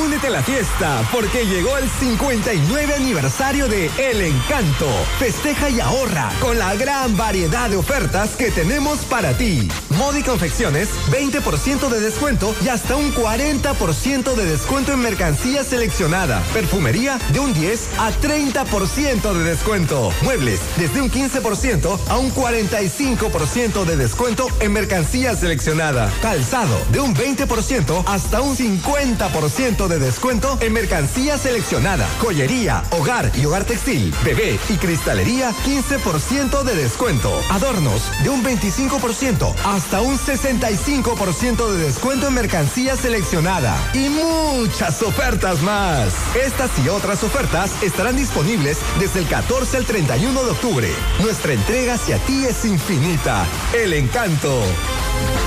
Únete a la fiesta porque llegó el 59 aniversario de El Encanto. Festeja y ahorra con la gran variedad de ofertas que tenemos para ti. Modi Confecciones, 20% de descuento y hasta un 40% de descuento en mercancía seleccionada. Perfumería de un 10 a 30% de descuento. Muebles desde un 15% a un 45% de descuento en mercancía seleccionada. Calzado de un 20% hasta un 50% de descuento en mercancía seleccionada. Joyería, hogar y hogar textil, bebé y cristalería 15% de descuento. Adornos de un 25% hasta un 65% de descuento en mercancía seleccionada. Y muchas ofertas más. Estas y otras ofertas estarán disponibles desde el 14 al 31 de octubre. Nuestra entrega hacia ti es infinita. El encanto. Encanto.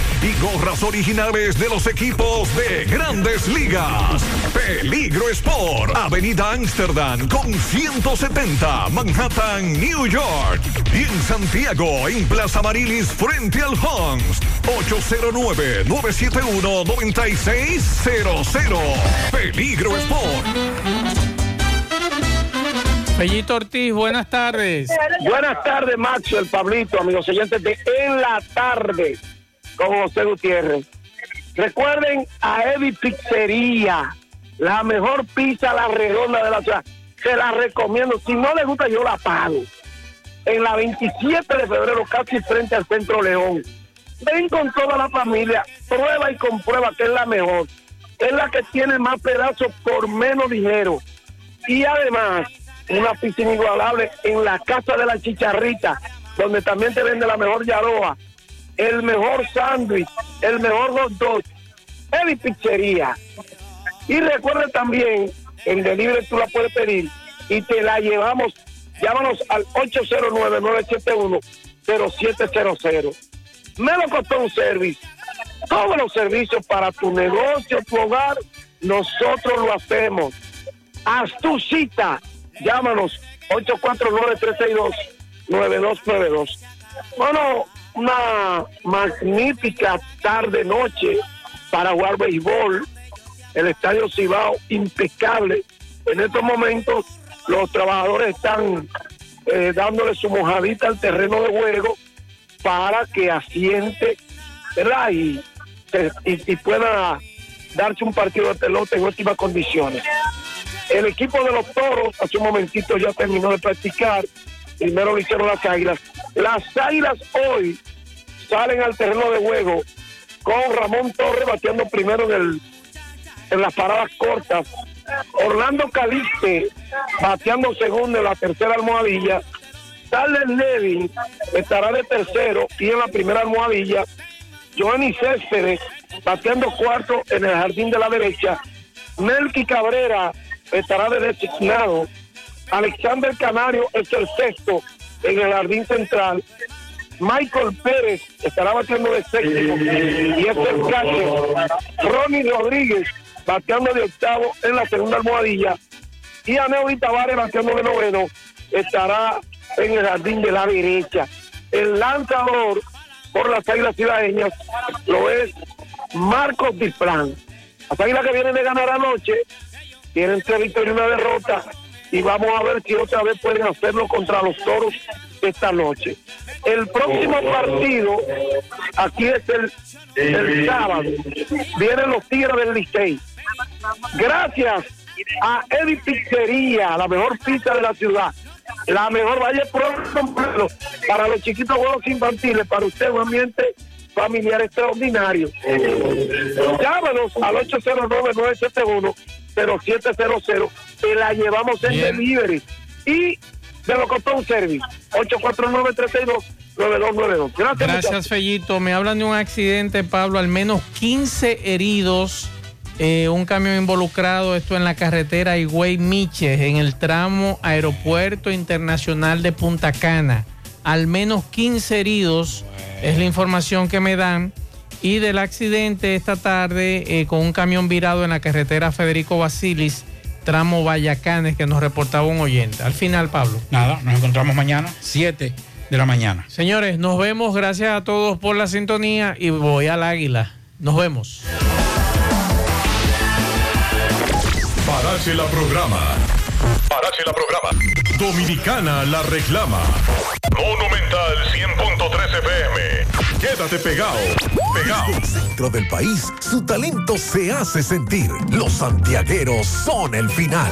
y gorras originales de los equipos de grandes ligas. Peligro Sport, Avenida Amsterdam con 170, Manhattan, New York. Y en Santiago, en Plaza Marilis, frente al Hans, 809-971-9600. Peligro Sport. Fellito Ortiz, buenas tardes. Buenas tardes, Macho, el Pablito, amigos oyentes de En la Tarde con José Gutiérrez. Recuerden a Eddie Pizzería, la mejor pizza la redonda de la ciudad. Se la recomiendo. Si no les gusta, yo la pago. En la 27 de febrero, casi frente al Centro León. Ven con toda la familia, prueba y comprueba que es la mejor. Es la que tiene más pedazos por menos dinero. Y además, una pizza inigualable en la Casa de la Chicharrita, donde también te vende la mejor yaroa, el mejor sándwich, el mejor hot dog, Eddie Pizzería. Y recuerda también, en delivery tú la puedes pedir y te la llevamos. Llámanos al 809-971-0700. Me lo costó un servicio. Todos los servicios para tu negocio, tu hogar, nosotros lo hacemos. Haz tu cita. Llámanos 849-362-9292. Bueno, una magnífica tarde-noche para jugar béisbol. El estadio Cibao impecable. En estos momentos los trabajadores están eh, dándole su mojadita al terreno de juego para que asiente, ¿verdad? Y, y, y pueda darse un partido de pelota en óptimas condiciones. El equipo de los toros hace un momentito ya terminó de practicar. Primero lo hicieron las águilas. Las águilas hoy salen al terreno de juego con Ramón Torres bateando primero en, el, en las paradas cortas. Orlando Caliste bateando segundo en la tercera almohadilla. Tyler Levin estará de tercero y en la primera almohadilla. Joanny Céspedes bateando cuarto en el jardín de la derecha. Melky Cabrera estará de designado. Alexander Canario es el sexto en el jardín central. Michael Pérez estará bateando de séptimo y es el catcher. Ronnie Rodríguez bateando de octavo en la segunda almohadilla. Y Aneudi Tavares bateando de noveno estará en el jardín de la derecha. El lanzador por las águilas ciudadanas lo es Marcos Displan. Las águilas que vienen de ganar anoche tienen tres victorias y una derrota y vamos a ver si otra vez pueden hacerlo contra los toros esta noche. El próximo partido, aquí es el, el sábado, vienen los Tigres del Licey. Gracias a Eddie Pizzería, la mejor pizza de la ciudad. La mejor vaya pronto para los chiquitos juegos infantiles, para usted un ambiente familiar extraordinario. Llámanos al 809-971-0700 y la llevamos en delivery. Y de lo costó un service. 849-362-9292. Gracias. Gracias. Fellito. Me hablan de un accidente, Pablo, al menos 15 heridos. eh, un camión involucrado, esto en la carretera Higüey Miches, en el tramo Aeropuerto Internacional de Punta Cana. Al menos 15 heridos es la información que me dan. Y del accidente esta tarde eh, con un camión virado en la carretera Federico Basilis, tramo Vallacanes, que nos reportaba un oyente. Al final, Pablo. Nada, nos encontramos mañana, 7 de la mañana. Señores, nos vemos. Gracias a todos por la sintonía y voy al águila. Nos vemos. Parache la programa. Parache la programa. Dominicana la reclama. Monumental 100.13 FM. Quédate pegado. Pegado. Desde el centro del país, su talento se hace sentir. Los santiagueros son el final.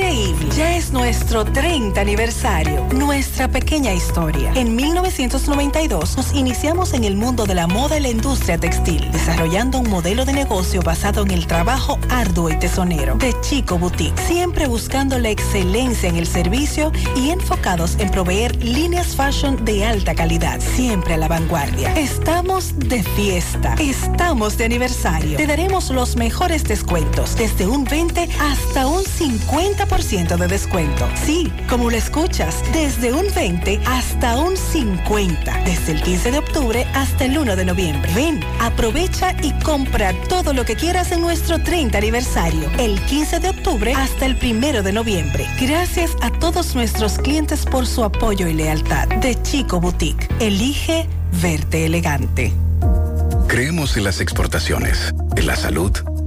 Increíble. Ya es nuestro 30 aniversario. Nuestra pequeña historia. En 1992 nos iniciamos en el mundo de la moda y la industria textil, desarrollando un modelo de negocio basado en el trabajo arduo y tesonero. De Chico Boutique, siempre buscando la excelencia en el servicio y enfocados en proveer líneas fashion de alta calidad, siempre a la vanguardia. Estamos de fiesta. Estamos de aniversario. Te daremos los mejores descuentos, desde un 20 hasta un 50% de descuento descuento. Sí, como lo escuchas, desde un 20 hasta un 50. Desde el 15 de octubre hasta el 1 de noviembre. Ven, aprovecha y compra todo lo que quieras en nuestro 30 aniversario. El 15 de octubre hasta el 1 de noviembre. Gracias a todos nuestros clientes por su apoyo y lealtad. De Chico Boutique. Elige verte elegante. Creemos en las exportaciones, en la salud,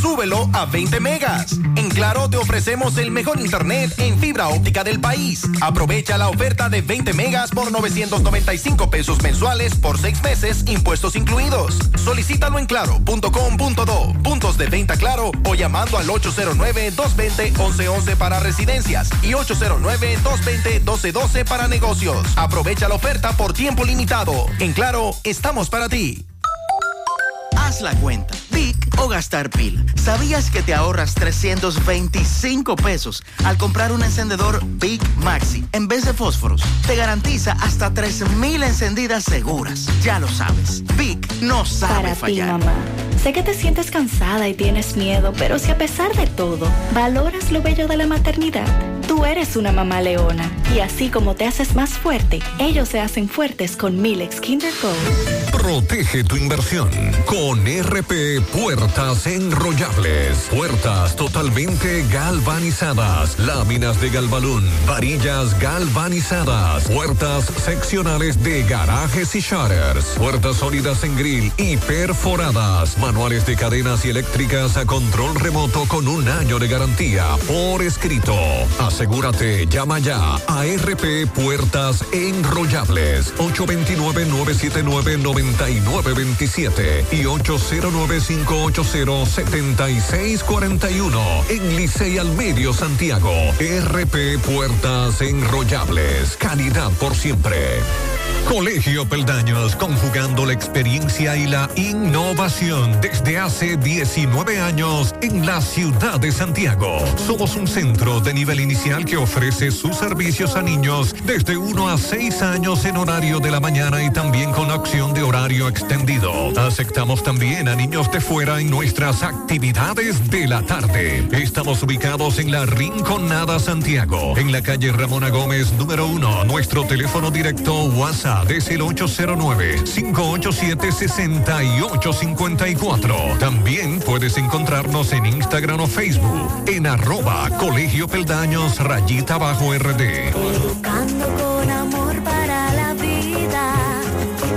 Súbelo a 20 megas. En Claro te ofrecemos el mejor internet en fibra óptica del país. Aprovecha la oferta de 20 megas por 995 pesos mensuales por 6 meses, impuestos incluidos. Solicítalo en claro.com.do, puntos de venta claro o llamando al 809-220-1111 para residencias y 809-220-1212 para negocios. Aprovecha la oferta por tiempo limitado. En Claro, estamos para ti. Haz la cuenta. Vic o gastar pila. ¿Sabías que te ahorras 325 pesos al comprar un encendedor Big Maxi en vez de fósforos? Te garantiza hasta 3000 encendidas seguras. Ya lo sabes. Vic no sabe Para ti, fallar. mamá. Sé que te sientes cansada y tienes miedo, pero si a pesar de todo valoras lo bello de la maternidad, tú eres una mamá leona. Y así como te haces más fuerte, ellos se hacen fuertes con Milex Kinder Go. Protege tu inversión con RP Puertas Enrollables. Puertas totalmente galvanizadas. Láminas de galvalún. Varillas galvanizadas. Puertas seccionales de garajes y shutters. Puertas sólidas en grill y perforadas. Manuales de cadenas y eléctricas a control remoto con un año de garantía por escrito. Asegúrate, llama ya a RP Puertas Enrollables 829-979-9927 y 809-580-7641 en Licey al Medio Santiago. RP Puertas Enrollables. Calidad por siempre. Colegio Peldaños, conjugando la experiencia y la innovación desde hace 19 años en la ciudad de Santiago. Somos un centro de nivel inicial que ofrece sus servicios a niños desde 1 a 6 años en horario de la mañana y también con opción de horario extendido. Aceptamos también a niños de fuera en nuestras actividades de la tarde. Estamos ubicados en la Rinconada Santiago, en la calle Ramona Gómez número 1. Nuestro teléfono directo WhatsApp es el 809-587-6854. También puedes encontrarnos en Instagram o Facebook en arroba Colegio Peldaños rayita bajo RD. Educando con amor.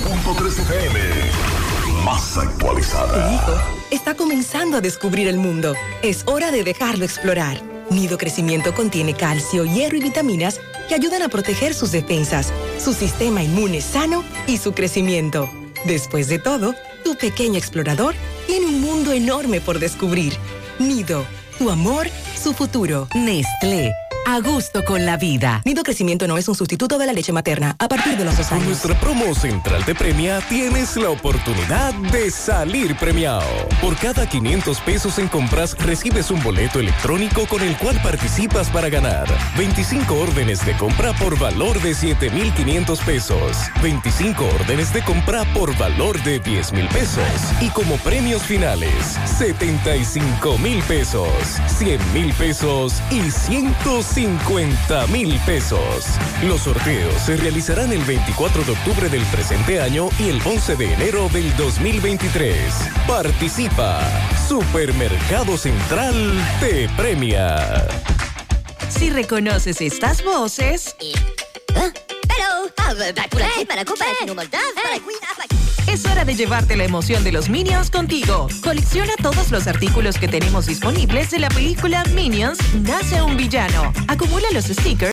100.3 FM. Más Tu actualizada. está comenzando a descubrir el mundo. Es hora de dejarlo explorar. Nido Crecimiento contiene calcio, hierro y vitaminas que ayudan a proteger sus defensas, su sistema inmune sano y su crecimiento. Después de todo, tu pequeño explorador tiene un mundo enorme por descubrir. Nido, tu amor, su futuro. Nestlé. A gusto con la vida. Nido Crecimiento no es un sustituto de la leche materna a partir de los dos Con años. nuestra promo central te premia, tienes la oportunidad de salir premiado. Por cada 500 pesos en compras, recibes un boleto electrónico con el cual participas para ganar 25 órdenes de compra por valor de 7,500 pesos, 25 órdenes de compra por valor de 10 mil pesos y como premios finales, 75 mil pesos, 100 mil pesos y 150 mil pesos. Los sorteos se realizarán el 24 de octubre del presente año y el 11 de enero del 2023. Participa. Supermercado Central te premia. Si reconoces estas voces... Es hora de llevarte la emoción de los Minions contigo. Colecciona todos los artículos que tenemos disponibles de la película Minions Nace un villano. Acumula los stickers